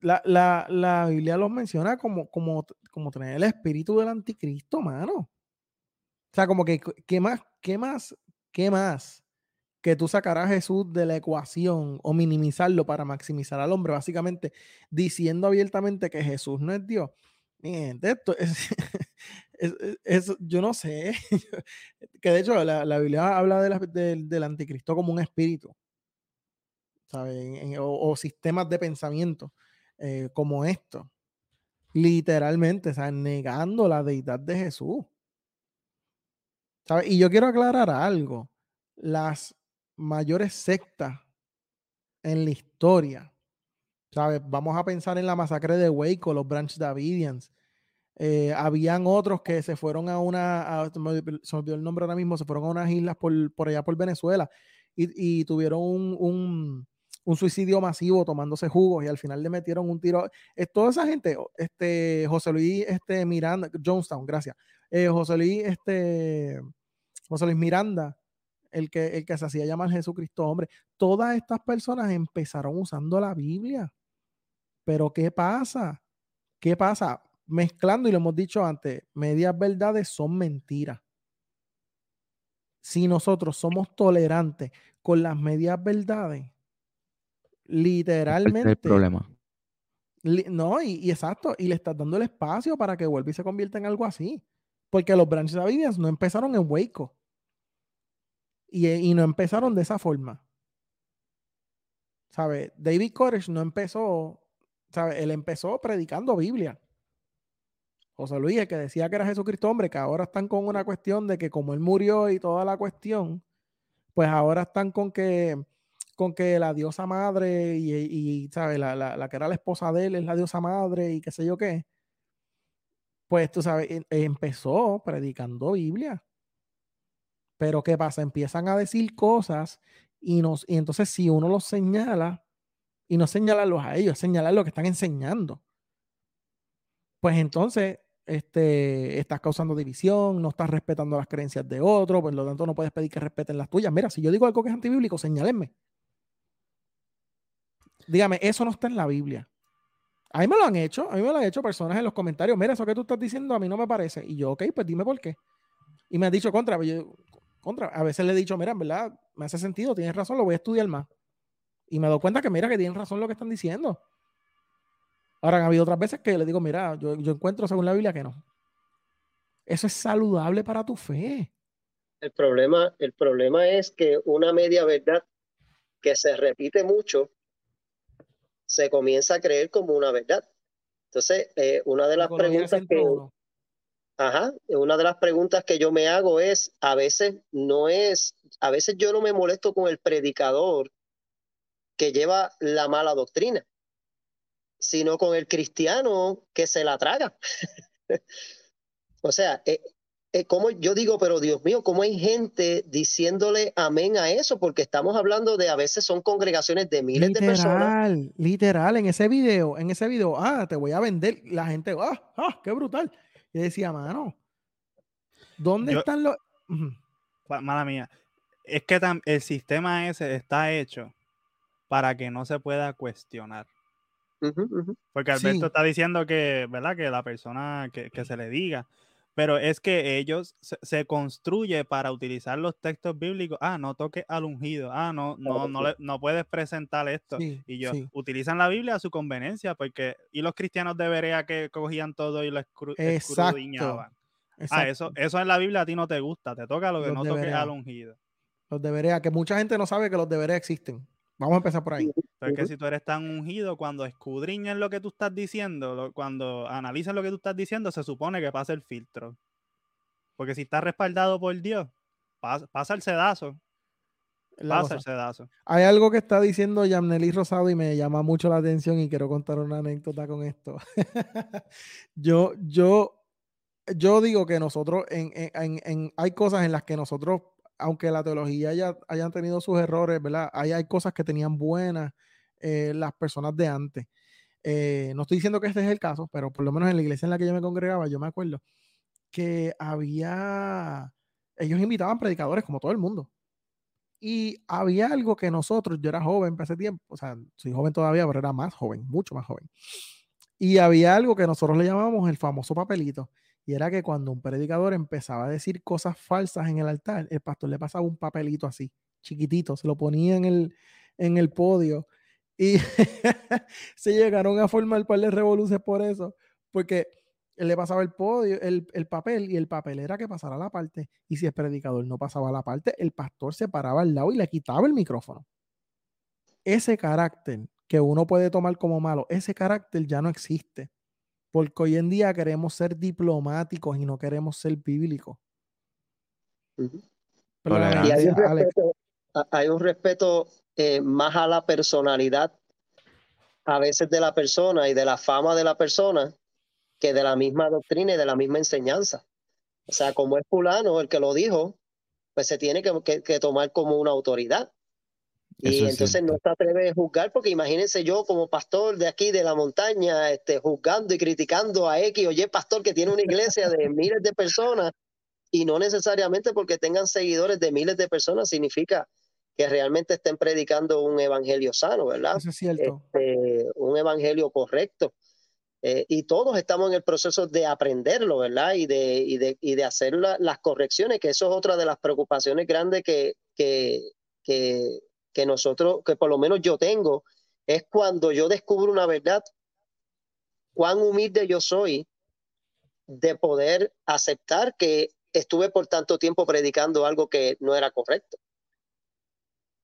la, la, la Biblia los menciona como, como, como tener el espíritu del anticristo, mano. O sea, como que, ¿qué más, qué más, qué más que tú sacarás a Jesús de la ecuación o minimizarlo para maximizar al hombre, básicamente diciendo abiertamente que Jesús no es Dios. esto es, yo no sé, que de hecho la, Biblia habla del anticristo como un espíritu, ¿sabes? o, sistemas de pensamiento eh, como esto, literalmente, o negando la deidad de Jesús. ¿sabes? Y yo quiero aclarar algo, las mayores sectas en la historia. ¿Sabes? Vamos a pensar en la masacre de Waco, los Branch Davidians. Eh, habían otros que se fueron a una, se me olvidó el nombre ahora mismo, se fueron a unas islas por, por allá por Venezuela y, tuvieron un, un suicidio masivo tomándose jugos y al final le metieron un tiro. Es toda esa gente, este, José Luis este, Miranda, Jonestown, gracias. Eh, José Luis, este, José Luis Miranda, el que, el que se hacía llamar Jesucristo hombre. Todas estas personas empezaron usando la Biblia. Pero ¿qué pasa? ¿Qué pasa? Mezclando, y lo hemos dicho antes, medias verdades son mentiras. Si nosotros somos tolerantes con las medias verdades, literalmente. el problema. no, y, exacto, y le estás dando el espacio para que vuelva y se convierta en algo así. Porque los Branches Davidians no empezaron en Waco. Y, y no empezaron de esa forma. ¿Sabe? David Koresh no empezó, ¿sabe? Él empezó predicando Biblia. José Luis, que decía que era Jesucristo hombre, que ahora están con una cuestión de que como él murió y toda la cuestión, pues ahora están con que, con que la diosa madre y, y ¿sabes? La, la, que era la esposa de él es la diosa madre y qué sé yo qué. Pues tú sabes, e, empezó predicando Biblia. Pero ¿qué pasa? Empiezan a decir cosas y, nos, y entonces si uno los señala, y no señalarlos a ellos, señalar lo que están enseñando. Pues entonces este, estás causando división, no estás respetando las creencias de otro, por lo tanto no puedes pedir que respeten las tuyas. Mira, si yo digo algo que es antibíblico, señálenme. Dígame, eso no está en la Biblia. A mí me lo han hecho, a mí me lo han hecho personas en los comentarios. Mira, eso que tú estás diciendo a mí no me parece. Y yo, ok, pues dime por qué. Y me ha dicho contra, contra. A veces le he dicho, mira, en verdad, me hace sentido, tienes razón, lo voy a estudiar más. Y me doy cuenta que, mira, que tienen razón lo que están diciendo. Ahora, han habido otras veces que le digo, mira, yo, encuentro según la Biblia que no. Eso es saludable para tu fe. El problema, el problema es que una media verdad que se repite mucho se comienza a creer como una verdad. Entonces, eh, una de las preguntas que, ajá, una de las preguntas que yo me hago es, a veces no es, a veces yo no me molesto con el predicador que lleva la mala doctrina sino con el cristiano que se la traga. o sea, eh, eh, como yo digo, pero Dios mío, ¿cómo hay gente diciéndole amén a eso? Porque estamos hablando de a veces son congregaciones de miles de personas. Literal, en ese video, en ese video, ah, te voy a vender. La gente, ah, ah, qué brutal. Y decía, mano, ¿dónde están los. Mala mía. Es que el sistema ese está hecho para que no se pueda cuestionar. Porque Alberto está diciendo que, ¿verdad? Que la persona que, se le diga. Pero es que ellos se, construye para utilizar los textos bíblicos. Ah, no toques al ungido. Ah, no, no, no, no puedes presentar esto. y yo, utilizan la Biblia a su conveniencia, porque, y los cristianos de Berea que cogían todo y lo escudriñaban. Ah, eso, eso en la Biblia a ti no te gusta, te toca lo que no toques al ungido. Los de que mucha gente no sabe que los de existen. Vamos a empezar por ahí. Porque si tú eres tan ungido, cuando escudriñen lo que tú estás diciendo, cuando analicen lo que tú estás diciendo, se supone que pasa el filtro. Porque si estás respaldado por Dios, pasa, el sedazo. Pasa el sedazo. Hay algo que está diciendo Yamneli Rosado y me llama mucho la atención y quiero contar una anécdota con esto. yo, yo, yo digo que nosotros, en, hay cosas en las que nosotros aunque la teología haya, hayan tenido sus errores, ¿verdad? Hay, hay cosas que tenían buenas eh, las personas de antes. Eh, no estoy diciendo que este es el caso, pero por lo menos en la iglesia en la que yo me congregaba, yo me acuerdo que había, ellos invitaban predicadores como todo el mundo. Y había algo que nosotros, yo era joven para ese tiempo, o sea, soy joven todavía, pero era más joven, mucho más joven. Y había algo que nosotros le llamábamos el famoso papelito. Y era que cuando un predicador empezaba a decir cosas falsas en el altar, el pastor le pasaba un papelito así, chiquitito, se lo ponía en el, en el podio. Y se llegaron a formar par de revoluciones por eso, porque él le pasaba el podio, el, el, papel, y el papel era que pasara la parte. Y si el predicador no pasaba la parte, el pastor se paraba al lado y le quitaba el micrófono. Ese carácter que uno puede tomar como malo, ese carácter ya no existe. Porque hoy en día queremos ser diplomáticos y no queremos ser bíblicos. hay, un respeto, eh, más a la personalidad a veces de la persona y de la fama de la persona que de la misma doctrina y de la misma enseñanza. O sea, como es fulano el que lo dijo, pues se tiene que, tomar como una autoridad. Y entonces no se atreve a juzgar, porque imagínense yo como pastor de aquí, de la montaña, este, juzgando y criticando a X o Y pastor que tiene una iglesia de miles de personas, y no necesariamente porque tengan seguidores de miles de personas significa que realmente estén predicando un evangelio sano, ¿verdad? Eso es cierto. Este, un evangelio correcto. Eh, y todos estamos en el proceso de aprenderlo, ¿verdad? Y de, y de, y de hacer las correcciones, que eso es otra de las preocupaciones grandes que, que, que que nosotros, que por lo menos yo tengo, es cuando yo descubro una verdad, cuán humilde yo soy de poder aceptar que estuve por tanto tiempo predicando algo que no era correcto.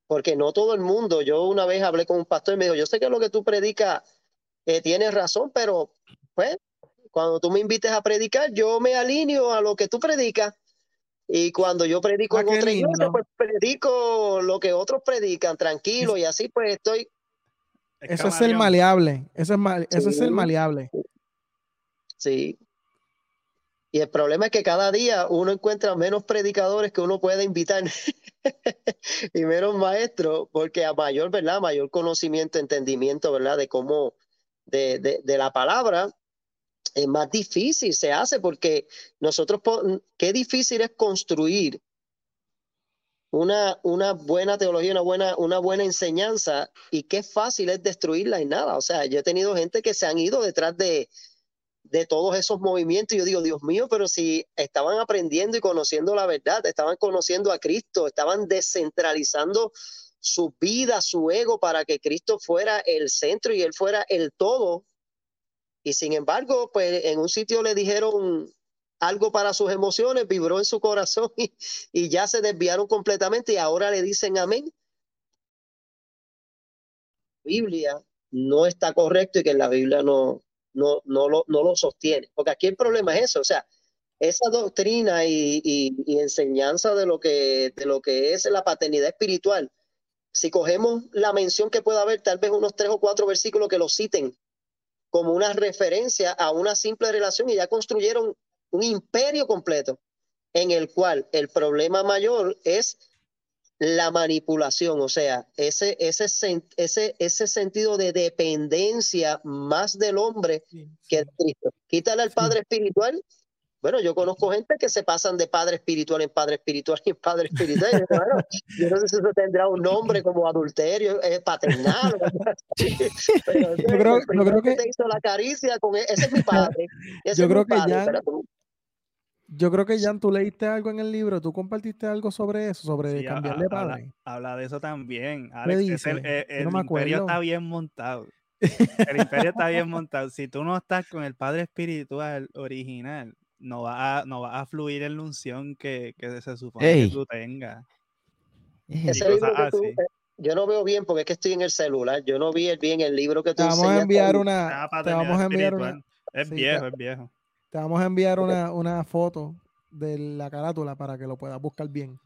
Porque no todo el mundo, yo una vez hablé con un pastor y me dijo, yo sé que lo que tú predicas eh, tienes razón, pero pues cuando tú me invites a predicar, yo me alineo a lo que tú predicas. Y cuando yo predico Ah, en qué otra iglesia, lindo. pues predico lo que otros predican, tranquilo, y así pues estoy, Eso es el maleable. Eso es, mal- eso es el maleable. sí. Y el problema es que cada día uno encuentra menos predicadores que uno puede invitar y menos maestros, porque a mayor, ¿verdad? Mayor conocimiento, entendimiento, ¿verdad? De cómo, de, de, de la palabra, es más difícil se hace porque nosotros, qué difícil es construir una, una buena teología, una buena, una buena enseñanza y qué fácil es destruirla y nada. O sea, yo he tenido gente que se han ido detrás de, de todos esos movimientos y yo digo, Dios mío, pero si estaban aprendiendo y conociendo la verdad, estaban conociendo a Cristo, estaban descentralizando su vida, su ego para que Cristo fuera el centro y él fuera el todo. Y sin embargo, pues en un sitio le dijeron algo para sus emociones, vibró en su corazón y, ya se desviaron completamente y ahora le dicen amén. Biblia no está correcto y que la Biblia no, no, no, lo, no lo sostiene. Porque aquí el problema es eso, o sea, esa doctrina y, y- y enseñanza de lo, que, de lo que es la paternidad espiritual, si cogemos la mención que pueda haber, tal vez unos tres o cuatro versículos que lo citen como una referencia a una simple relación y ya construyeron un imperio completo en el cual el problema mayor es la manipulación, o sea, ese, ese, ese, ese sentido de dependencia más del hombre Sí, que de Cristo. Quítale al Sí. padre espiritual. Bueno, yo conozco gente que se pasan de padre espiritual en padre espiritual y en padre espiritual. Y yo, bueno, yo no sé si eso tendrá un nombre como adulterio, eh, paternal. Pero ese es creo- el yo creo que que- te hizo la caricia con ese es mi padre. ese Yo es mi creo que padre, ya- pero tú- Yo creo que Jan, tú leíste algo en el libro, tú compartiste algo sobre eso, sobre Sí, cambiar ha- de habla- padre. Habla de eso también. Alex, es el, dice? Yo no el me imperio está bien montado. El imperio está bien montado. Si tú no estás con el padre espiritual original, no va a, no va a fluir en la unción que, que se supone Ey. que tú tengas. Ese cosas libro que tú- eh, yo no veo bien porque es que estoy en el celular. Yo no vi el- bien el libro que tú Te vamos a enviar ahí. una, Ah, te vamos a enviar una. Es sí, viejo, te- es viejo. te vamos a enviar una, una foto de la carátula para que lo puedas buscar bien.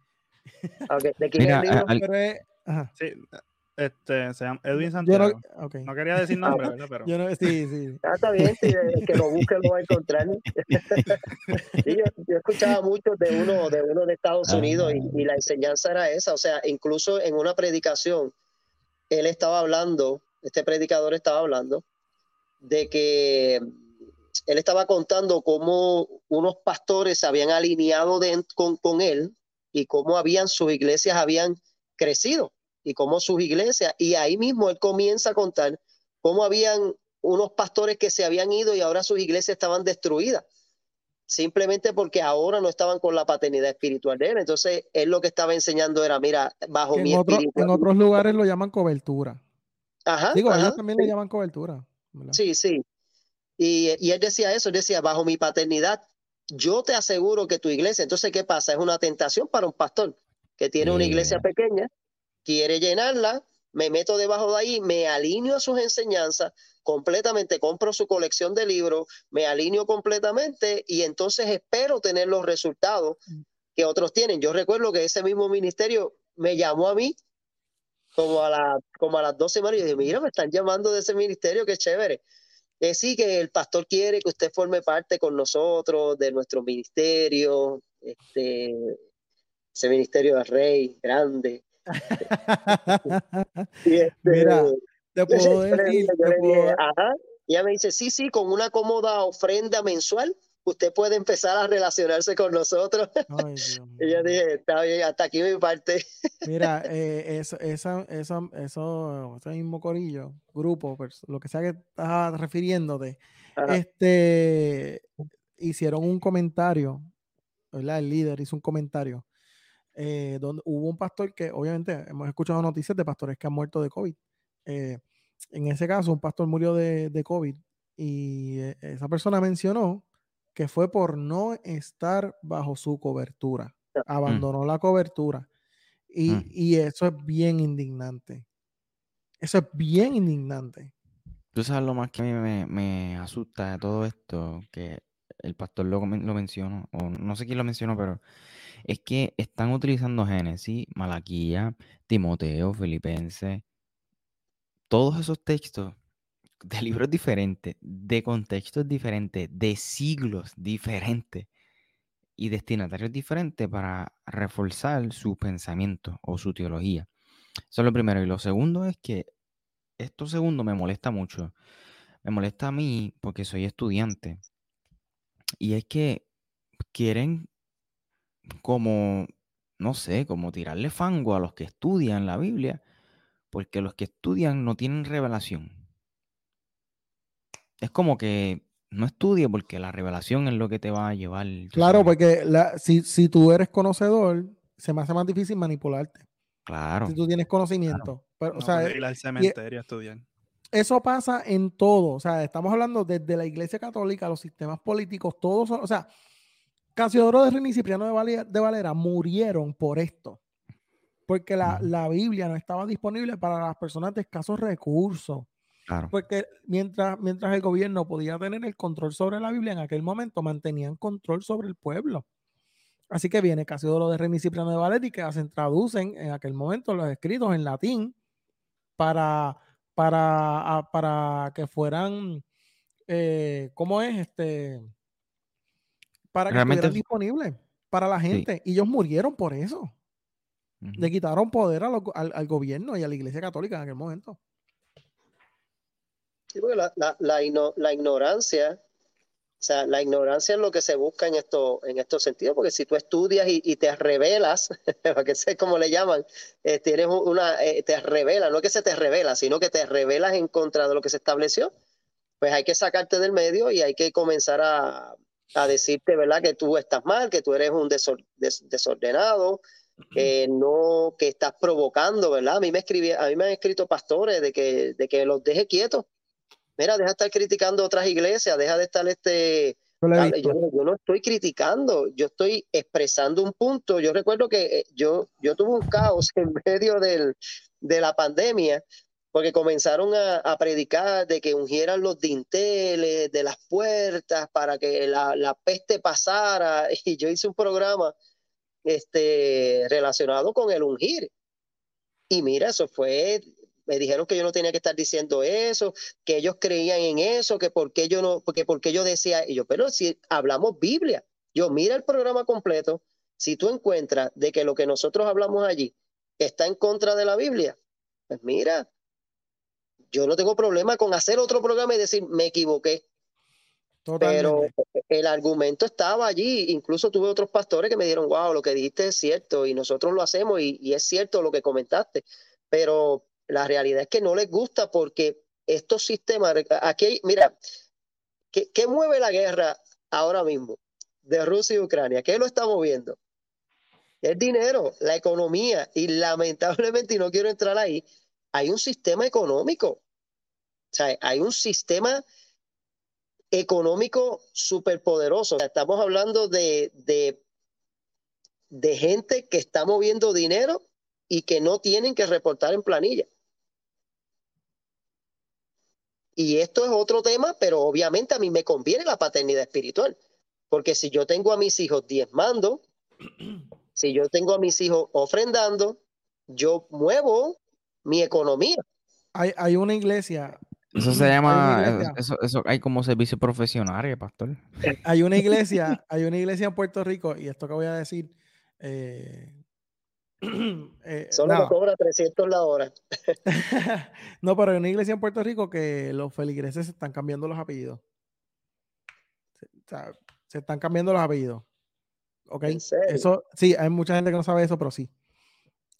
Ok, ¿De quién es Mira, el libro? a- al- Pero es, ajá. Sí, este, se llama Edwin Santiago. no, ok. No quería decir nombre, ¿verdad? Pero Yo no, sí, sí. Ah, está bien, sí, el que lo busque lo va a encontrar. Sí, yo, yo escuchaba mucho de uno de uno de Estados Ah. Unidos y, y la enseñanza era esa, o sea, incluso en una predicación, él estaba hablando, este predicador estaba hablando, de que él estaba contando cómo unos pastores se habían alineado de- con, con él y cómo habían sus iglesias habían crecido y cómo sus iglesias, y ahí mismo él comienza a contar cómo habían unos pastores que se habían ido y ahora sus iglesias estaban destruidas, simplemente porque ahora no estaban con la paternidad espiritual de él. Entonces, él lo que estaba enseñando era, mira, bajo mi otro- espíritu. en otros lugares lo llaman cobertura. Ajá, Digo, ajá, ellos también le sí. llaman cobertura. ¿verdad? Sí, sí. Y, y él decía eso, él decía, bajo mi paternidad, yo te aseguro que tu iglesia, entonces, ¿qué pasa? Es una tentación para un pastor que tiene una iglesia Yeah. pequeña, quiere llenarla, me meto debajo de ahí, me alineo a sus enseñanzas completamente, compro su colección de libros, me alineo completamente y entonces espero tener los resultados que otros tienen. Yo recuerdo que ese mismo ministerio me llamó a mí como a, la, como a las dos semanas y dije, mira, me están llamando de ese ministerio, qué chévere. Eh, sí, que el pastor quiere que usted forme parte con nosotros de nuestro ministerio, este, ese ministerio de rey grande. Y este, Mira, te puedo decir, dije- yo te le puedo- dije, ajá. Y ella me dice, sí, sí, con una cómoda ofrenda mensual, usted puede empezar a relacionarse con nosotros. Ay, Y yo dije, está bien, hasta aquí mi parte. Mira, eh, eso, esa, esa, eso, ese mismo corillo, grupo, pers- lo que sea que estás refiriéndote, Ajá. este, hicieron un comentario, ¿verdad? El líder hizo un comentario, eh, donde hubo un pastor que, obviamente, hemos escuchado noticias de pastores que han muerto de COVID. eh, en ese caso, un pastor murió de, de COVID y eh, esa persona mencionó que fue por no estar bajo su cobertura, abandonó la cobertura. Y, Mm. y eso es bien indignante. Eso es bien indignante. Tú sabes lo más que a mí me, me asusta de todo esto, que el pastor lo, lo mencionó, o no sé quién lo mencionó, pero es que están utilizando Génesis, Malaquía, Timoteo, Filipenses, todos esos textos de libros diferentes, de contextos diferentes, de siglos diferentes y destinatarios diferentes para reforzar su pensamiento o su teología. Eso es lo primero. Y lo segundo es que esto segundo me molesta mucho. Me molesta a mí porque soy estudiante. Y es que quieren como, no sé, como tirarle fango a los que estudian la Biblia, porque los que estudian no tienen revelación. Es como que no estudie porque la revelación es lo que te va a llevar. Claro, sabes. porque la- si, si tú eres conocedor, se me hace más difícil manipularte. Claro. Si tú tienes conocimiento. Pero, o No sea, puedes ir al cementerio a estudiar. eso pasa en todo. O sea, estamos hablando desde la iglesia católica, los sistemas políticos, todos son, o sea, Casiodoro de Reina y Cipriano de Valera, de Valera murieron por esto. Porque la, la Biblia no estaba disponible para las personas de escasos recursos. Claro. Porque mientras, mientras el gobierno podía tener el control sobre la Biblia en aquel momento, mantenían control sobre el pueblo. Así que viene Casiodoro de Remy Cipriano de Valetti que hacen, traducen en aquel momento los escritos en latín para, para, para que fueran, eh, ¿cómo es? Este, para que Realmente estuvieran disponibles para la Sí. gente. Y ellos murieron por eso. Le quitaron poder a lo- al, al gobierno y a la iglesia católica en aquel momento. Sí, porque la, la, la, igno- la ignorancia, o sea, la ignorancia es lo que se busca en, esto, en estos sentidos, porque si tú estudias y, y te revelas, que sé cómo le llaman, eh, tienes un- una, eh, te revela, no que se te revela, sino que te revelas en contra de lo que se estableció, pues hay que sacarte del medio y hay que comenzar a, a decirte, ¿verdad?, que tú estás mal, que tú eres un desor- des- desordenado, que no, que estás provocando, ¿verdad? A mí me escribí, a mí me han escrito pastores de que, de que los deje quietos. Mira, deja de estar criticando otras iglesias, deja de estar este. Yo yo no estoy criticando, yo estoy expresando un punto. Yo recuerdo que eh, yo, yo tuve un caos en medio del, de la pandemia, porque comenzaron a, predicar de que ungieran los dinteles de las puertas para que la, la peste pasara. Y yo hice un programa este, relacionado con el ungir. Y mira, eso fue, me dijeron que yo no tenía que estar diciendo eso, que ellos creían en eso, que por qué yo no, porque porque yo decía, y yo, pero si hablamos Biblia, yo mira el programa completo, si tú encuentras de que lo que nosotros hablamos allí está en contra de la Biblia, pues mira, yo no tengo problema con hacer otro programa y decir, me equivoqué, pero el argumento estaba allí. Incluso tuve otros pastores que me dijeron, wow, lo que dijiste es cierto y nosotros lo hacemos y, y es cierto lo que comentaste. Pero la realidad es que no les gusta porque estos sistemas, aquí, mira, ¿qué, qué mueve la guerra ahora mismo de Rusia y Ucrania? ¿Qué lo está moviendo? El dinero, la economía y lamentablemente, y no quiero entrar ahí, hay un sistema económico. O sea, hay un sistema económico superpoderoso. O sea, estamos hablando de, de, de gente que está moviendo dinero y que no tienen que reportar en planilla. Y esto es otro tema, pero obviamente a mí me conviene la paternidad espiritual, porque si yo tengo a mis hijos diezmando, si yo tengo a mis hijos ofrendando, yo muevo mi economía. Hay, hay una iglesia, Eso se llama, iglesia. eso, eso hay como servicio profesional, pastor. hay una iglesia, hay una iglesia en Puerto Rico, y esto que voy a decir, eh, Eh, Solo no. cobra 300 la hora. no, pero hay una iglesia en Puerto Rico que los feligreses se están cambiando los apellidos. Se, o sea, se están cambiando los apellidos. ¿Ok? ¿En serio? Eso, sí, hay mucha gente que no sabe eso, pero sí.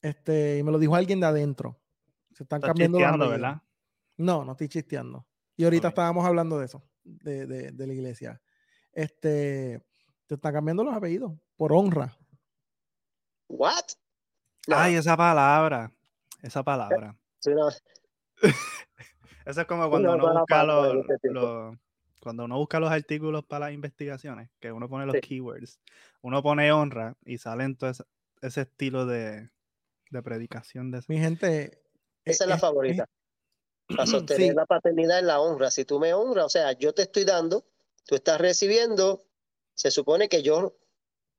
Este, y me lo dijo alguien de adentro. Se están Estás cambiando chisteando. ¿verdad? No, no estoy chisteando. Y ahorita estábamos hablando de eso, de, de- de la iglesia. Este, te están cambiando los apellidos por honra. ¿What? No, Ay, esa palabra. Esa palabra. sí, no. Eso es como cuando no, uno busca los, cuando uno busca los artículos para las investigaciones, que uno pone los Sí. keywords, uno pone honra y salen todo ese, ese estilo de, de predicación de ese- Mi gente. Esa es la eh, favorita. Para sí. sostener la paternidad en la honra. Si tú me honras, o sea, yo te estoy dando, tú estás recibiendo, se supone que yo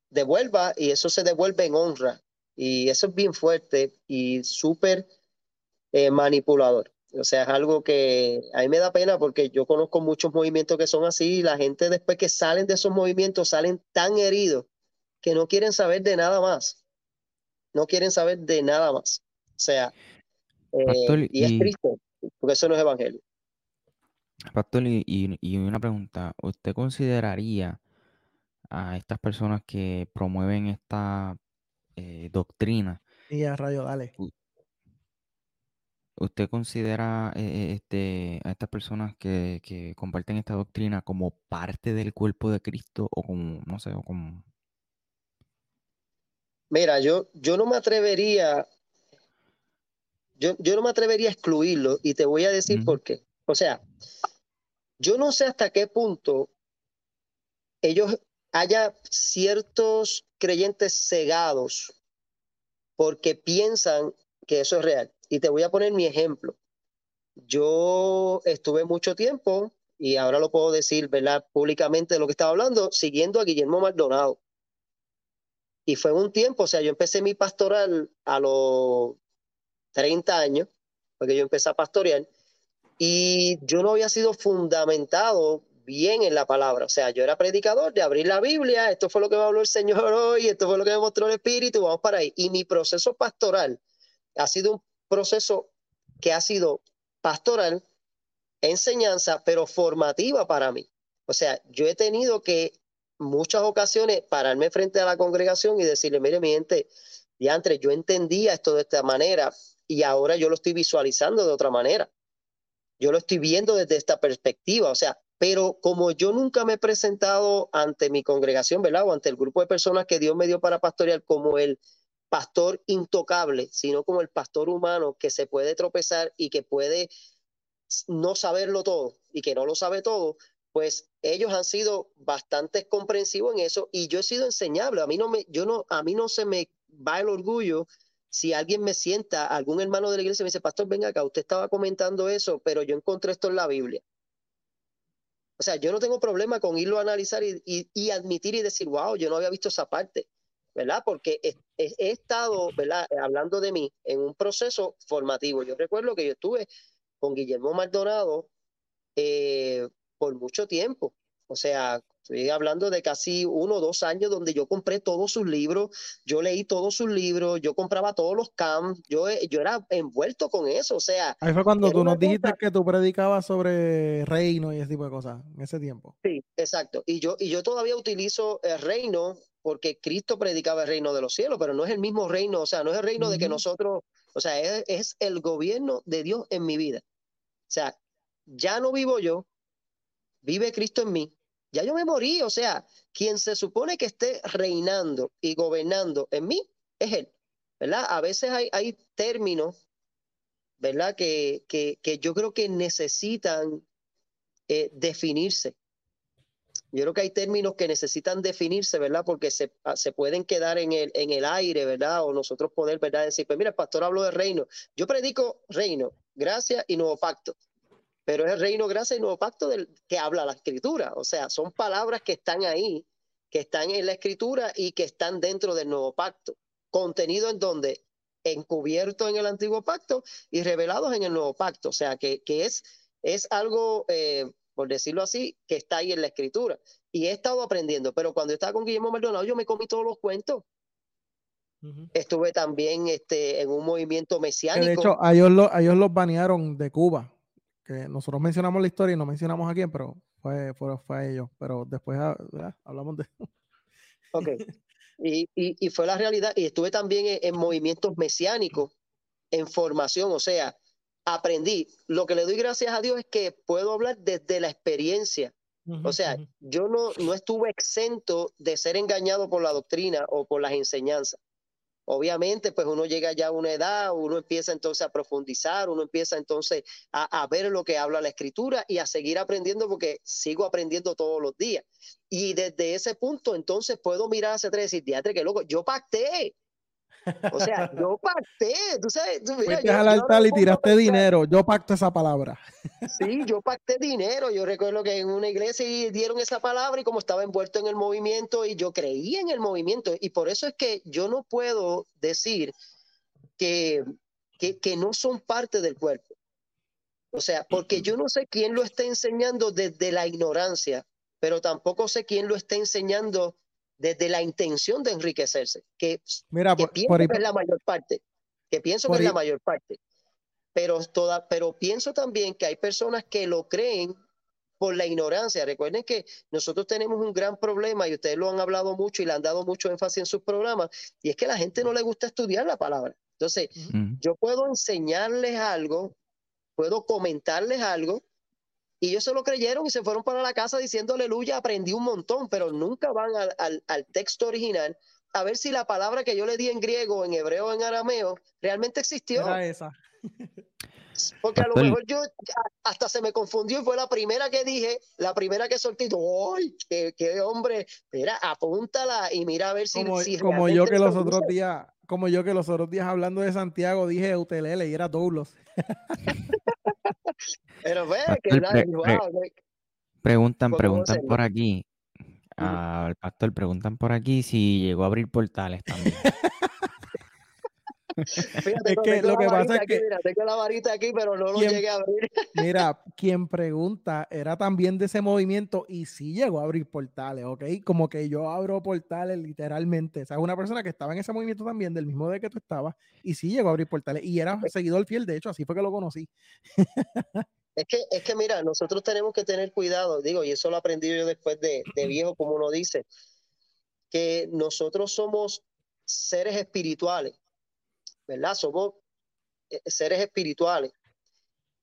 devuelva y eso se devuelve en honra. Y eso es bien fuerte y súper eh, manipulador. O sea, es algo que a mí me da pena porque yo conozco muchos movimientos que son así y la gente después que salen de esos movimientos salen tan heridos que no quieren saber de nada más. No quieren saber de nada más. O sea, eh, Pastor, y es y- triste, porque eso no es evangelio. Pastor, y, y- una pregunta, ¿usted consideraría a estas personas que promueven esta eh, doctrina, Y a rayo, dale. usted considera eh, este, a estas personas que, que comparten esta doctrina como parte del cuerpo de Cristo o como, no sé, o como... Mira, yo, yo no me atrevería, yo, yo no me atrevería a excluirlo y te voy a decir por qué. O sea, yo no sé hasta qué punto ellos haya ciertos creyentes cegados porque piensan que eso es real. Y te voy a poner mi ejemplo. Yo estuve mucho tiempo, y ahora lo puedo decir, ¿verdad? Públicamente de lo que estaba hablando, siguiendo a Guillermo Maldonado. Y fue un tiempo, o sea, yo empecé mi pastoral a los 30 años, porque yo empecé a pastorear, y yo no había sido fundamentado bien en la palabra. O sea, yo era predicador de abrir la Biblia, esto fue lo que me habló el Señor hoy, esto fue lo que me mostró el Espíritu, vamos para ahí. Y mi proceso pastoral ha sido un proceso que ha sido pastoral, enseñanza, pero formativa para mí. O sea, yo he tenido que muchas ocasiones pararme frente a la congregación y decirle, mire, mi gente, diantre, yo entendía esto de esta manera y ahora yo lo estoy visualizando de otra manera. Yo lo estoy viendo desde esta perspectiva, o sea, pero como yo nunca me he presentado ante mi congregación, ¿verdad? O ante el grupo de personas que Dios me dio para pastorear como el pastor intocable, sino como el pastor humano que se puede tropezar y que puede no saberlo todo y que no lo sabe todo, pues ellos han sido bastante comprensivos en eso y yo he sido enseñable. A mí no me, yo no, a mí no se me va el orgullo si alguien me sienta, algún hermano de la iglesia me dice, pastor, venga acá, usted estaba comentando eso, pero yo encontré esto en la Biblia. O sea, yo no tengo problema con irlo a analizar y, admitir y decir, wow, yo no había visto esa parte, ¿verdad? Porque he estado, ¿verdad? Hablando de mí en un proceso formativo. Yo recuerdo que yo estuve con Guillermo Maldonado eh, por mucho tiempo. O sea, estoy hablando de casi uno o dos años donde yo compré todos sus libros, yo leí todos sus libros, yo compraba todos los camps, yo, yo era envuelto con eso. O sea, Ahí fue cuando tú nos dijiste cosa- que tú predicabas sobre reino y ese tipo de cosas en ese tiempo. Sí, exacto. Y yo, y yo todavía utilizo el reino porque Cristo predicaba el reino de los cielos, pero no es el mismo reino, o sea, no es el reino de que nosotros, o sea, es, es el gobierno de Dios en mi vida. O sea, ya no vivo yo, vive Cristo en mí. Ya yo me morí, o sea, quien se supone que esté reinando y gobernando en mí es Él, ¿verdad? A veces hay, hay términos, ¿verdad? Que, que, que yo creo que necesitan eh, definirse. Yo creo que hay términos que necesitan definirse, ¿verdad? Porque se, ah, se pueden quedar en el, en el aire, ¿verdad? O nosotros poder, ¿verdad? Decir, pues mira, el pastor habló de reino. Yo predico reino, gracia y nuevo pacto. Pero es el reino, gracia y nuevo pacto del que habla la escritura. O sea, son palabras que están ahí, que están en la escritura y que están dentro del nuevo pacto. Contenido en donde encubierto en el antiguo pacto y revelados en el nuevo pacto. O sea, que, que es, es algo, eh, por decirlo así, que está ahí en la escritura. Y he estado aprendiendo, pero cuando estaba con Guillermo Maldonado, yo me comí todos los cuentos. Estuve también este, en un movimiento mesiánico. de hecho, a ellos, lo, ellos los banearon de Cuba. Que nosotros mencionamos la historia y no mencionamos a quién, pero fue, fue, fue a ellos. Pero después ah, hablamos de. Ok. Y, y, fue la realidad. Y estuve también en, movimientos mesiánicos, en formación. O sea, aprendí. Lo que le doy gracias a Dios es que puedo hablar desde la experiencia. o sea, yo no, no estuve exento de ser engañado por la doctrina o por las enseñanzas. Obviamente, pues uno llega ya a una edad, uno empieza entonces a profundizar, uno empieza entonces a, ver lo que habla la escritura y a seguir aprendiendo porque sigo aprendiendo todos los días. Y desde ese punto entonces puedo mirar hacia atrás y decir, diatre, que loco, yo pacté, o sea, yo pacté, tú sabes. Tú, mira, yo, al altar y tiraste dinero. Yo pacto esa palabra. Sí, yo pacté dinero. Yo recuerdo que en una iglesia dieron esa palabra y como estaba envuelto en el movimiento y yo creía en el movimiento. Y por eso es que yo no puedo decir que, que, que no son parte del cuerpo. O sea, porque yo no sé quién lo está enseñando desde la ignorancia, pero tampoco sé quién lo está enseñando desde la intención de enriquecerse, que, Mira, pienso que es la mayor parte, que pienso que es la mayor parte. Pero, toda, pero pienso también que hay personas que lo creen por la ignorancia. Recuerden que nosotros tenemos un gran problema y ustedes lo han hablado mucho y le han dado mucho énfasis en sus programas, y es que a la gente no le gusta estudiar la palabra. Entonces, yo puedo enseñarles algo, puedo comentarles algo, y ellos se lo creyeron y se fueron para la casa diciendo aleluya, aprendí un montón, pero nunca van al, al, texto original a ver si la palabra que yo le di en griego, en hebreo, en arameo, realmente existió. Era esa. Porque a lo mejor yo hasta se me confundió y fue la primera que dije, la primera que solté. ¡Ay, qué, qué hombre! Mira, apúntala y mira a ver si. Como, como yo que los otros días, como yo que los otros días hablando de Santiago dije Utelele y era Doulos. Pero ve, que nadie, Preguntan, preguntan por aquí. Al pastor preguntan por aquí si llegó a abrir portales también. Fíjate, es que lo que pasa es que. Mira, tengo la varita aquí, pero no lo llegué a abrir. mira, quien pregunta era también de ese movimiento y sí llegó a abrir portales, ¿ok? Como que yo abro portales literalmente. O sea, una persona que estaba en ese movimiento también, del mismo de que tú estabas, y sí llegó a abrir portales. Y era seguidor fiel, de hecho, así fue que lo conocí. Es que, es que mira, nosotros tenemos que tener cuidado, digo, y eso lo aprendí yo después de, de viejo, como uno dice, que nosotros somos seres espirituales ¿verdad? Somos eh, seres espirituales.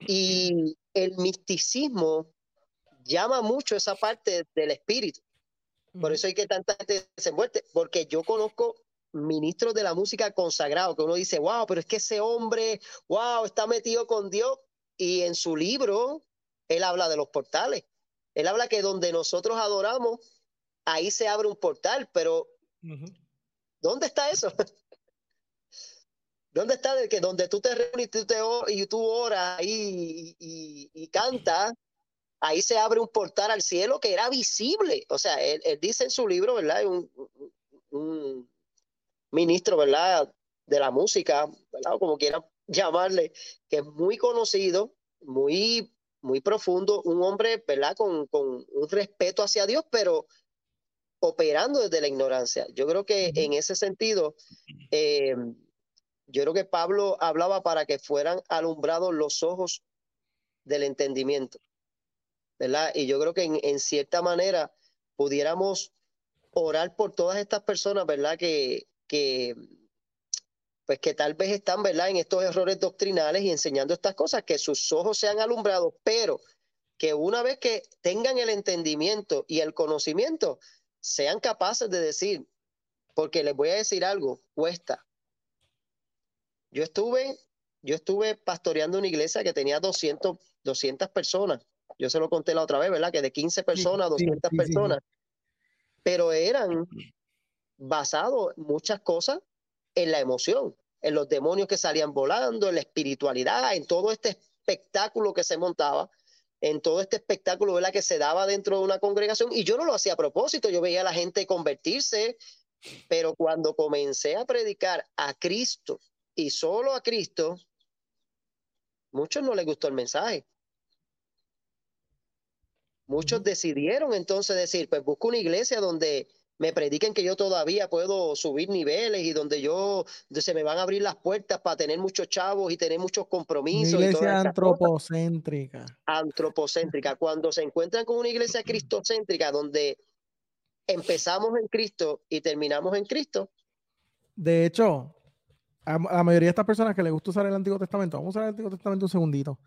Y el misticismo llama mucho esa parte del espíritu. Por eso hay que tanta gente se muerte, porque yo conozco ministros de la música consagrados, que uno dice, wow, pero es que ese hombre, wow, está metido con Dios. Y en su libro, él habla de los portales. Él habla que donde nosotros adoramos, ahí se abre un portal, pero ¿dónde está eso? ¿Dónde está de que donde tú te reúnes y tú, te, y tú oras y, y, cantas, ahí se abre un portal al cielo que era visible? O sea, él, dice en su libro, ¿verdad? Un, un, ministro, ¿verdad? De la música, ¿verdad? O como quieran llamarle, que es muy conocido, muy, muy profundo, un hombre, ¿verdad? Con, con un respeto hacia Dios, pero operando desde la ignorancia. Yo creo que en ese sentido, eh, yo creo que Pablo hablaba para que fueran alumbrados los ojos del entendimiento, ¿verdad? Y yo creo que en, cierta manera pudiéramos orar por todas estas personas, ¿verdad? Que, que, pues que tal vez están, ¿verdad? En estos errores doctrinales y enseñando estas cosas, que sus ojos sean alumbrados, pero que una vez que tengan el entendimiento y el conocimiento, sean capaces de decir, porque les voy a decir algo, cuesta, yo estuve, yo estuve pastoreando una iglesia que tenía 200, 200 personas. Yo se lo conté la otra vez, ¿verdad? Que de 15 personas, 200 personas. Pero eran basados muchas cosas en la emoción, en los demonios que salían volando, en la espiritualidad, en todo este espectáculo que se montaba, en todo este espectáculo ¿verdad? que se daba dentro de una congregación. Y yo no lo hacía a propósito, yo veía a la gente convertirse, pero cuando comencé a predicar a Cristo y solo a Cristo, muchos no les gustó el mensaje. Muchos decidieron entonces decir, pues busco una iglesia donde me prediquen que yo todavía puedo subir niveles y donde yo se me van a abrir las puertas para tener muchos chavos y tener muchos compromisos. Una iglesia antropocéntrica. Antropocéntrica. Cuando se encuentran con una iglesia cristocéntrica donde empezamos en Cristo y terminamos en Cristo. De hecho, a la mayoría de estas personas que les gusta usar el Antiguo Testamento, vamos a usar el Antiguo Testamento un segundito.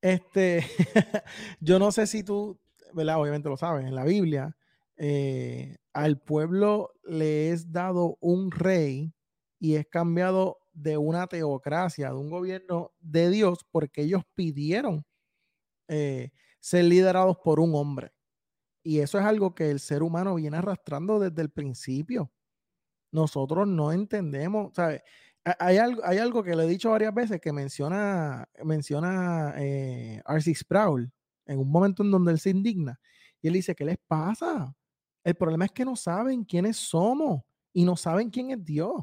Este, yo no sé si tú, ¿verdad? Obviamente lo sabes, en la Biblia, eh, al pueblo le es dado un rey y es cambiado de una teocracia, de un gobierno de Dios, porque ellos pidieron eh, ser liderados por un hombre. Y eso es algo que el ser humano viene arrastrando desde el principio. Nosotros no entendemos, ¿sabes? Hay algo, hay algo que le he dicho varias veces que menciona, menciona eh, R.C. Sproul en un momento en donde él se indigna. Y él dice, ¿qué les pasa? El problema es que no saben quiénes somos y no saben quién es Dios.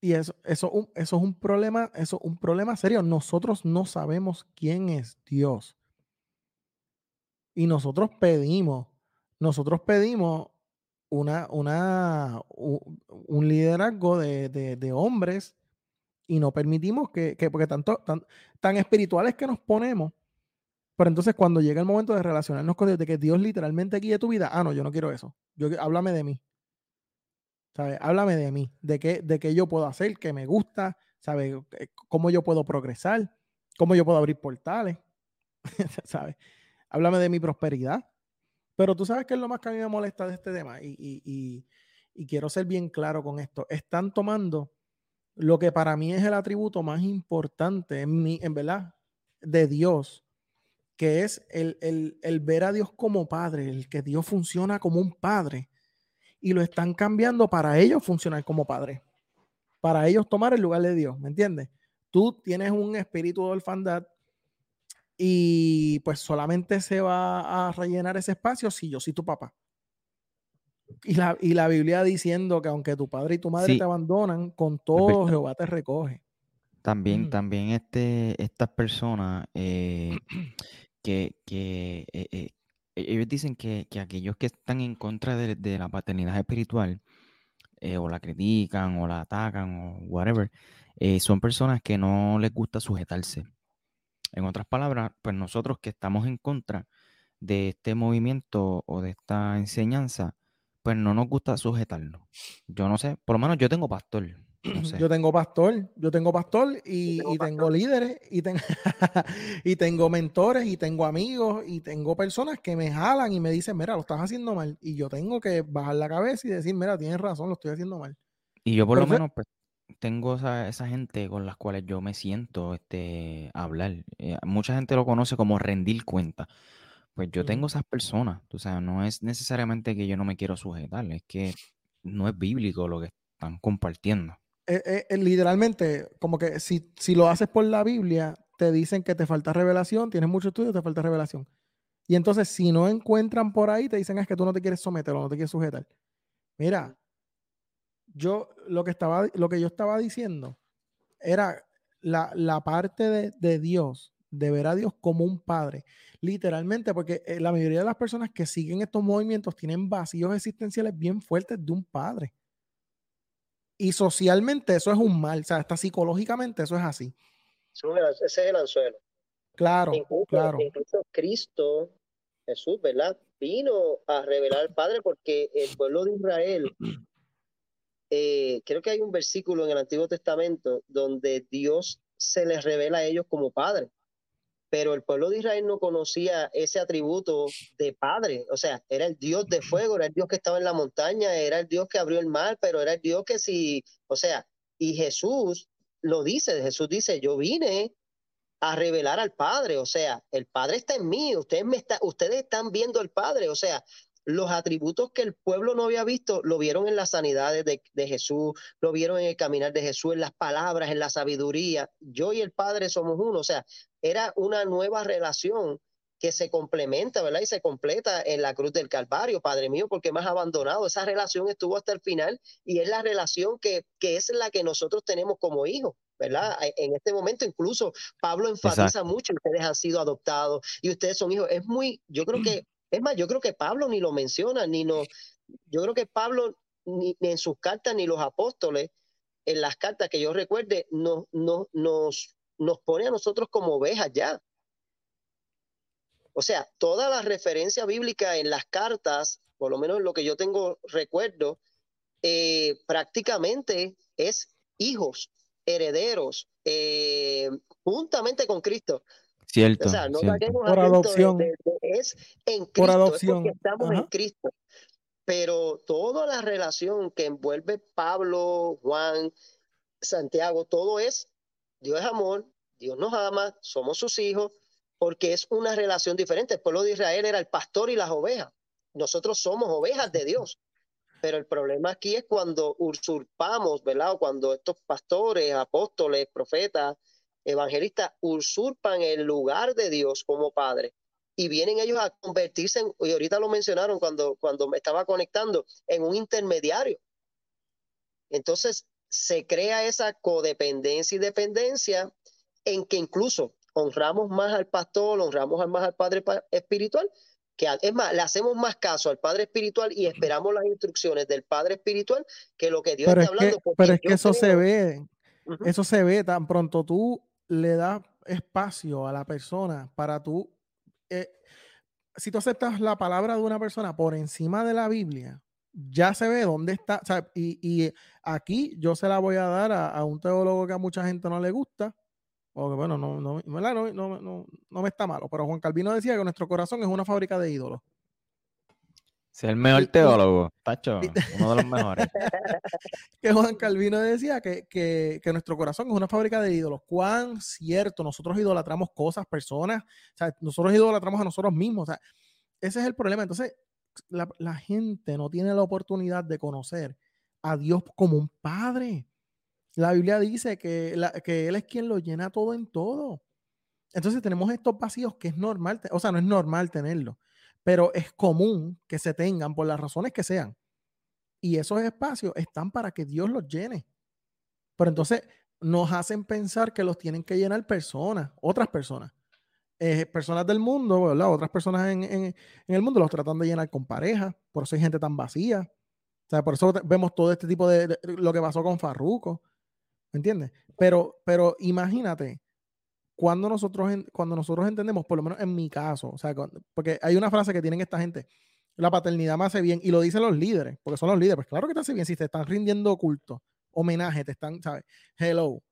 Y eso, eso, eso es un problema, eso es un problema serio. Nosotros no sabemos quién es Dios. Y nosotros pedimos, nosotros pedimos una, una, un liderazgo de, hombres y no permitimos que, porque tanto, tan, tan espirituales que nos ponemos, pero entonces cuando llega el momento de relacionarnos con Dios, de que Dios literalmente guíe tu vida, ah, no, yo no quiero eso. Yo, háblame de mí. ¿Sabes? Háblame de mí, de qué, de qué yo puedo hacer, que me gusta, ¿sabes? Cómo yo puedo progresar, cómo yo puedo abrir portales, ¿sabes? Háblame de mi prosperidad. Pero tú sabes qué es lo más que a mí me molesta de este tema y, quiero ser bien claro con esto. Están tomando lo que para mí es el atributo más importante en, mi, en verdad de Dios, que es el, el, ver a Dios como padre, el que Dios funciona como un padre, y lo están cambiando para ellos funcionar como padre, para ellos tomar el lugar de Dios, ¿me entiendes? Tú tienes un espíritu de orfandad y pues solamente se va a rellenar ese espacio si yo soy tu papá. Y la, y la Biblia diciendo que aunque tu padre y tu madre te abandonan, con todo Jehová te recoge. También, también este, estas personas eh, que, que eh, eh, ellos dicen que, aquellos que están en contra de, la paternidad espiritual o la critican o la atacan o whatever, son personas que no les gusta sujetarse. En otras palabras, pues nosotros que estamos en contra de este movimiento o de esta enseñanza, pues no nos gusta sujetarnos. Yo no sé, por lo menos yo tengo pastor. Yo tengo pastor, yo tengo pastor y, tengo, líderes y, y tengo mentores y tengo amigos y tengo personas que me jalan y me dicen, mira, lo estás haciendo mal. Y yo tengo que bajar la cabeza y decir, mira, tienes razón, lo estoy haciendo mal. Y yo por lo menos, pues, tengo esa, esa, gente con las cuales yo me siento este, hablar. Eh, mucha gente lo conoce como rendir cuenta. Pues yo tengo esas personas, o sea, no es necesariamente que yo no me quiero sujetar, es que no es bíblico lo que están compartiendo. Eh, eh, literalmente, como que si, si lo haces por la Biblia, te dicen que te falta revelación, tienes mucho estudio, te falta revelación. Y entonces, si no encuentran por ahí, te dicen es que tú no te quieres someter o no te quieres sujetar. Mira, yo lo que, estaba, lo que yo estaba diciendo era la, parte de, Dios, de ver a Dios como un padre, literalmente, porque eh, la mayoría de las personas que siguen estos movimientos tienen vacíos existenciales bien fuertes de un padre. Y socialmente eso es un mal, o sea, hasta psicológicamente eso es así. Ese es el anzuelo. Claro, claro. Incluso Cristo, Jesús, ¿verdad? Vino a revelar al Padre porque el pueblo de Israel eh, creo que hay un versículo en el Antiguo Testamento donde Dios se les revela a ellos como padre, pero el pueblo de Israel no conocía ese atributo de padre, o sea, era el Dios de fuego, era el Dios que estaba en la montaña, era el Dios que abrió el mar, pero era el Dios que sí, o sea, y Jesús lo dice, Jesús dice, yo vine a revelar al Padre, o sea, el Padre está en mí, ustedes, me está, ustedes están viendo al Padre, o sea, los atributos que el pueblo no había visto, lo vieron en las sanidades de, Jesús, lo vieron en el caminar de Jesús, en las palabras, en la sabiduría. Yo y el Padre somos uno, o sea, era una nueva relación que se complementa, ¿verdad? Y se completa en la cruz del Calvario, Padre mío, porque me has abandonado. Esa relación estuvo hasta el final y es la relación que, que es la que nosotros tenemos como hijos. ¿verdad? En este momento incluso Pablo enfatiza mucho, ustedes han sido adoptados y ustedes son hijos. Es muy, yo creo que Es más, yo creo que Pablo ni lo menciona, ni no, yo creo que Pablo ni, en sus cartas ni los apóstoles, en las cartas que yo recuerde, no, no, nos, nos pone a nosotros como ovejas ya. O sea, toda la referencia bíblica en las cartas, por lo menos lo que yo tengo recuerdo, eh, prácticamente es hijos, herederos, eh, juntamente con Cristo. Cierto. O sea, no por adopción. es en Cristo, por adopción. estamos en Cristo. Pero toda la relación que envuelve Pablo, Juan, Santiago, todo es Dios es amor, Dios nos ama, somos sus hijos, porque es una relación diferente. El pueblo de Israel era el pastor y las ovejas. Nosotros somos ovejas de Dios. Pero el problema aquí es cuando usurpamos, ¿verdad? O cuando estos pastores, apóstoles, profetas, evangelistas usurpan el lugar de Dios como Padre y vienen ellos a convertirse en, y ahorita lo mencionaron cuando, cuando me estaba conectando, en un intermediario. Entonces se crea esa codependencia y dependencia en que incluso honramos más al pastor, honramos más al padre espiritual, que es más, le hacemos más caso al padre espiritual y esperamos las instrucciones del padre espiritual que lo que Dios pero está hablando. pero es que eso se ve, eso se ve tan pronto tú le das espacio a la persona para tú, eh, si tú aceptas la palabra de una persona por encima de la Biblia, ya se ve dónde está, y, aquí yo se la voy a dar a, a un teólogo que a mucha gente no le gusta, o bueno, no, no, no, no, me está malo, pero Juan Calvino decía que nuestro corazón es una fábrica de ídolos. Es el mejor teólogo, Tacho, uno de los mejores. que Juan Calvino decía que, que, que, nuestro corazón es una fábrica de ídolos. Cuán cierto, nosotros idolatramos cosas, personas, o sea, nosotros idolatramos a nosotros mismos. O sea, ese es el problema. Entonces, la, la gente no tiene la oportunidad de conocer a Dios como un padre. La Biblia dice que, que Él es quien lo llena todo en todo. Entonces tenemos estos vacíos que es normal, o sea, no es normal tenerlo, pero es común que se tengan por las razones que sean. Y esos espacios están para que Dios los llene. Pero entonces nos hacen pensar que los tienen que llenar personas, otras personas. Eh, personas del mundo. Otras personas en, el mundo los tratan de llenar con pareja, por eso hay gente tan vacía. O sea, por eso vemos todo este tipo de, de lo que pasó con Farruco. ¿Me entiendes? Pero, pero imagínate, cuando nosotros, cuando nosotros entendemos, por lo menos en mi caso, o sea, porque hay una frase que tienen esta gente, la paternidad me hace bien, y lo dicen los líderes, porque son los líderes, pues claro que te hace bien, si te están rindiendo culto, homenaje, te están, ¿sabes? Hello.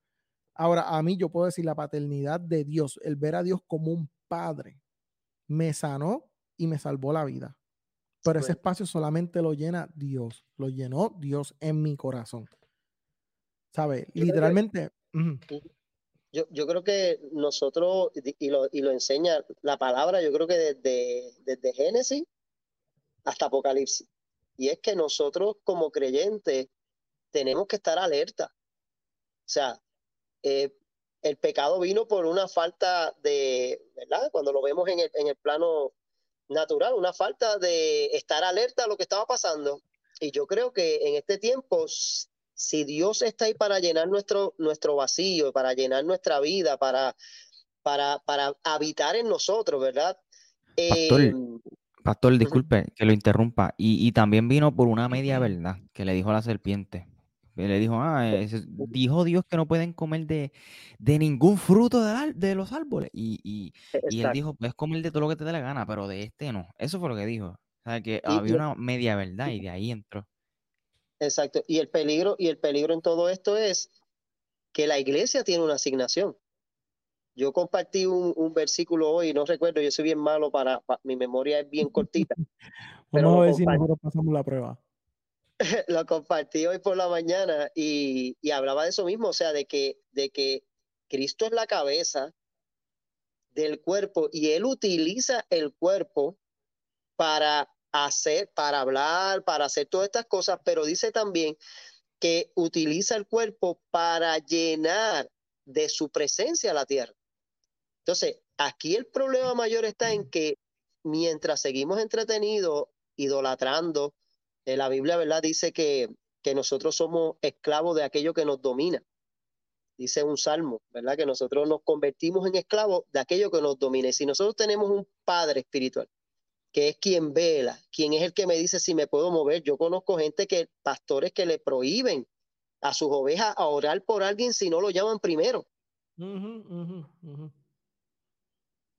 Ahora, a mí yo puedo decir la paternidad de Dios, el ver a Dios como un padre, me sanó y me salvó la vida. Pero ese espacio solamente lo llena Dios, lo llenó Dios en mi corazón. ¿Sabes? Literalmente. Yo, yo, creo que nosotros, y lo, y lo enseña la palabra, yo creo que desde, desde Génesis hasta Apocalipsis. Y es que nosotros como creyentes tenemos que estar alerta. O sea, eh, el pecado vino por una falta de, ¿verdad? Cuando lo vemos en el, en el plano natural, una falta de estar alerta a lo que estaba pasando. Y yo creo que en este tiempo si Dios está ahí para llenar nuestro, nuestro vacío, para llenar nuestra vida, para, para, para habitar en nosotros, ¿verdad? Pastor, em, disculpe que lo interrumpa. Y, también vino por una media verdad que le dijo a la serpiente. le dijo, ah, dijo Dios que no pueden comer de, de ningún fruto de, de los árboles. Y, y, y, él dijo, puedes comer de todo lo que te dé la gana, pero de este no. Eso fue lo que dijo. O sea, que había una media verdad y de ahí entró. Exacto. Y el peligro, y el peligro en todo esto es que la iglesia tiene una asignación. Yo compartí un, versículo hoy, no recuerdo, yo soy bien malo para, mi memoria es bien cortita. Vamos a ver si nosotros pasamos la prueba. lo compartí hoy por la mañana y, y, hablaba de eso mismo, o sea, de que, de que Cristo es la cabeza del cuerpo y Él utiliza el cuerpo para hacer, para hablar, para hacer todas estas cosas, pero dice también que utiliza el cuerpo para llenar de su presencia la tierra. Entonces, aquí el problema mayor está en que mientras seguimos entretenidos, idolatrando, eh, la Biblia, ¿verdad? Dice que, que nosotros somos esclavos de aquello que nos domina. Dice un salmo, ¿verdad? Que nosotros nos convertimos en esclavos de aquello que nos domina. Y si nosotros tenemos un Padre espiritual que es quien vela, quien es el que me dice si me puedo mover. Yo conozco gente que, pastores que le prohíben a sus ovejas a orar por alguien si no lo llaman primero.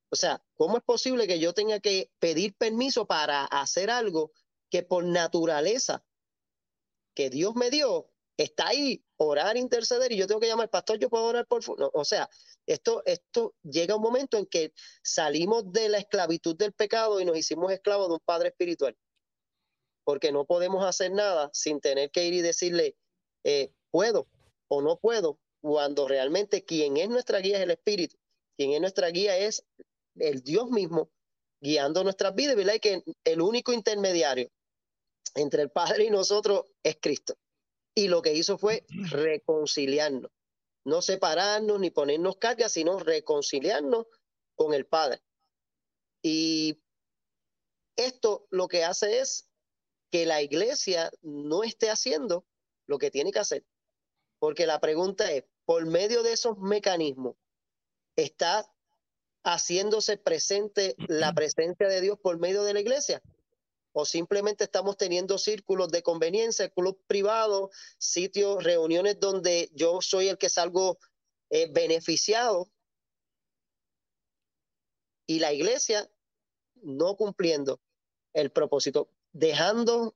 O sea, ¿cómo es posible que yo tenga que pedir permiso para hacer algo que por naturaleza que Dios me dio está ahí, orar, interceder, y yo tengo que llamar, pastor, yo puedo orar por... o sea, esto, esto llega un momento en que salimos de la esclavitud del pecado y nos hicimos esclavos de un Padre espiritual, porque no podemos hacer nada sin tener que ir y decirle, eh, puedo o no puedo, cuando realmente quien es nuestra guía es el Espíritu, quien es nuestra guía es el Dios mismo guiando nuestras vidas, ¿verdad? Y que el único intermediario entre el Padre y nosotros es Cristo. Y lo que hizo fue reconciliarnos, no separarnos ni ponernos cargas, sino reconciliarnos con el Padre. Y esto lo que hace es que la iglesia no esté haciendo lo que tiene que hacer. Porque la pregunta es, por medio de esos mecanismos, ¿está haciéndose presente la presencia de Dios por medio de la iglesia? ¿O simplemente estamos teniendo círculos de conveniencia, club privados, sitios, reuniones donde yo soy el que salgo eh, beneficiado y la iglesia no cumpliendo el propósito, dejando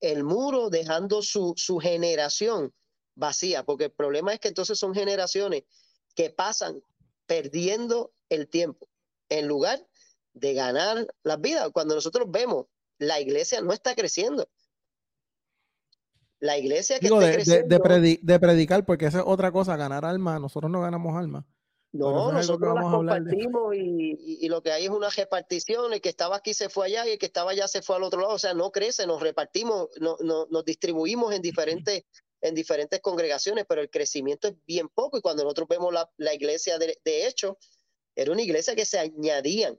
el muro, dejando su, su generación vacía, porque el problema es que entonces son generaciones que pasan perdiendo el tiempo en lugar de ganar las vidas. Cuando nosotros vemos, la iglesia no está creciendo. La iglesia que de, de, predicar, porque esa es otra cosa, ganar alma. Nosotros no ganamos alma. No, nosotros las compartimos y, y, lo que hay es una repartición. El que estaba aquí se fue allá y el que estaba allá se fue al otro lado. O sea, no crece, nos repartimos, no, no, nos distribuimos en diferentes en diferentes congregaciones, pero el crecimiento es bien poco. Y cuando nosotros vemos la, la iglesia de, de, hecho, era una iglesia que se añadían.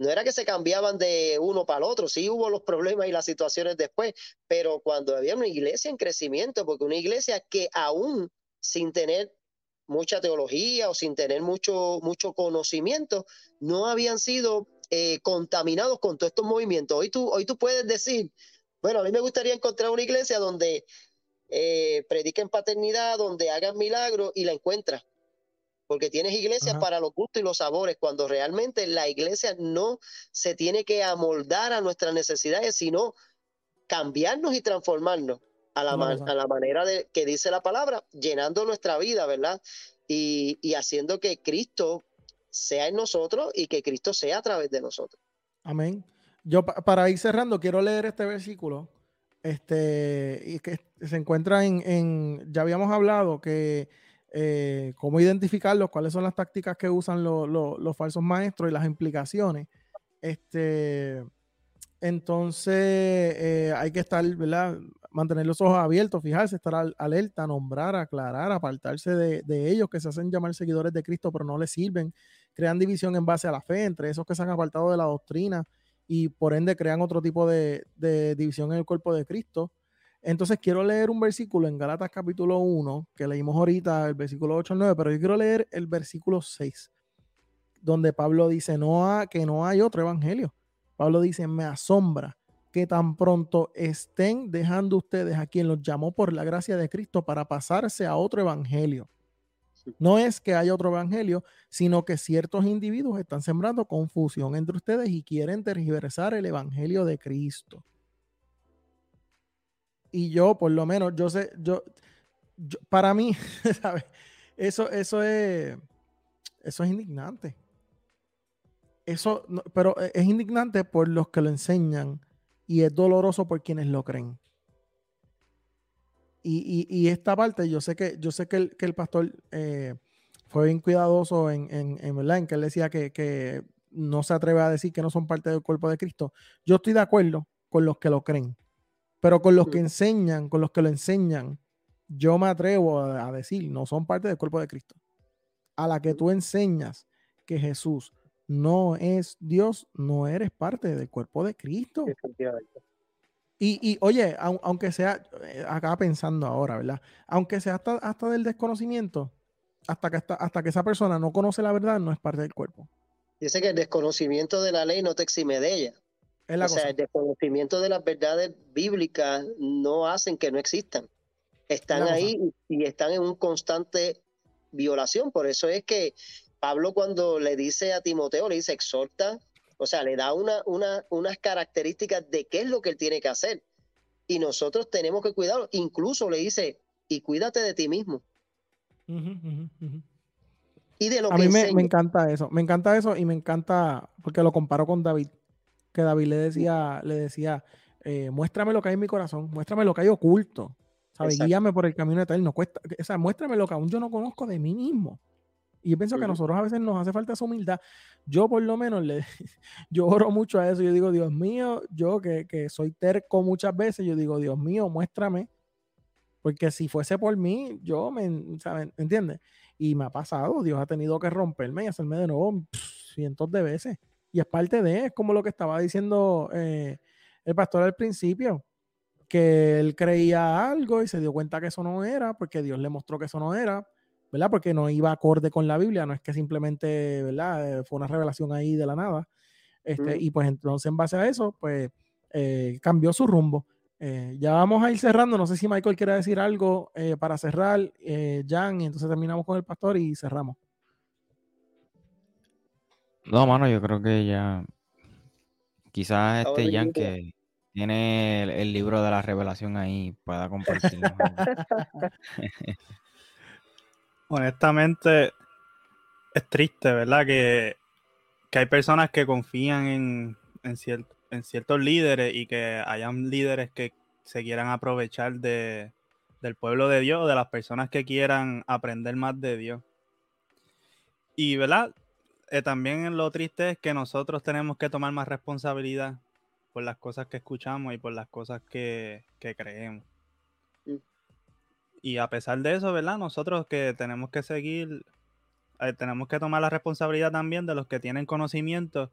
No era que se cambiaban de uno para el otro, sí hubo los problemas y las situaciones después, pero cuando había una iglesia en crecimiento, porque una iglesia que aún sin tener mucha teología o sin tener mucho, mucho conocimiento, no habían sido eh, contaminados con todos estos movimientos. Hoy tú, hoy tú puedes decir, bueno, a mí me gustaría encontrar una iglesia donde eh, prediquen paternidad, donde hagan milagros y la encuentras. Porque tienes iglesias para los gustos y los sabores, cuando realmente la iglesia no se tiene que amoldar a nuestras necesidades, sino cambiarnos y transformarnos a la, a la manera de, que dice la palabra, llenando nuestra vida, ¿verdad? Y, y haciendo que Cristo sea en nosotros y que Cristo sea a través de nosotros. Amén. Yo para ir cerrando, quiero leer este versículo este, y que se encuentra en, ya habíamos hablado que eh, cómo identificarlos, cuáles son las tácticas que usan los falsos maestros y las implicaciones. Este, entonces eh, hay que estar, ¿verdad? Mantener los ojos abiertos, fijarse, estar alerta, nombrar, aclarar, apartarse de, de, ellos que se hacen llamar seguidores de Cristo, pero no les sirven, crean división en base a la fe entre esos que se han apartado de la doctrina y por ende crean otro tipo de, división en el cuerpo de Cristo. Entonces quiero leer un versículo en Galatas capítulo 1, que leímos ahorita, el versículo 8 al 9, pero yo quiero leer el versículo 6, donde Pablo dice no que no hay otro evangelio. Pablo dice, me asombra que tan pronto estén dejando ustedes a quien los llamó por la gracia de Cristo para pasarse a otro evangelio no es que haya otro evangelio, sino que ciertos individuos están sembrando confusión entre ustedes y quieren tergiversar el evangelio de Cristo. Y yo, por lo menos, yo sé, yo, para mí, ¿sabes? Eso, eso es, eso es indignante. Eso, pero es indignante por los que lo enseñan y es doloroso por quienes lo creen. Y, esta parte, yo sé que, yo sé que, el, que el pastor eh, fue bien cuidadoso en, en, en, ¿verdad? en que él decía que, que, no se atreve a decir que no son parte del cuerpo de Cristo. Yo estoy de acuerdo con los que lo creen, pero con los que enseñan, con los que lo enseñan, yo me atrevo a, a decir, no son parte del cuerpo de Cristo. A la que tú enseñas que Jesús no es Dios, no eres parte del cuerpo de Cristo. Y, oye, aunque sea, eh, acá pensando ahora, ¿verdad? Aunque sea hasta, hasta del desconocimiento, hasta que, hasta, hasta que esa persona no conoce la verdad, no es parte del cuerpo. Dice que el desconocimiento de la ley no te exime de ella. O sea, el desconocimiento de las verdades bíblicas no hacen que no existan. Están ahí y están en un constante violación. Por eso es que Pablo cuando le dice a Timoteo, le dice exhorta, o sea, le da una, una, unas características de qué es lo que él tiene que hacer. Y nosotros tenemos que cuidarlo. Incluso le dice, y cuídate de ti mismo. Y de lo a mí me, me, encanta eso, me encanta eso y me encanta porque lo comparo con David, que David le decía, le decía, eh, muéstrame lo que hay en mi corazón, muéstrame lo que hay oculto, ¿sabes? Guíame por el camino eterno, cuesta, o sea, muéstrame lo que aún yo no conozco de mí mismo. Y yo pienso que a nosotros a veces nos hace falta esa humildad. Yo por lo menos le, yo oro mucho a eso. Yo digo, Dios mío, yo que, que soy terco muchas veces, yo digo, Dios mío, muéstrame. Porque si fuese por mí, yo me, ¿saben? ¿entiendes? Y me ha pasado, Dios ha tenido que romperme y hacerme de nuevo cientos de veces. Y es parte de, es como lo que estaba diciendo eh, el pastor al principio, que él creía algo y se dio cuenta que eso no era, porque Dios le mostró que eso no era ¿verdad? Porque no iba acorde con la Biblia, no es que simplemente, ¿verdad? Eh, fue una revelación ahí de la nada. Este, Y pues entonces en base a eso, pues eh, cambió su rumbo. Eh, ya vamos a ir cerrando, no sé si Michael quiere decir algo para cerrar, Jan, y entonces terminamos con el pastor y cerramos. No, mano, yo creo que ya, quizás este Jan que tiene el, el libro de la revelación ahí pueda compartirlo. honestamente es triste, ¿verdad? Que, hay personas que confían en, en, en ciertos líderes y que hayan líderes que se quieran aprovechar de, del pueblo de Dios, de las personas que quieran aprender más de Dios. Y, ¿verdad? Eh, también lo triste es que nosotros tenemos que tomar más responsabilidad por las cosas que escuchamos y por las cosas que, que creemos. Y a pesar de eso, ¿verdad? Nosotros que tenemos que seguir, eh, tenemos que tomar la responsabilidad también de los que tienen conocimiento,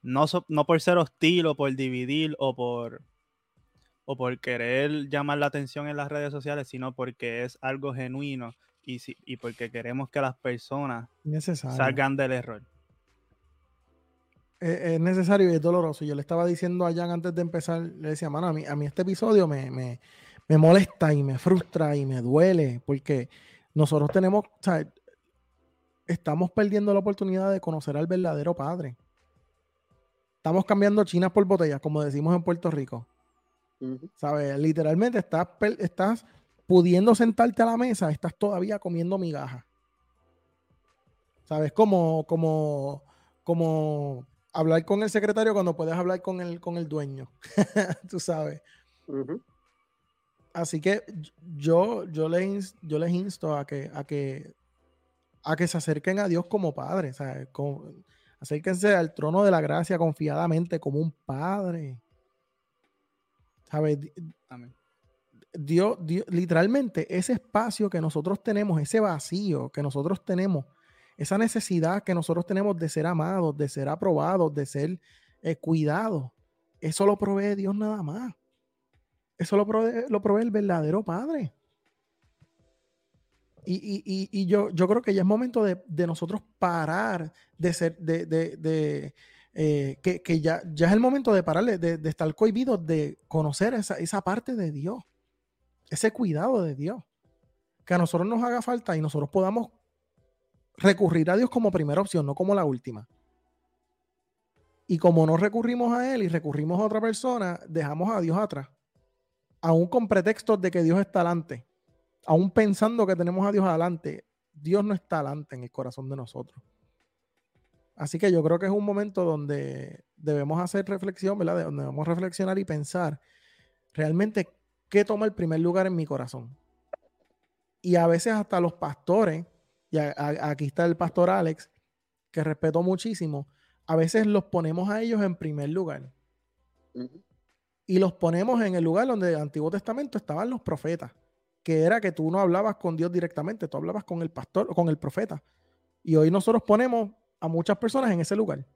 no, no por ser hostil o por dividir o por, o por querer llamar la atención en las redes sociales, sino porque es algo genuino y, y porque queremos que las personas salgan del error. Es, necesario y es doloroso. Yo le estaba diciendo a Jan antes de empezar, le decía, mano, a mí, a mí este episodio me, me me molesta y me frustra y me duele porque nosotros tenemos, o sea, estamos perdiendo la oportunidad de conocer al verdadero Padre. Estamos cambiando chinas por botellas, como decimos en Puerto Rico. ¿Sabes? Literalmente estás, estás pudiendo sentarte a la mesa, estás todavía comiendo migajas. ¿Sabes? Como, como, como hablar con el secretario cuando puedes hablar con el, con el dueño. Tú sabes. Así que yo, yo, les, yo les insto a que, a, que, a que se acerquen a Dios como Padre. acérquense al trono de la gracia confiadamente como un Padre. ¿Sabes? Dios, Dios, literalmente, ese espacio que nosotros tenemos, ese vacío que nosotros tenemos, esa necesidad que nosotros tenemos de ser amados, de ser aprobados, de ser eh, cuidados, eso lo provee Dios nada más. Eso lo provee, el verdadero Padre. Y, yo, yo creo que ya es momento de, nosotros parar de ser, de, eh, que, ya, ya es el momento de parar de, estar cohibidos de conocer esa, esa parte de Dios, ese cuidado de Dios, que a nosotros nos haga falta y nosotros podamos recurrir a Dios como primera opción, no como la última. Y como no recurrimos a Él y recurrimos a otra persona, dejamos a Dios atrás aún con pretextos de que Dios está adelante, aún pensando que tenemos a Dios adelante, Dios no está adelante en el corazón de nosotros. Así que yo creo que es un momento donde debemos hacer reflexión, ¿verdad? donde debemos reflexionar y pensar realmente qué toma el primer lugar en mi corazón. Y a veces hasta los pastores, y aquí está el pastor Alex, que respeto muchísimo, a veces los ponemos a ellos en primer lugar y los ponemos en el lugar donde en el Antiguo Testamento estaban los profetas, que era que tú no hablabas con Dios directamente, tú hablabas con el pastor o con el profeta. Y hoy nosotros ponemos a muchas personas en ese lugar.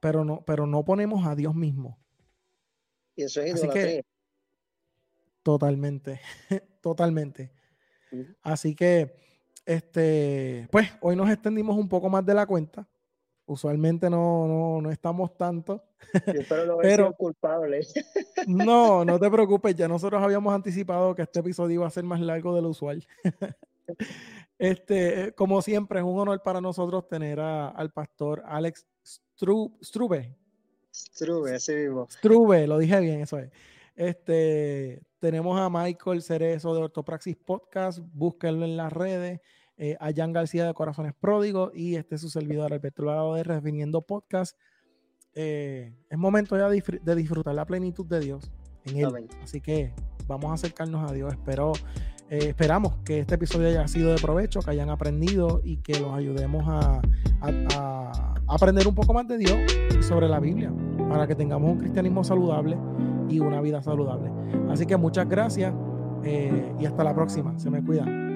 Pero no, pero no ponemos a Dios mismo. Y eso es Así que, totalmente, totalmente. Así que, este, pues hoy nos extendimos un poco más de la cuenta. Usualmente no, no, no estamos tanto. Pero no Pero- culpable. No, no te preocupes, ya nosotros habíamos anticipado que este episodio iba a ser más largo de lo usual. Este, como siempre, es un honor para nosotros tener a- al pastor Alex Stru- Strube. True, así mismo. Strube, lo dije bien, eso es. Este, tenemos a Michael Cerezo de Ortopraxis Podcast, búsquenlo en las redes, eh, a Jan García de Corazones Pródigos y este es su servidor Alberto Lado de Redefiniendo Podcast. Eh, es momento ya de, disfr- de disfrutar la plenitud de Dios en él. Amén. Así que vamos a acercarnos a Dios. Espero, eh, esperamos que este episodio haya sido de provecho, que hayan aprendido y que los ayudemos a, a- a aprender un poco más de Dios y sobre la Biblia, para que tengamos un cristianismo saludable y una vida saludable. Así que muchas gracias eh, y hasta la próxima. Se me cuidan.